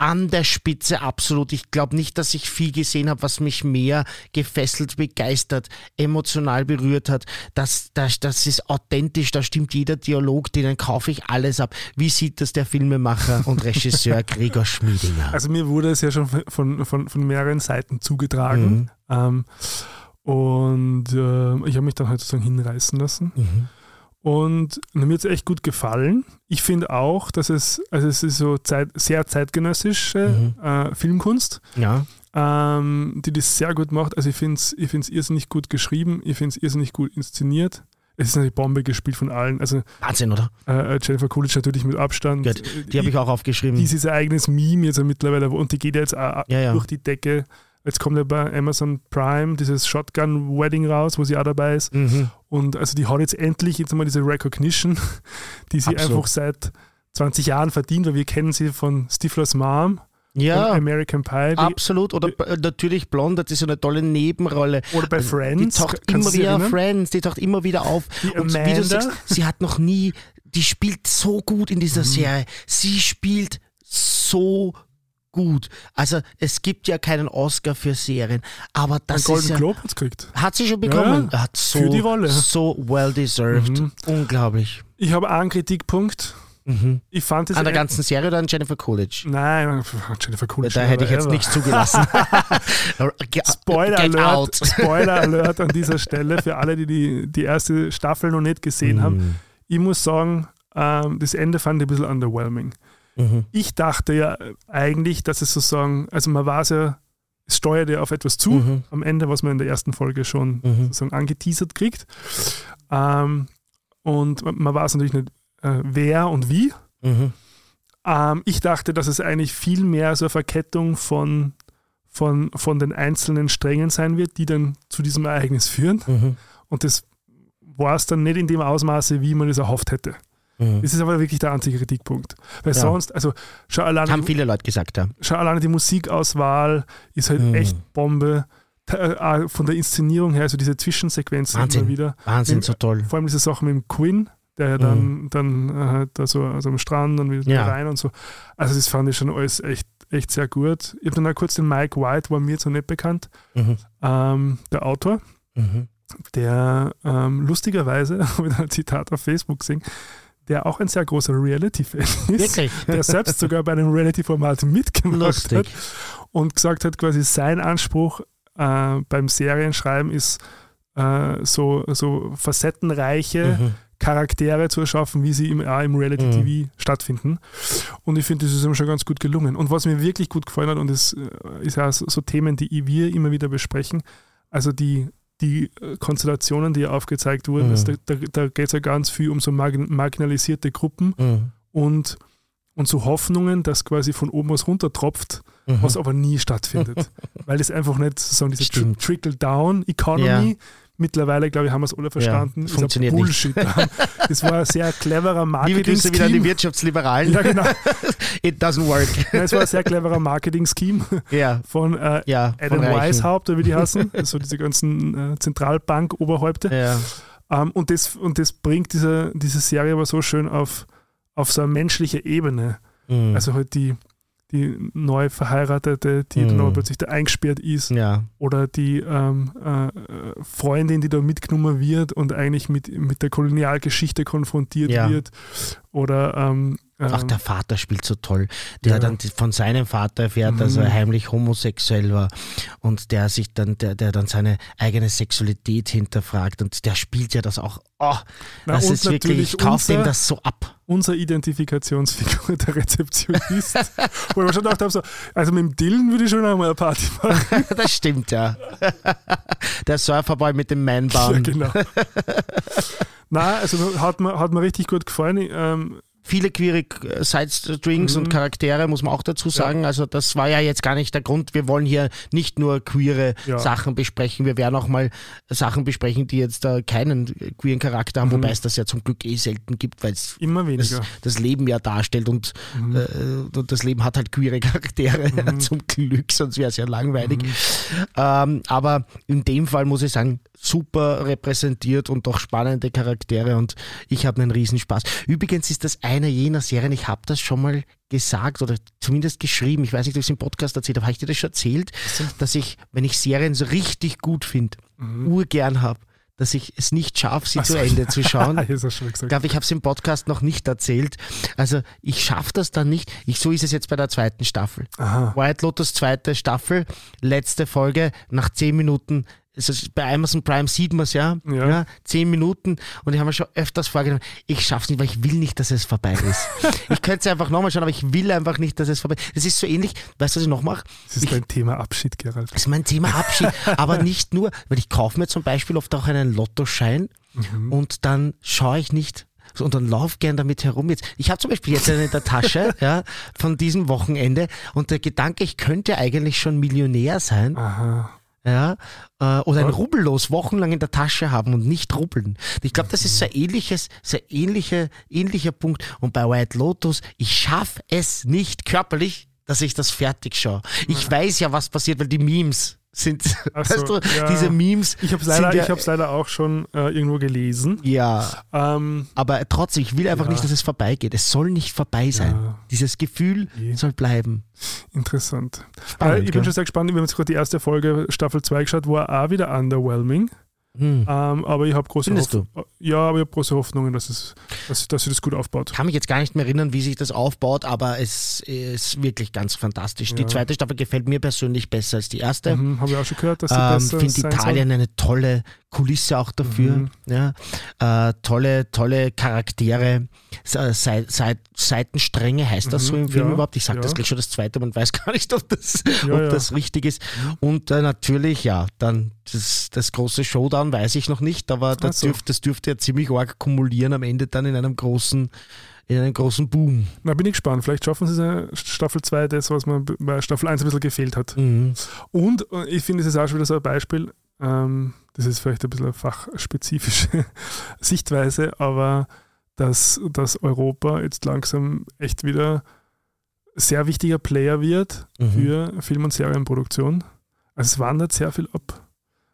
an der Spitze absolut. Ich glaube nicht, dass ich viel gesehen habe, was mich mehr gefesselt, begeistert, emotional berührt hat. Das, das, das ist authentisch, da stimmt jeder Dialog, denen kaufe ich alles ab. Wie sieht das der Filmemacher und Regisseur Gregor Schmiedinger? Also mir wurde es ja schon von, von, von mehreren Seiten zugetragen. Mhm. Ähm, und äh, ich habe mich dann halt sozusagen hinreißen lassen. Mhm. Und mir hat es echt gut gefallen. Ich finde auch, dass es, also es ist so Zeit, sehr zeitgenössische Mhm. äh, Filmkunst, Ja, ähm, die das sehr gut macht. Also ich finde es ich find's irrsinnig gut geschrieben, ich finde es irrsinnig gut inszeniert. Es ist eine Bombe gespielt von allen. Also Wahnsinn, oder? äh, Jennifer Coolidge natürlich mit Abstand. Gut, Die habe ich auch aufgeschrieben. Die ist ihr eigenes Meme jetzt mittlerweile und die geht jetzt auch Ja, ja. durch die Decke. Jetzt kommt ja bei Amazon Prime dieses Shotgun Wedding raus, wo sie auch dabei ist. Mhm. Und also die hat jetzt endlich jetzt mal diese Recognition, die sie Absolut. einfach seit 20 Jahren verdient, weil wir kennen sie von Stiflers Mom Ja, American Pie absolut. Oder äh, natürlich Blond, das ist so eine tolle Nebenrolle. oder bei Also, Friends. Die taucht Kannst immer wieder, erinnern? Friends, die taucht immer wieder auf. Die Und wie du sagst, sie hat noch nie, die spielt so gut in Mhm. dieser Serie. Sie spielt so gut. Also es gibt ja keinen Oscar für Serien, aber das Golden ist ja, Globe hat's gekriegt. hat sie schon bekommen. Ja, hat so, für die Rolle. so well deserved. Mhm. Unglaublich. Ich habe einen Kritikpunkt. Mhm. Ich fand es An der ganzen Serie oder an Jennifer Coolidge? Nein, Jennifer Coolidge. Da hätte ich jetzt never nichts zugelassen. Ge- Spoiler Alert. Spoiler Alert an dieser Stelle für alle, die die, die erste Staffel noch nicht gesehen haben. Mhm. Ich muss sagen, ähm, das Ende fand ich ein bisschen underwhelming. Mhm. Ich dachte ja eigentlich, dass es sozusagen, also man weiß ja, es steuert ja auf etwas zu Mhm. am Ende, was man in der ersten Folge schon Mhm. sozusagen angeteasert kriegt. Ähm, und man- man weiß natürlich nicht, äh, wer und wie. Mhm. Ähm, ich dachte, dass es eigentlich viel mehr so eine Verkettung von, von, von den einzelnen Strängen sein wird, die dann zu diesem Ereignis führen. Mhm. Und das war es dann nicht in dem Ausmaße, wie man es erhofft hätte. Mhm. Das ist aber wirklich der einzige Kritikpunkt. Weil Ja. sonst, also schau alleine, Haben viele Leute gesagt, ja. schau alleine die Musikauswahl ist halt Mhm. echt Bombe. Äh, Von der Inszenierung her, also diese Zwischensequenzen Wahnsinn. immer wieder. Wahnsinn, Mit- so toll. Vor allem diese Sache mit dem Quinn, der ja dann, dann äh, halt da so also am Strand dann wieder Ja. rein und so. Also das fand ich schon alles echt, echt sehr gut. Ich habe dann auch kurz den Mike White, war mir jetzt noch nicht bekannt, Mhm. ähm, der Autor, Mhm. der ähm, lustigerweise, habe ich ein Zitat auf Facebook gesehen, der auch ein sehr großer Reality-Fan ist. Wirklich. Der selbst sogar bei einem Reality-Format mitgemacht Lustig. hat und gesagt hat, quasi sein Anspruch äh, beim Serienschreiben ist, äh, so, so facettenreiche Mhm. Charaktere zu erschaffen, wie sie im, auch im Reality-TV stattfinden. Und ich finde, das ist ihm schon ganz gut gelungen. Und was mir wirklich gut gefallen hat, und das äh, ist ja so Themen, die wir immer wieder besprechen, also die, die äh, Konstellationen, die aufgezeigt wurden, Mhm. das, da, da, geht es ja ganz viel um so margin marginalisierte Gruppen Mhm. und, und so Hoffnungen, dass quasi von oben was runter tropft, Mhm. was aber nie stattfindet. weil es einfach nicht sozusagen diese Tri Stimmt. Mittlerweile, glaube ich, haben wir es alle verstanden, ein funktioniert. Bullshit. das war ein sehr cleverer Liebe Grüße wieder an die. Wirtschaftsliberalen. Ja, genau. It doesn't work. Ja, es war ein sehr cleverer Marketing-Scheme ja, von äh, ja. Adam. Weishaupt, wie die heißen, so diese ganzen äh, Zentralbank-Oberhäupte. Ja. Ähm, und, das, und das bringt diese, diese Serie aber so schön auf, auf so eine menschliche Ebene. Mhm. Also halt die, die neu Verheiratete, die dann Mhm. aber plötzlich da eingesperrt ist, ja. oder die ähm, äh, Freundin, die da mitgenommen wird und eigentlich mit, mit der Kolonialgeschichte konfrontiert Ja. wird. Oder ähm, Auch ähm, der Vater spielt so toll, der Ja. dann von seinem Vater erfährt, dass er Mhm. heimlich homosexuell war und der sich dann, der, der dann seine eigene Sexualität hinterfragt und der spielt ja das auch. Oh, na, das ist wirklich, ich kaufe unser- das so ab. Unsere Identifikationsfigur, der Rezeptionist. Wo ich mir schon gedacht habe, so, also mit dem Dylan würde ich schon einmal eine Party machen. das stimmt ja. der Surferboy mit dem Ja, Man-Bahn. genau. Nein, also hat mir, hat mir richtig gut gefallen. Ähm, Viele queere äh, Side-Strings Mhm. und Charaktere, muss man auch dazu sagen. Also das war ja jetzt gar nicht der Grund. Wir wollen hier nicht nur queere Ja. Sachen besprechen, wir werden auch mal Sachen besprechen, die jetzt äh, keinen queeren Charakter haben, Mhm. wobei es das ja zum Glück eh selten gibt, weil es immer das, weniger. das Leben ja darstellt und, Mhm. äh, und das Leben hat halt queere Charaktere Mhm. zum Glück, sonst wäre es ja langweilig. Ähm, aber in dem Fall muss ich sagen, super repräsentiert und doch spannende Charaktere und ich habe einen Riesenspaß. Übrigens ist das eine jener Serien, ich habe das schon mal gesagt oder zumindest geschrieben, ich weiß nicht, ob ich es im Podcast erzählt habe, habe ich dir das schon erzählt, dass ich, wenn ich Serien so richtig gut finde, Mhm. urgern habe, dass ich es nicht schaffe, sie Ach so. zu Ende zu schauen. Ich glaube, ich habe es im Podcast noch nicht erzählt. Also ich schaffe das dann nicht. Ich, so ist es jetzt bei der zweiten Staffel. Aha. White Lotus zweite Staffel, letzte Folge, nach zehn Minuten. Ist, bei Amazon Prime sieht man es ja, Ja. ja. Zehn Minuten und ich habe mir schon öfters vorgenommen, ich schaffe es nicht, weil ich will nicht, dass es vorbei ist. ich könnte es einfach nochmal schauen, aber ich will einfach nicht, dass es vorbei ist. Das ist so ähnlich, weißt du, was ich noch mache? Das ist dein Thema Abschied, Gerald. Das ist mein Thema Abschied, aber nicht nur, weil ich kaufe mir zum Beispiel oft auch einen Lottoschein Mhm. und dann schaue ich nicht und dann lauf gern damit herum jetzt. Ich habe zum Beispiel jetzt einen in der Tasche ja, von diesem Wochenende und der Gedanke, ich könnte eigentlich schon Millionär sein Aha. Ja, äh, oder ein Ja. Rubbellos wochenlang in der Tasche haben und nicht rubbeln. Ich glaube, das ist so ein ähnliches, so ein ähnliche, ähnlicher Punkt. Und bei White Lotus, ich schaffe es nicht körperlich, dass ich das fertig schaue. Ich weiß ja, was passiert, weil die Memes sind, so, weißt du, ja. diese Memes. Ich habe es leider, ja, ich leider auch schon äh, irgendwo gelesen. ja, Ähm, aber trotzdem, ich will einfach Ja. nicht, dass es vorbeigeht. Es soll nicht vorbei sein. Dieses Gefühl Eh. soll bleiben. interessant. Spannend, äh, ich bin schon sehr gespannt. Wir haben jetzt gerade die erste Folge Staffel 2 geschaut, war auch wieder underwhelming. Hm. Ähm, aber ich habe große Findest Hoff- Ja, aber ich habe große Hoffnungen, dass es, dass, dass sie das gut aufbaut. kann mich jetzt gar nicht mehr erinnern, wie sich das aufbaut, aber es ist wirklich ganz fantastisch. Die Ja. zweite Staffel gefällt mir persönlich besser als die erste. Mhm, habe ich auch schon gehört, dass sie Ähm, besser Finde Italien eine tolle Kulisse auch dafür. Mhm. Ja. Äh, tolle, tolle Charaktere. Se- Sei- Sei- Seitenstränge heißt das Mhm, so im Film ja, überhaupt? Ich sage ja. das gleich schon das zweite, man weiß gar nicht, ob das, ob das richtig ist. Und äh, natürlich, ja, dann das, das große Showdown weiß ich noch nicht, aber das, so. dürft, das dürfte ja ziemlich arg kumulieren am Ende dann in einem großen, in einem großen Boom. Na, bin ich gespannt. Vielleicht schaffen sie es in Staffel 2, das, was mir bei Staffel 1 ein bisschen gefehlt hat. Mhm. Und äh, ich finde, es ist auch schon wieder so ein Beispiel, das ist vielleicht ein bisschen eine fachspezifische Sichtweise, aber dass, dass Europa jetzt langsam echt wieder sehr wichtiger Player wird Mhm. für Film- und Serienproduktion. Also es wandert sehr viel ab.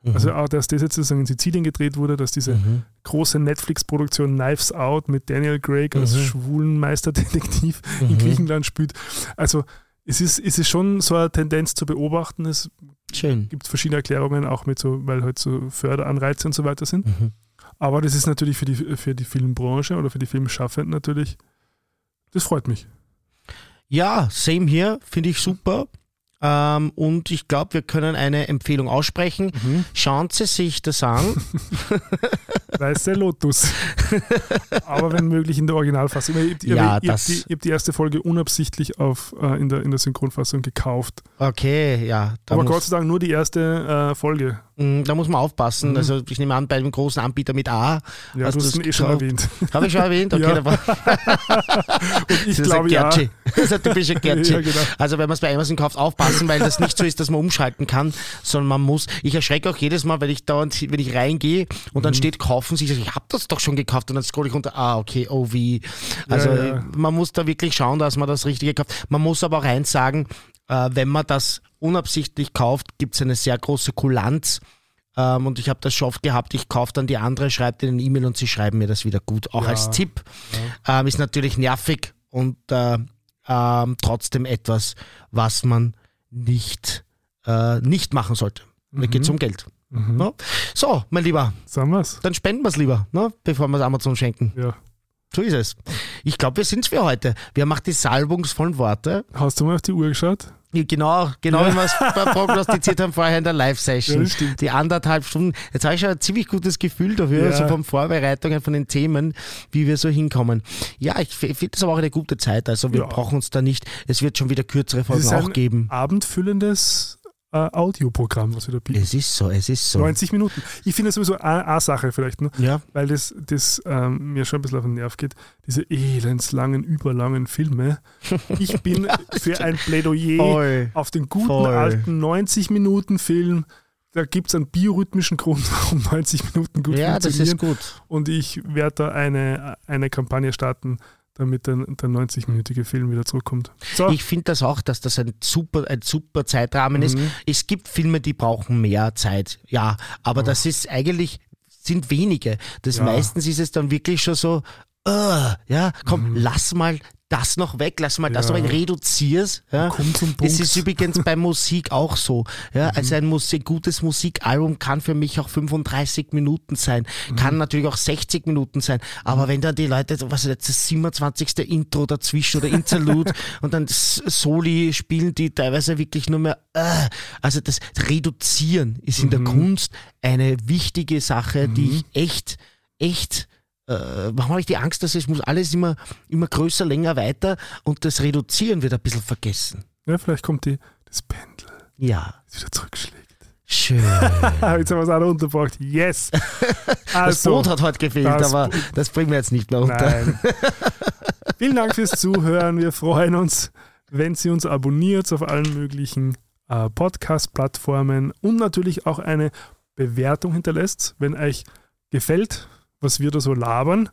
Mhm. Also auch, dass das jetzt sozusagen in Sizilien gedreht wurde, dass diese mhm. große Netflix-Produktion Knives Out mit Daniel Craig als Mhm. schwulen Meisterdetektiv in Mhm. Griechenland spielt. Also es ist, es ist schon so eine Tendenz zu beobachten. Es Schön. gibt verschiedene Erklärungen, auch mit so, weil halt so Förderanreize und so weiter sind. Mhm. Aber das ist natürlich für die, für die Filmbranche oder für die Filmschaffenden natürlich, das freut mich. Ja, same hier, finde ich super. Ähm, und ich glaube, wir können eine Empfehlung aussprechen. Mhm. Schauen Sie sich das an. Weiße Lotus. Aber wenn möglich in der Originalfassung. Ich habe Ja, hab die, das- ich hab die erste Folge unabsichtlich auf, äh, in, der, in der Synchronfassung gekauft. Okay, ja. Aber Gott sei Dank nur die erste äh, Folge. mh, da muss man aufpassen. Mhm. Also ich nehme an, bei dem großen Anbieter mit A. Ja, Hast du hast ihn eh schon erwähnt. Habe ich schon erwähnt? Okay, Ja. Und ich glaube ja. Das ist ein typischer Gertschi. Ja, genau. Also wenn man es bei Amazon kauft, aufpassen, weil das nicht so ist, dass man umschalten kann, sondern man muss. Ich erschrecke auch jedes Mal, wenn ich dauernd, wenn ich reingehe und Mhm. dann steht kaufen, sich, ich habe das doch schon gekauft und dann scroll ich runter. Ah, okay, oh wie. Also Ja, ja. man muss da wirklich schauen, dass man das Richtige kauft. Man muss aber auch eins sagen, äh, wenn man das unabsichtlich kauft, gibt es eine sehr große Kulanz. Ähm, und ich habe das schon oft gehabt, ich kaufe dann die andere, schreibe denen eine E-Mail und sie schreiben mir das wieder gut. Auch Ja. als Tipp. Ähm, ist natürlich nervig und äh, ähm, trotzdem etwas, was man nicht, äh, nicht machen sollte. Da geht es um Geld. Mhm. Ne? So, mein Lieber, Sagen wir's? dann spenden wir es lieber, ne? bevor wir es Amazon schenken. Ja. So ist es. Ich glaube, wir sind es für heute. Haben auch die salbungsvollen Worte. Hast du mal auf die Uhr geschaut? Ja, Genau, genau Ja. wie wir es prognostiziert haben vorher in der Ja, Live-Session. stimmt. die anderthalb Stunden. Jetzt habe ich schon ein ziemlich gutes Gefühl dafür, Ja. also von Vorbereitungen, von den Themen, wie wir so hinkommen. Ja, ich finde das aber auch eine gute Zeit. Also wir Ja. brauchen uns da nicht, es wird schon wieder kürzere Folgen auch geben. abendfüllendes äh, Audioprogramm, was wir da bieten. Es ist so, es ist so. 90 Minuten. Ich finde sowieso eine eine Sache vielleicht, ne? Ja, weil das, das ähm, mir schon ein bisschen auf den Nerv geht. Diese elendslangen, überlangen Filme. Ich bin für ein Plädoyer voll. auf den guten Voll. alten 90-Minuten-Film. Da gibt es einen biorhythmischen Grund, warum 90 Minuten gut Ja, das funktionieren. ist gut. Und ich werde da eine, eine Kampagne starten, damit der, der 90-minütige Film wieder zurückkommt. So, Ich finde das auch, dass das ein super, ein super Zeitrahmen ist. Mhm. Es gibt Filme, die brauchen mehr Zeit, ja, aber das ist eigentlich, sind wenige. Das Ja. meistens ist es dann wirklich schon so, uh, ja, komm, lass mal das noch weg, lass mal das Mhm. Ja. noch weg, reduzier's. Ja. komm zum Punkt. Mhm. Es ist übrigens bei Musik auch so. Ja, Also ein Musik, gutes Musikalbum kann für mich auch 35 Minuten sein, Mhm. kann natürlich auch 60 Minuten sein. Aber wenn dann die Leute, was ist jetzt das 27. Intro dazwischen oder Interlude und dann Soli spielen, die teilweise wirklich nur mehr, äh, also das Reduzieren ist in der Kunst eine wichtige Sache, die ich echt, echt äh, manchmal habe ich die Angst, dass es muss alles immer, immer größer, länger, weiter und das Reduzieren wird ein bisschen vergessen. ja, vielleicht kommt die, das Pendel, Ja, das wieder zurückschlägt. schön. Jetzt haben wir es auch noch unterbracht. Yes! Das Also, Boot hat heute gefehlt, das aber das bringen wir jetzt nicht mehr unter. Nein. Vielen Dank fürs Zuhören. Wir freuen uns, wenn Sie uns abonniert auf allen möglichen äh, Podcast-Plattformen und natürlich auch eine Bewertung hinterlässt, wenn euch gefällt, was wir da so labern.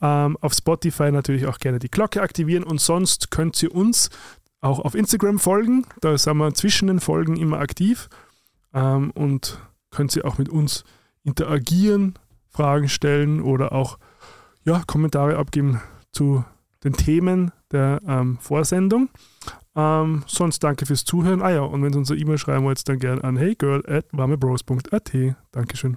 Ähm, auf Spotify natürlich auch gerne die Glocke aktivieren und sonst könnt ihr uns auch auf Instagram folgen. Da sind wir zwischen den Folgen immer aktiv ähm, und könnt ihr auch mit uns interagieren, Fragen stellen oder auch ja, Kommentare abgeben zu den Themen der ähm, Vorsendung. Ähm, sonst danke fürs Zuhören. Ah ja, und wenn Sie unsere E-Mail schreiben wollt, dann gerne an heygirl at. Dankeschön.